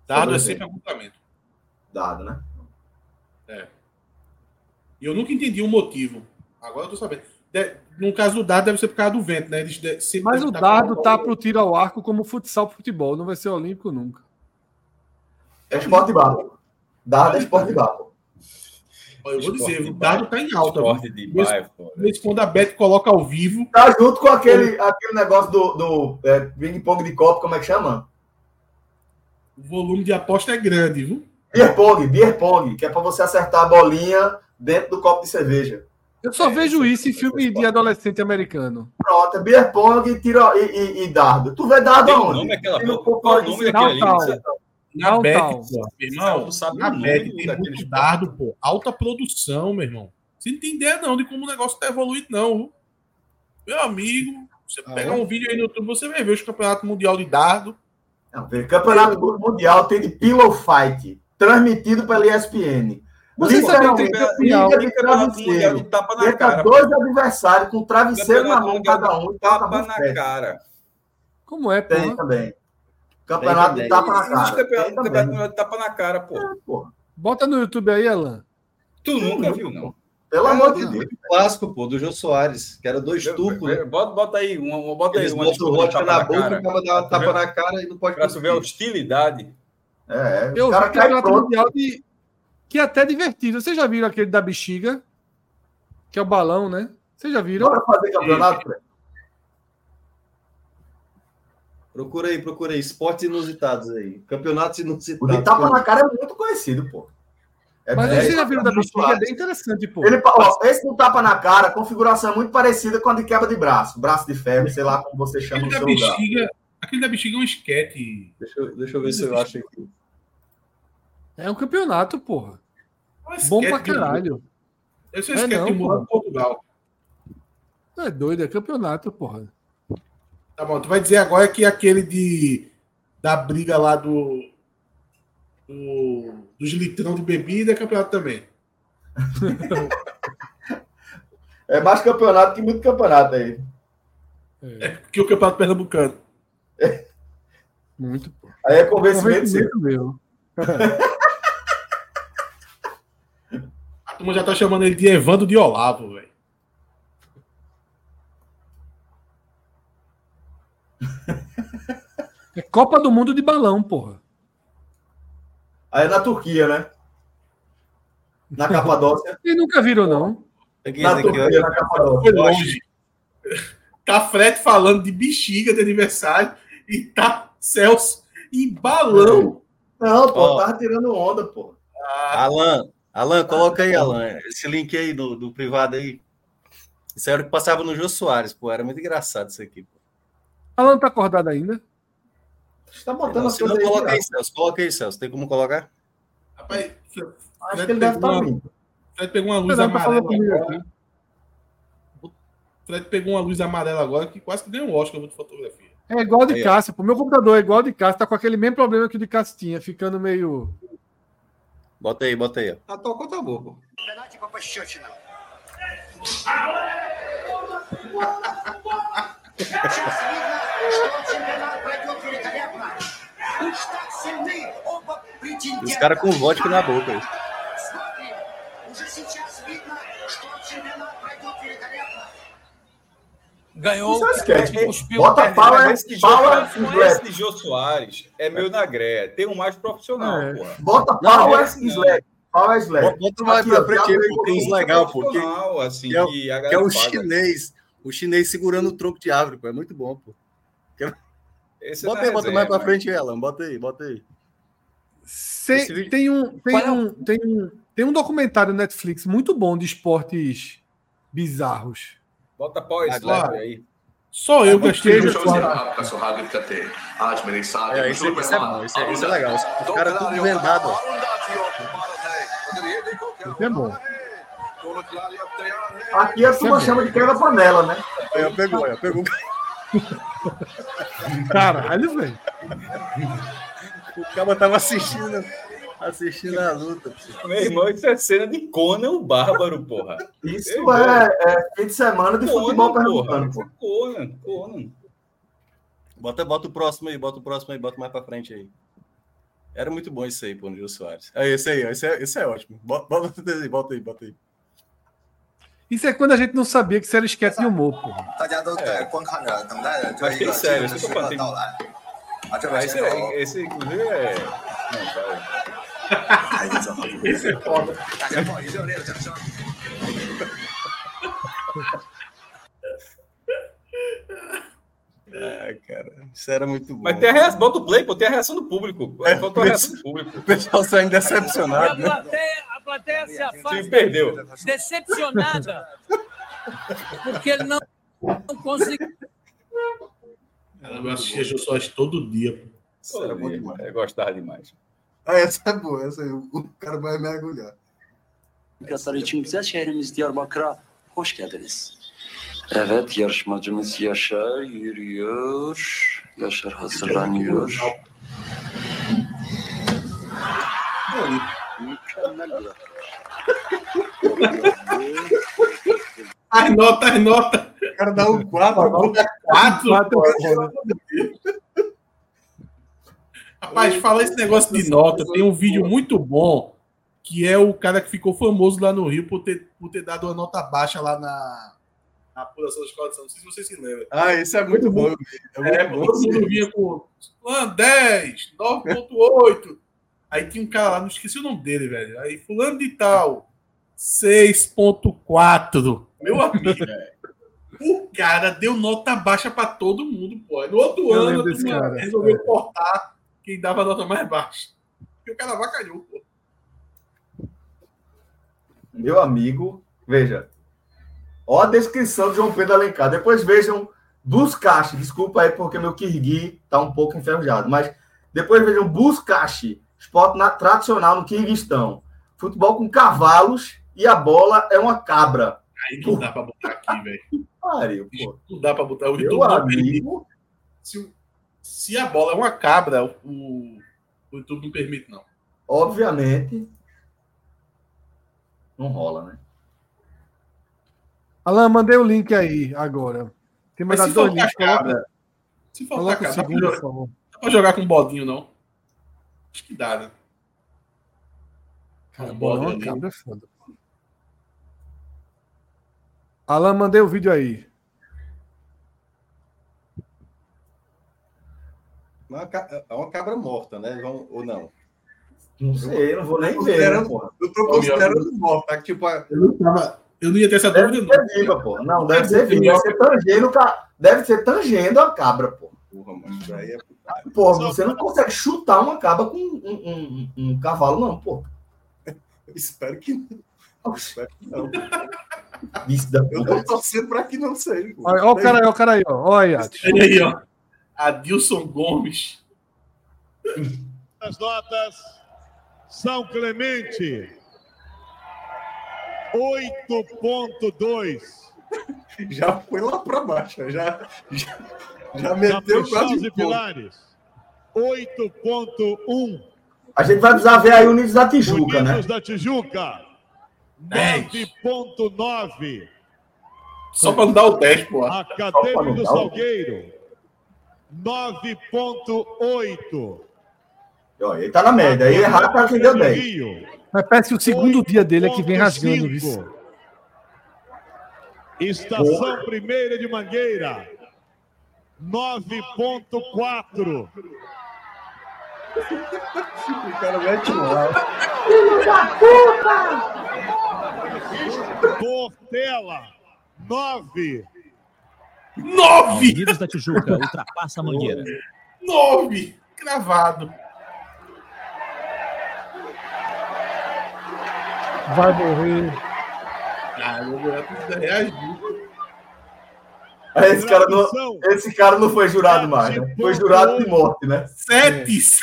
Dado é sempre agrupamento. Dado, né? É. E eu nunca entendi o motivo. Agora eu tô sabendo no caso do dado, deve ser por causa do vento, né? Eles Mas o dado tá para o tiro ao arco como futsal para futebol, não vai ser olímpico nunca. É esporte de barco. Dado é esporte de barco. Eu vou dizer, o dado tá em alta. Esporte de Mesmo quando a Bet coloca ao vivo. Tá junto com aquele, aquele negócio do, do é, ping-pong de copo, como é que chama? O volume de aposta é grande, viu? Beer pong, beer pong, que é para você acertar a bolinha dentro do copo de cerveja. Eu só é, vejo isso em filme de adolescente americano. Pronto, é beer pong tira, e, e, e dardo. Tu vê dardo Tem aonde? Nome aquela, qual o nome daquele ali? Na Bet, pô, irmão, na Bet tem muito dardo, pô. Alta produção, meu irmão. Você não tem ideia, não, de como o negócio tá evoluindo, não. Meu amigo, você ah, pegar é? um vídeo aí no YouTube, você vai ver os campeonatos mundial de dardo. Não, campeonato mundial tem de Pillow Fight, transmitido pela ESPN. Você Literalmente, liga de travesseiro. De tapa na cara. dois adversários com travesseiro na mão cada um. Tapa na cara. Como é, pô? Tem também. Campeonato de tapa na cara. Campeonato de tapa na cara, pô. É, Bota no YouTube aí, Alan. Tu nunca viu, não? Pelo amor de Deus. Clássico, pô, do Jô Soares, que era dois tupos. Né? Bota, bota aí, uma, bota aí uma disputa na boca, acaba dar uma tapa na cara e não pode. Pra tu ver a hostilidade. É, eu cara vi campeonato mundial de que é até divertido. Vocês já viram aquele da bexiga? Que é o balão, né? Vocês já viram? Bora fazer campeonato, Fred. Procura aí, procura aí. Esportes inusitados aí. Campeonatos inusitados. O de tapa na cara é muito conhecido, pô. É Mas vocês já viram da bexiga? É bem interessante, pô. Ele, ó, esse do tapa na cara, configuração é muito parecida com a de quebra de braço. Braço de ferro, sei lá como você chama aquele no seu bexiga, lugar. Aquele da bexiga é um esquete. Deixa, eu, deixa eu ver se eu acho aqui. É um campeonato, porra. Bom pra caralho. Esse é, é não, muda Portugal. É doido, é campeonato, porra. Tá bom, tu vai dizer agora que aquele de da briga lá do, do dos litrão de bebida é campeonato também. (laughs) é mais campeonato que muito campeonato aí. É, é que o campeonato pernambucano. É. Muito, pô. Aí é convencimento, convencimento meu. (laughs) turma já tá chamando ele de Evandro de Olavo, velho. É Copa do Mundo de balão, porra. Aí é na Turquia, né? Na Capadócia. E nunca viram, não. Na Turquia, na Capadócia. longe. Tá Fred falando de bexiga de aniversário e tá Celso em balão. Não, pô, oh. tava tirando onda, pô. Ah, Alan, Alan, coloca aí, Alan, esse link aí do, do privado aí. Isso era o que passava no Jô Soares, pô. Era muito engraçado isso aqui. Pô. Alan tá acordado ainda? Você tá botando não, não coloca aí, Celso. Coloca aí, Celso. Tem como colocar? Rapaz, acho que ele deve estar tá uma... Fred pegou uma luz tá amarela agora. Fred pegou uma luz amarela agora que quase que deu um Oscar de fotografia. É igual de Cássio. O meu computador é igual de Cássio. Tá com aquele mesmo problema que o de Cássio tinha, ficando meio Bota aí, bota aí. A tocou, tá bom, pô. Os caras com vodka na boca. Ganhou. Bota pau, é pau, Esse de Jô Soares é meu na greia. Tem um mais profissional, é. porra. Bota pau, é slack. Pau é slack. Bota mais pra frente, porque tem uns legal, porque assim, que é, que que é o chinês. O chinês segurando o tronco de árvore, pô. É muito bom, pô. Esse bota aí, bota mais pra frente ela. Bota aí, bota aí. Se, tem, um, tem, é um, tem, um, tem um documentário Netflix muito bom de esportes bizarros. Bota pós claro. aí. Só eu gostei do É, isso, isso é bom, isso é, isso é legal. Os caras tudo vendado. Isso é bom. Aqui a turma chama de quebra-panela, né? Eu pegou, eu pegou. Caralho, velho. O cara tava assistindo, assistindo a luta. Meu irmão, isso é cena de Conan o Bárbaro, porra. Isso é, é, fim de semana de Conan, futebol pernambucano, porra. Conan, Conan. Bota, bota o próximo aí, bota o próximo aí, bota mais pra frente aí. Era muito bom isso aí, pô, no Gil Soares. É esse aí, esse é, esse é ótimo. Bota, bota aí, bota aí, bota aí. Isso é quando a gente não sabia que isso era esquete de humor, pô. É. Mas tem sério, isso que eu falei. Esse, é, esse, inclusive, é. Não, tá. Esse é foda. Ah, cara, isso era muito bom. Mas tem a reação, bota o play, pô, tem a reação do público. É, bota a reação do público. O pessoal saindo decepcionado. E a plateia, a plateia se afasta. Sim, perdeu. Decepcionada. Porque ele não, não conseguiu. Eu assistia Jô Soares todo dia. Pô. Isso era bom demais. Eu gostava demais. Ah, essa é boa, essa aí. O cara vai mergulhar. Arkadaşlar için güzel şehrimiz Diyarbakır'a hoş geldiniz. Evet yarışmacımız Yaşar yürüyor. Yaşar hazırlanıyor. Mükemmel bir As notas, as notas. O cara dá um 4, nota 4. Rapaz, fala esse negócio de nota. Tem um vídeo muito bom que é o cara que ficou famoso lá no Rio por ter, por ter dado uma nota baixa lá na, na apuração da escola de São. Não sei se vocês se lembram. Ah, isso é muito bom. É, muito é bom. todo mundo vinha com fulano 10, 9.8. Aí tinha um cara lá, não esqueci o nome dele, velho. Aí fulano de tal, 6.4. Meu amigo, o cara deu nota baixa para todo mundo, pô. No outro Eu ano, resolveu cortar quem dava nota mais baixa. Porque o cara vacalhou, pô. Meu amigo, veja. Ó a descrição de João Pedro Alencar. Depois vejam Buscache. Desculpa aí porque meu Kirgui tá um pouco enferrujado. Mas depois vejam Buscache. Esporte na- tradicional no Kirguistão. Futebol com cavalos e a bola é uma cabra. Aí não dá pra botar aqui, velho. Pariu, pô. Não dá pra botar o Meu amigo. Se, o- se a bola é uma cabra, o, o YouTube não permite, não. Obviamente. Não rola, né? Alan, mandei o link aí agora. Tem se dois faltar links. Coloca, cabra, se faltar cabra, dá pra segundo, jogar- por favor. dá pra jogar com bodinho, não? Acho que dá, né? Cara, Um bola bode uma ali. cabra é foda. Alan, mandei o vídeo aí. Uma É uma cabra morta, né? Ou não? Não sei, não vou nem ver. Porra. Eu tô considerando morta. tá? Tipo, a- Eu não, tava- eu não ia ter essa Deve dúvida, ser viva, pô. Não, deve ser viva. Deve ser tangendo, ca- deve ser tangendo a cabra, pô. porra, mano. Isso aí é. Pô, você não consegue chutar uma cabra com um, um- um- um cavalo, não, pô. Eu (laughs) espero que não. Eu espero que não. Eu tô torcendo pra que não seja. Olha, olha o cara aí, olha o cara aí, ó. Olha aí, Yates. Olha aí, ó. Adilson Gomes. As notas São Clemente 8.2 Já foi lá pra baixo. Já, já, já meteu quase e um ponto. Pilares 8.1 A gente vai precisar ver aí o Unidos da Tijuca, né? Unidos da Tijuca 9.9. Só pra não dar o 10, pô. Acadêmico do Salgueiro. 9.8. Ó, Ele tá na média. Aí errado para quem deu 10. Rio. Mas parece que o segundo dia dele é que vem rasgando isso. 8.5. Estação Primeira de Mangueira. 9.4. O cara mete lá. Portela. 9. 9! Unidos da Tijuca ultrapassa a Mangueira. 9! Cravado. Vai morrer. Ah, Deus, precisa reagir. Esse cara, não, esse cara não foi jurado mais, né? Foi jurado de morte, né? 7! 7!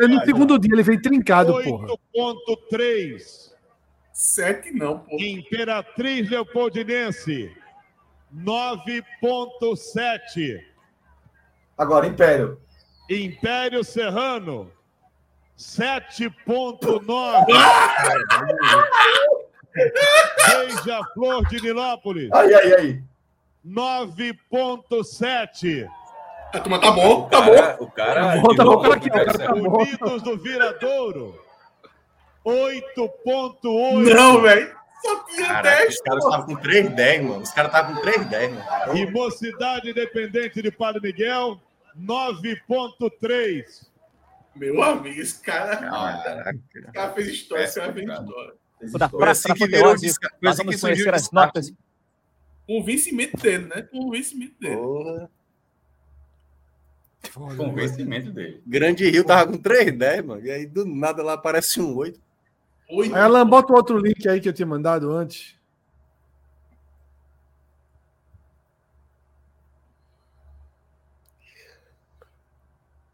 Aí No segundo dia ele vem trincado, porra. 8.3. 7 não, pô. Imperatriz Leopoldinense. 9.7. Agora, Império. Império Serrano. 7.9. Beija-Flor de Nilópolis. Aí, aí, aí. 9.7. A turma tá bom, tá bom. Cara, o cara. De novo, pra aqui, tá bom. Unidos do Viradouro. 8.8. Não, velho. Só tinha Caraca, 10, os caras estavam com 3,10, mano. Os caras estavam com 3,10, mano. E Mocidade Independente de Padre Miguel, 9.3. Meu amigo, esse cara, Caraca. esse cara fez história, esse cara fez história. O da Praça assim da que virou foi nós assim que vamos surgiu conhecer o as notas. Convencimento dele, né? Convencimento dele. Porra. Convencimento dele. Grande Rio tava com 3,10, mano. E aí do nada lá aparece um 8. Oito. Aí, Alan, bota o outro link aí que eu tinha mandado antes.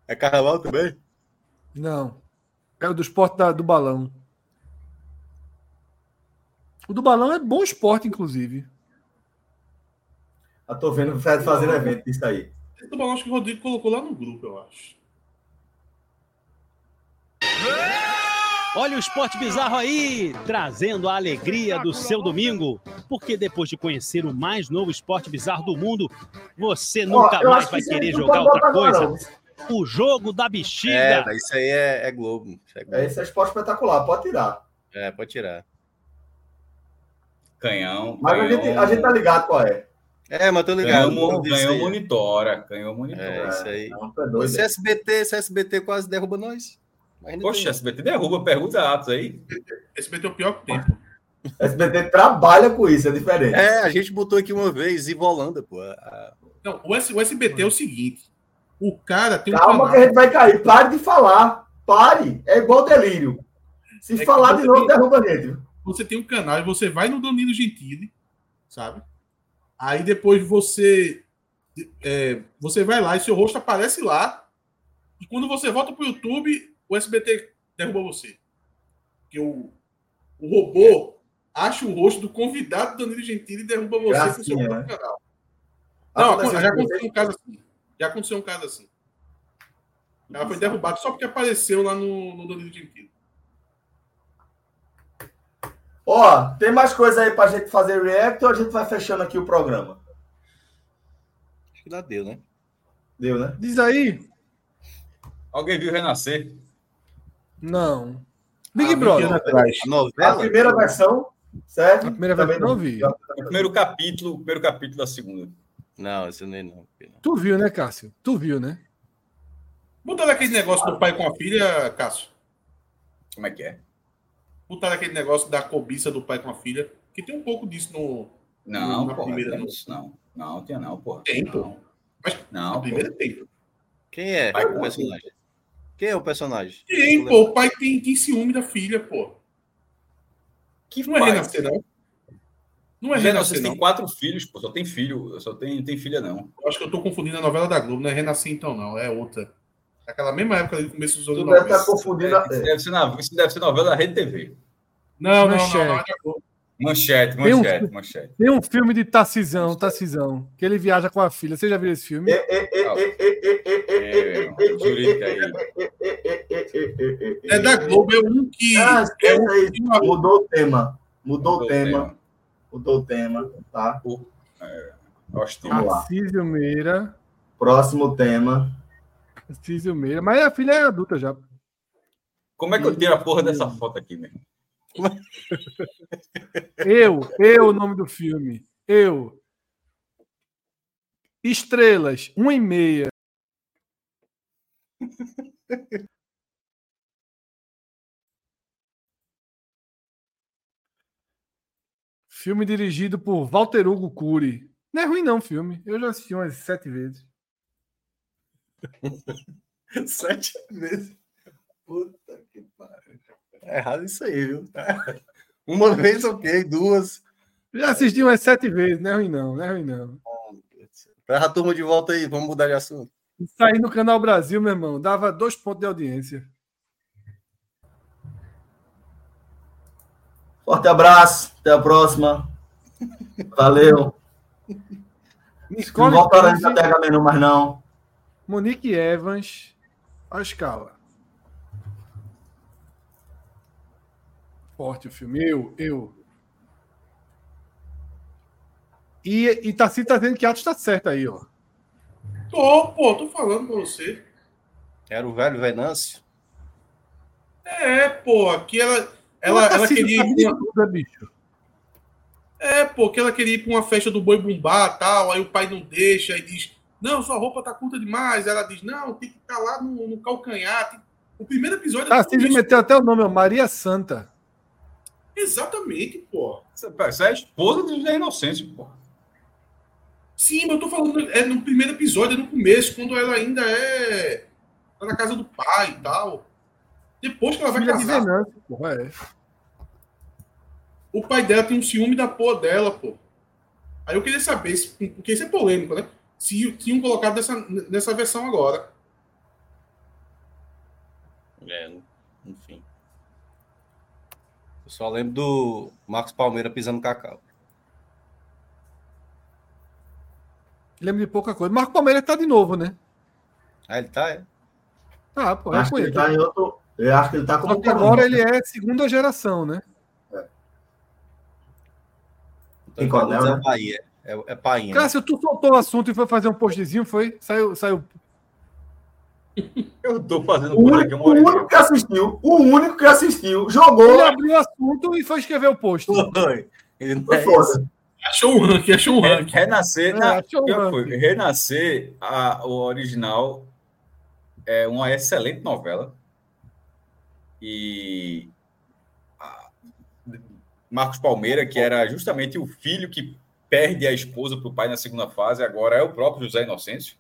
É carnaval também? Não. É o do esporte da- do balão. O do balão é bom esporte, inclusive. Eu tô vendo o Fred fazendo evento disso aí. Esse do balão acho que o Rodrigo colocou lá no grupo, eu acho. Olha o esporte bizarro aí, trazendo a alegria do seu domingo. Porque depois de conhecer o mais novo esporte bizarro do mundo, você nunca Ó, mais vai querer jogar outra coisa. O jogo da bexiga. É, isso aí é, é Globo. Isso é, Globo. Esse é esporte espetacular, pode tirar. É, pode tirar. Canhão. Mas a gente, a gente tá ligado qual é. É, mas tô ligado. Canhão, não disso canhão aí. monitora. Canhão monitora. É, isso aí. Não, é doido. Esse SBT, esse SBT quase derruba nós. Ainda Poxa, tem- SBT derruba, pergunta Atos aí. Esse BT é o pior que tem. pô. SBT trabalha com isso, é diferente. É, a gente botou aqui uma vez, Ivolanda, pô. a- Não, o, S- o SBT é o seguinte: o cara tem um Calma que a gente vai cair. Pare de falar. Pare. É igual delírio. Se É falar de novo, tem- derruba gente. você tem um canal e você vai no Danilo Gentili, sabe? Aí depois você é, você vai lá e seu rosto aparece lá. E quando você volta pro YouTube, o SBT derruba você. Porque o, o robô acha o rosto do convidado do Danilo Gentili e derruba você pro seu Gracinha, próprio né? canal. Não, Aconteceu já com aconteceu um caso assim. Já aconteceu um caso assim. Ela foi derrubada só porque apareceu lá no, no Danilo Gentili. Ó, tem mais coisa aí pra gente fazer react ou a gente vai fechando aqui o programa? Acho que já deu, né? Deu, né? Diz aí. Alguém viu Renascer? Não. Big Ah, Brother. atrás. A A novela? primeira versão, certo? A primeira Também versão não vi. O primeiro capítulo, o primeiro capítulo da segunda. Não, esse nem não. Tu viu, né, Cássio? Tu viu, né? Botaram aquele negócio do pai com a filha, Cássio. Como é que é? Botaram aquele negócio da cobiça do pai com a filha. Que tem um pouco disso no. Não, Na porra, primeira não, não. isso não. Não, tem não, porra. Tem. Não, Mas não na pô. primeira tem. Quem é Vai o personagem? Quem é o personagem? Tem, pô. O pai tem, tem ciúme da filha, pô. Que Não é pai? renascer, não. Não é Renascer renascer, tem não. quatro filhos, pô. Só tem filho. Só tem, tem filha, não. Eu acho que eu tô confundindo a novela da Globo. Não é renascer, então, não. É outra. Aquela mesma época ali, começo dos anos Tu deve estar 90. confundindo. a- Isso deve ser, na, isso deve ser novela da Rede TV. Não, não, não, Manchete. não. é da Globo. Manchete, manchete, um, manchete. Tem um filme de Tacizão, Tacizão, que ele viaja com a filha. Você já viu esse filme? É da Globo, é um que. Ah, é um aí, que... Mudou o tema. Mudou, o tema. Mudou o tema, tá? O... É, Tarcísio Meira. Próximo tema. Tarcísio Meira. Mas a filha é adulta já. Como é que eu tiro a porra dessa foto aqui, mesmo? Eu, eu, o nome do filme. Eu. Estrelas, uma e meia. Filme dirigido por Walter Hugo Cury. Não é ruim não, filme. Eu já assisti umas sete vezes. (laughs) Sete vezes. Puta que pariu. Tá errado isso aí, viu? (laughs) Uma vez, ok. Duas. Já assisti umas sete vezes. Não é ruim não, não é ruim não. Traz a turma de volta aí. Vamos mudar de assunto. Saí no Canal Brasil, meu irmão. Dava dois pontos de audiência. Forte abraço. Até a próxima. Valeu. Não Escola voltará de Crise, TH menu mais não. Monique Evans. A escala. Forte o filme. Eu, eu. E, e Tassi tá dizendo que Atos tá certo aí, ó. Tô, pô, tô falando pra você. Era o velho Venâncio. É, pô, aqui ela. Ela, Ela, ela queria ir pra uma, né, bicho? É, pô, que ela queria ir pra uma festa do boi bumbá tal, aí o pai não deixa e diz: Não, sua roupa tá curta demais. Ela diz: Não, tem que estar lá no, no calcanhar. tem- O primeiro episódio Tassi tudo isso. meteu até o nome, ó, Maria Santa. Exatamente, pô. Você é a esposa do José Inocêncio, pô. Sim, mas eu tô falando, é no primeiro episódio, é no começo, quando ela ainda é. tá na casa do pai e tal. Depois que ela vai casar, Venâncio, porra, é. o pai dela tem um ciúme da porra dela, pô. Aí eu queria saber, porque isso é polêmico, né? Se tinham colocado nessa, nessa versão agora. É, enfim. Só lembro do Marcos Palmeira pisando cacau. Lembro de pouca coisa. Marco Palmeiras tá de novo, né? Ah, ele tá, é? Ah, pô, Acho é que ele tá em outro. Eu acho que ele tá como agora ele é segunda geração, né? Em Coronel, é né? Bahia. É, é painha. Cássio, tu soltou o assunto e foi fazer um postzinho, foi? Saiu, saiu. Eu tô fazendo O único, o único que assistiu, o único que assistiu, jogou. Ele abriu o assunto e foi escrever o post. Ele não Foi é foda. Achou um ranking, achou um Re- ranking. Renascer, É, na- foi. Renascer, a- o original é uma excelente novela. E a- Marcos Palmeira, que era justamente o filho que perde a esposa para o pai na segunda fase, agora é o próprio José Inocêncio.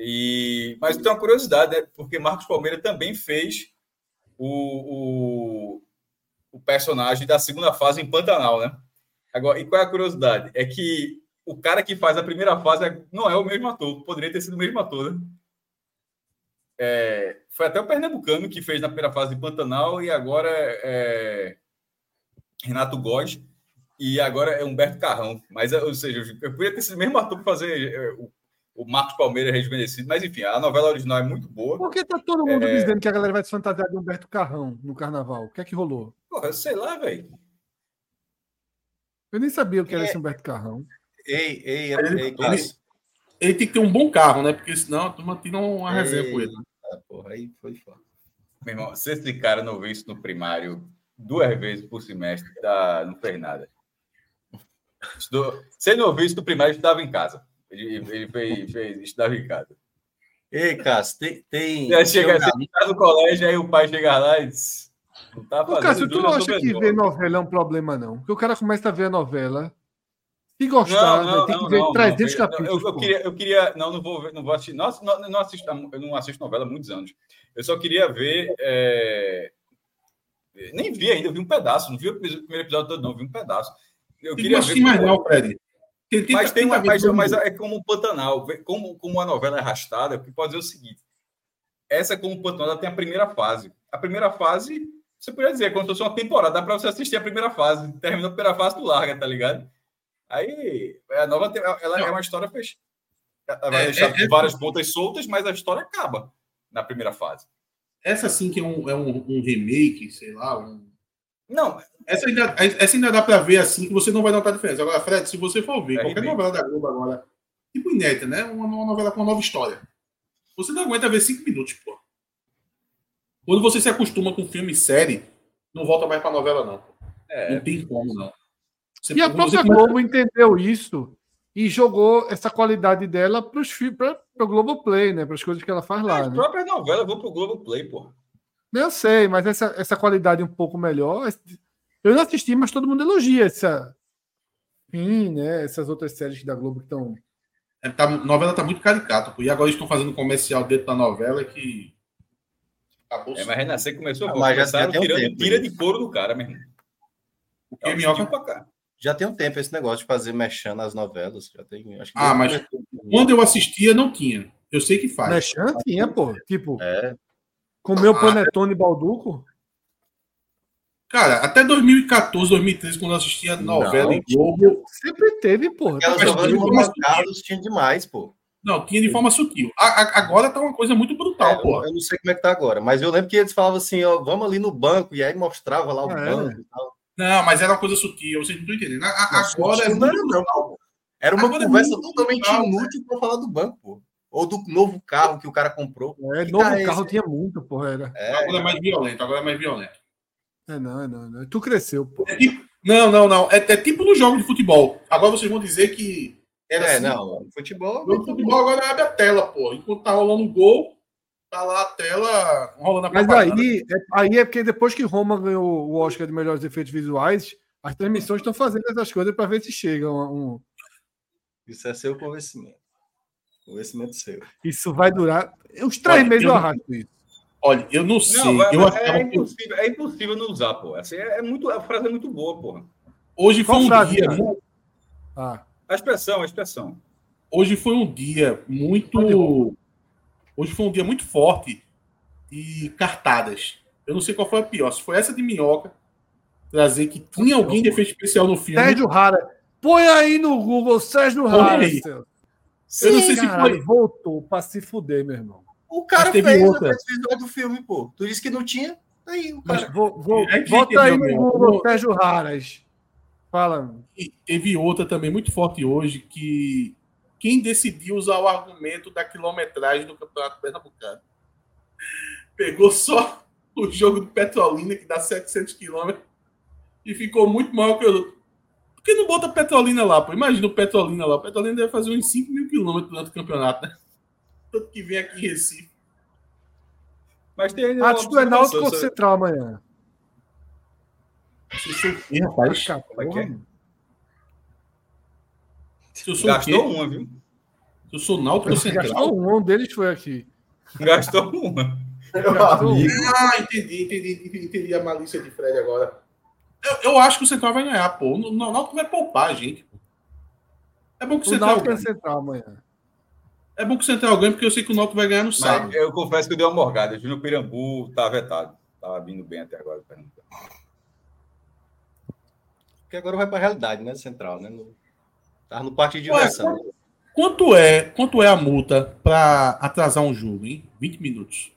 E, mas tem uma curiosidade, né? porque Marcos Palmeira também fez o, o, o personagem da segunda fase em Pantanal, né? Agora, e qual é a curiosidade? É que o cara que faz a primeira fase é- não é o mesmo ator, poderia ter sido o mesmo ator, né? É, foi até o Pernambucano que fez na primeira fase de Pantanal e agora é Renato Góes e agora é Humberto Carrão. Mas, ou seja, eu poderia ter sido o mesmo ator para fazer é, o Marcos Palmeira rejuvenescido. Mas, enfim, a novela original é muito boa. Por que tá todo mundo É. dizendo que a galera vai se fantasiar de Humberto Carrão no carnaval? O que é que rolou? Porra, sei lá, velho. Eu nem sabia o que era É. esse Humberto Carrão. Ei, ei, Ele- ei, Cássio. Ele tem que ter um bom carro, né? Porque senão a turma tira uma resenha Ei. com ele. Ah, porra, aí foi foda. Meu irmão, se esse cara não vê isso no primário duas vezes por semestre, tá, não fez nada. Se ele não viu isso no primário, ele estudava em casa. Ele, ele fez, fez, estudava em casa. Ei, Cássio, tem. tem chega, um você tá no colégio, aí o pai chega lá e diz: Não tá Ô, fazendo. Cássio, tu não acha que sobrenome." ver novela é um problema, não? Porque o cara começa a ver a novela. Se gostar, né, tem que ver não, 300 não, capítulos. Eu, eu queria, eu queria, não, não vou ver, não vou assistir. Nossa, não, não assisto, eu não assisto novela há muitos anos. Eu só queria ver. é, Nem vi ainda, eu vi um pedaço, não vi o primeiro episódio todo, não, vi um pedaço. Eu queria assistir ver. mais não, Fred. Mas tem uma, mas, mas é como um Pantanal, como, como a novela é arrastada, o que pode dizer o seguinte: essa, como o Pantanal, ela tem a primeira fase. A primeira fase, você poderia dizer, é como se fosse uma temporada, dá para você assistir a primeira fase. Terminou a primeira fase, tu larga, tá ligado? Aí, a nova, ela é uma história fechada. Ela vai É, deixar é- é- várias pontas soltas, mas a história acaba na primeira fase. essa sim que é um, é um, um remake, sei lá. Um... Não. Essa ainda, essa ainda dá pra ver assim que você não vai notar a diferença. Agora, Fred, se você for ver É qualquer remake. novela da Globo agora, tipo inédita, né? Uma, uma novela com uma nova história. Você não aguenta ver cinco minutos, pô. Quando você se acostuma com filme e série, não volta mais pra novela, não. É. Não tem como, não. Você- E a você própria começa- Globo entendeu isso e jogou essa qualidade dela para o Globoplay, né? Para as coisas que ela faz lá. As Né? próprias novelas vão pro Globoplay, pô. Eu sei, mas essa, essa qualidade um pouco melhor. Eu não assisti, mas todo mundo elogia essa. Fim, né? Essas outras séries da Globo que estão. É, tá- a novela tá muito caricata, pô. E agora eles estão fazendo comercial dentro da novela que. Acabou. É, mas Renascer começou Ah, a mas já- já tem um tirando tempo tira de couro do cara, mesmo. O É que, um minhoca? pra cá. Já tem um tempo esse negócio de fazer mexendo nas novelas. Já tem, acho que Ah, mas quando eu assistia, não tinha. Eu sei que faz. Mexan tinha, pô. Tipo, É. comeu Ah, panetone balduco. Cara, até 2014, 2013, quando eu assistia novela em Globo, Sempre teve, pô. Aquelas novelas de tinha Carlos demais, pô. não, tinha de forma sutil. A- a- agora tá uma coisa muito brutal, É, pô. eu não sei como é que tá agora, mas eu lembro que eles falavam assim, ó, vamos ali no banco, e aí mostrava lá o É. banco e tal. Não, mas era uma coisa sutil, vocês não estão entendendo. A- agora é não não. Era uma Agora é conversa muito totalmente brutal, inútil para falar do banco, pô. Ou do novo carro que o cara comprou. É, Que novo carro é carro esse? tinha muito, porra. Era. É, Agora é mais violento, agora é mais violento. É, não, é não, não. Tu cresceu, pô. É tipo- não, não, não. É, é tipo no jogo de futebol. Agora vocês vão dizer que era é assim. não, futebol. O jogo de futebol agora abre a tela, pô. Enquanto tá rolando o gol, tá lá a tela rolando a Mas aí é, aí é porque depois que Roma ganhou o Oscar de melhores efeitos visuais, as transmissões estão fazendo essas coisas para ver se chega um- Isso é seu convencimento. Convencimento seu. Isso vai durar. Uns três Olha, meses eu eu- arrasto isso. Olha, eu não sei. Não, eu é, que impossível, é impossível não usar, pô. Assim, é, é muito, a frase é muito boa, porra. hoje foi Qual um frase, dia. mu- Ah, A expressão, a expressão. Hoje foi um dia muito. Hoje foi um dia muito forte de cartadas. Eu não sei qual foi a pior. Se foi essa de minhoca, trazer que tinha alguém de efeito especial no filme. Sérgio Rara. Põe aí no Google Sérgio Rara. Celso. eu não sei se foi. voltou pra se fuder, meu irmão. O cara Mas teve fez outra. a visual do filme, pô. Tu disse que não tinha? Aí, o Mas cara. vou, vou, A gente bota aí no. Google Vou- Sérgio Raras. Fala. E teve outra também muito forte hoje que quem decidiu usar o argumento da quilometragem do Campeonato Pernambucano pegou só o jogo do Petrolina que dá 700 quilômetros e ficou muito maior que o que não bota Petrolina lá? Pô? Imagina o Petrolina lá. O Petrolina deve fazer uns 5 mil quilômetros durante o campeonato, né? Tanto que vem aqui em Recife. Mas tem ainda uma Atos do Enaldo contra Central amanhã. Se eu sou o quê, rapaz? Como é que é? Se eu sou Gastou uma, viu? Se eu sou náutico central. Gastou um, um deles foi aqui. Gastou uma. Gastou um. Ah, entendi, entendi, entendi, entendi a malícia de Fred agora. Eu, eu acho que o Central vai ganhar, pô. O Náutico vai poupar a gente. É bom que o O Central Náutico é ganhe. Central amanhã. É bom que o Central ganhe, porque eu sei que o Náutico vai ganhar no Mas sábado. eu confesso que eu dei uma morgada. Júnior Pirambu tá vetado. Tava vindo bem até agora. Porque agora vai pra realidade, né? Central, né? No... Tá no parte de Ué, diversão. Quanto é, quanto é a multa para atrasar um jogo, hein? 20 minutos.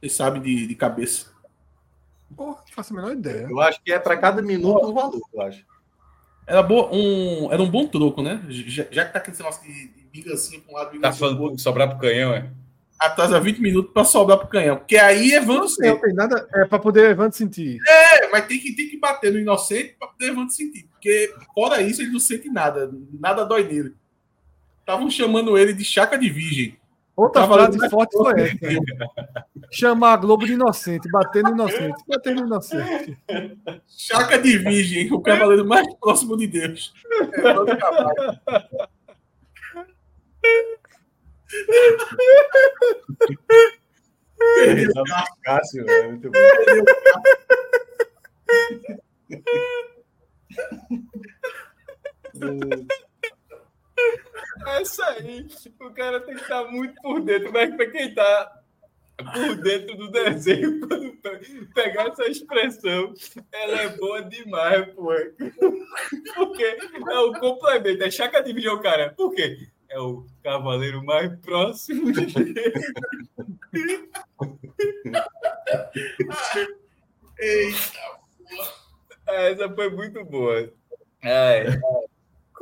Vocês sabem de, de cabeça. Porra, não faço a menor ideia. Eu acho que é para cada minuto um valor, eu acho. Era, bo- um, era um bom troco, né? Já, já que tá aquele negócio de, de vingancinha pra um lado, Tá vingancinha pro falando outro, de sobrar pro canhão, é? atrasa 20 minutos para sobrar pro canhão. Porque aí Evandro Não sei. tem nada. É pra poder Evandro sentir. É, mas tem que, tem que bater no inocente para poder Evandro sentir. Porque, fora isso, ele não sente nada. Nada dói nele. Estavam chamando ele de chaca de virgem. Outra Tava frase forte forte foi essa. (laughs) Chamar a Globo de inocente, bater no inocente, bater no inocente. Chaca de virgem, o cavaleiro mais próximo de Deus. É. Cássio, é muito bom. (laughs) Perdeu o carro. Essa aí, o cara tem que estar muito por dentro, mas para quem tá por dentro do desenho, (laughs) quando pegar essa expressão, ela é boa demais, pô. Porque é o complemento, é chaca de vídeo, cara. Por quê? É o cavaleiro mais próximo de. (laughs) Eita. Essa foi muito boa. É,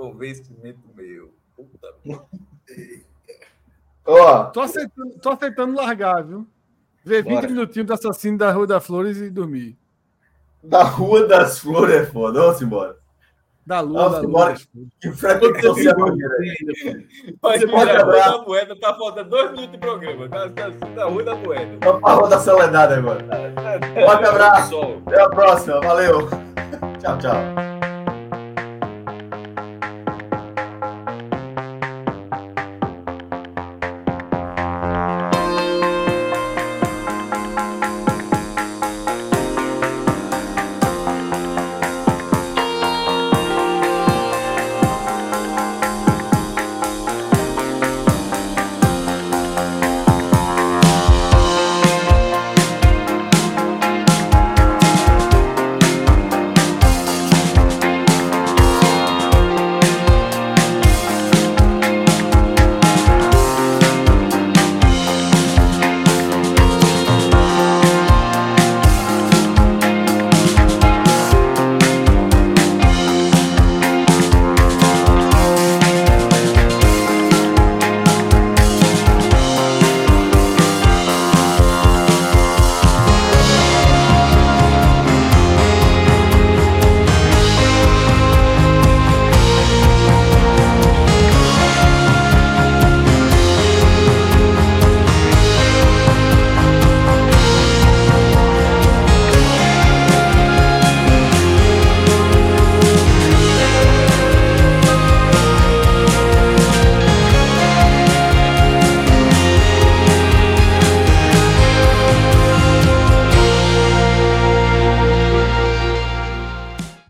convencimento meu. Puta merda. Ó, Tô aceitando, tô aceitando largar, viu? Ver 20 Bora. minutinhos do assassino da Rua das Flores e dormir. da Rua das Flores é foda. Vamos embora. Da Lua, Vamos da Lua. Que. Mas Você Você pode a Rua abraçar. da Moeda tá faltando dois minutos de programa. Tá, tá, tá Rua da Moeda. Vamos pra Rua da Soledade agora. Forte abraço. Até a próxima. Valeu. (laughs) Tchau, tchau.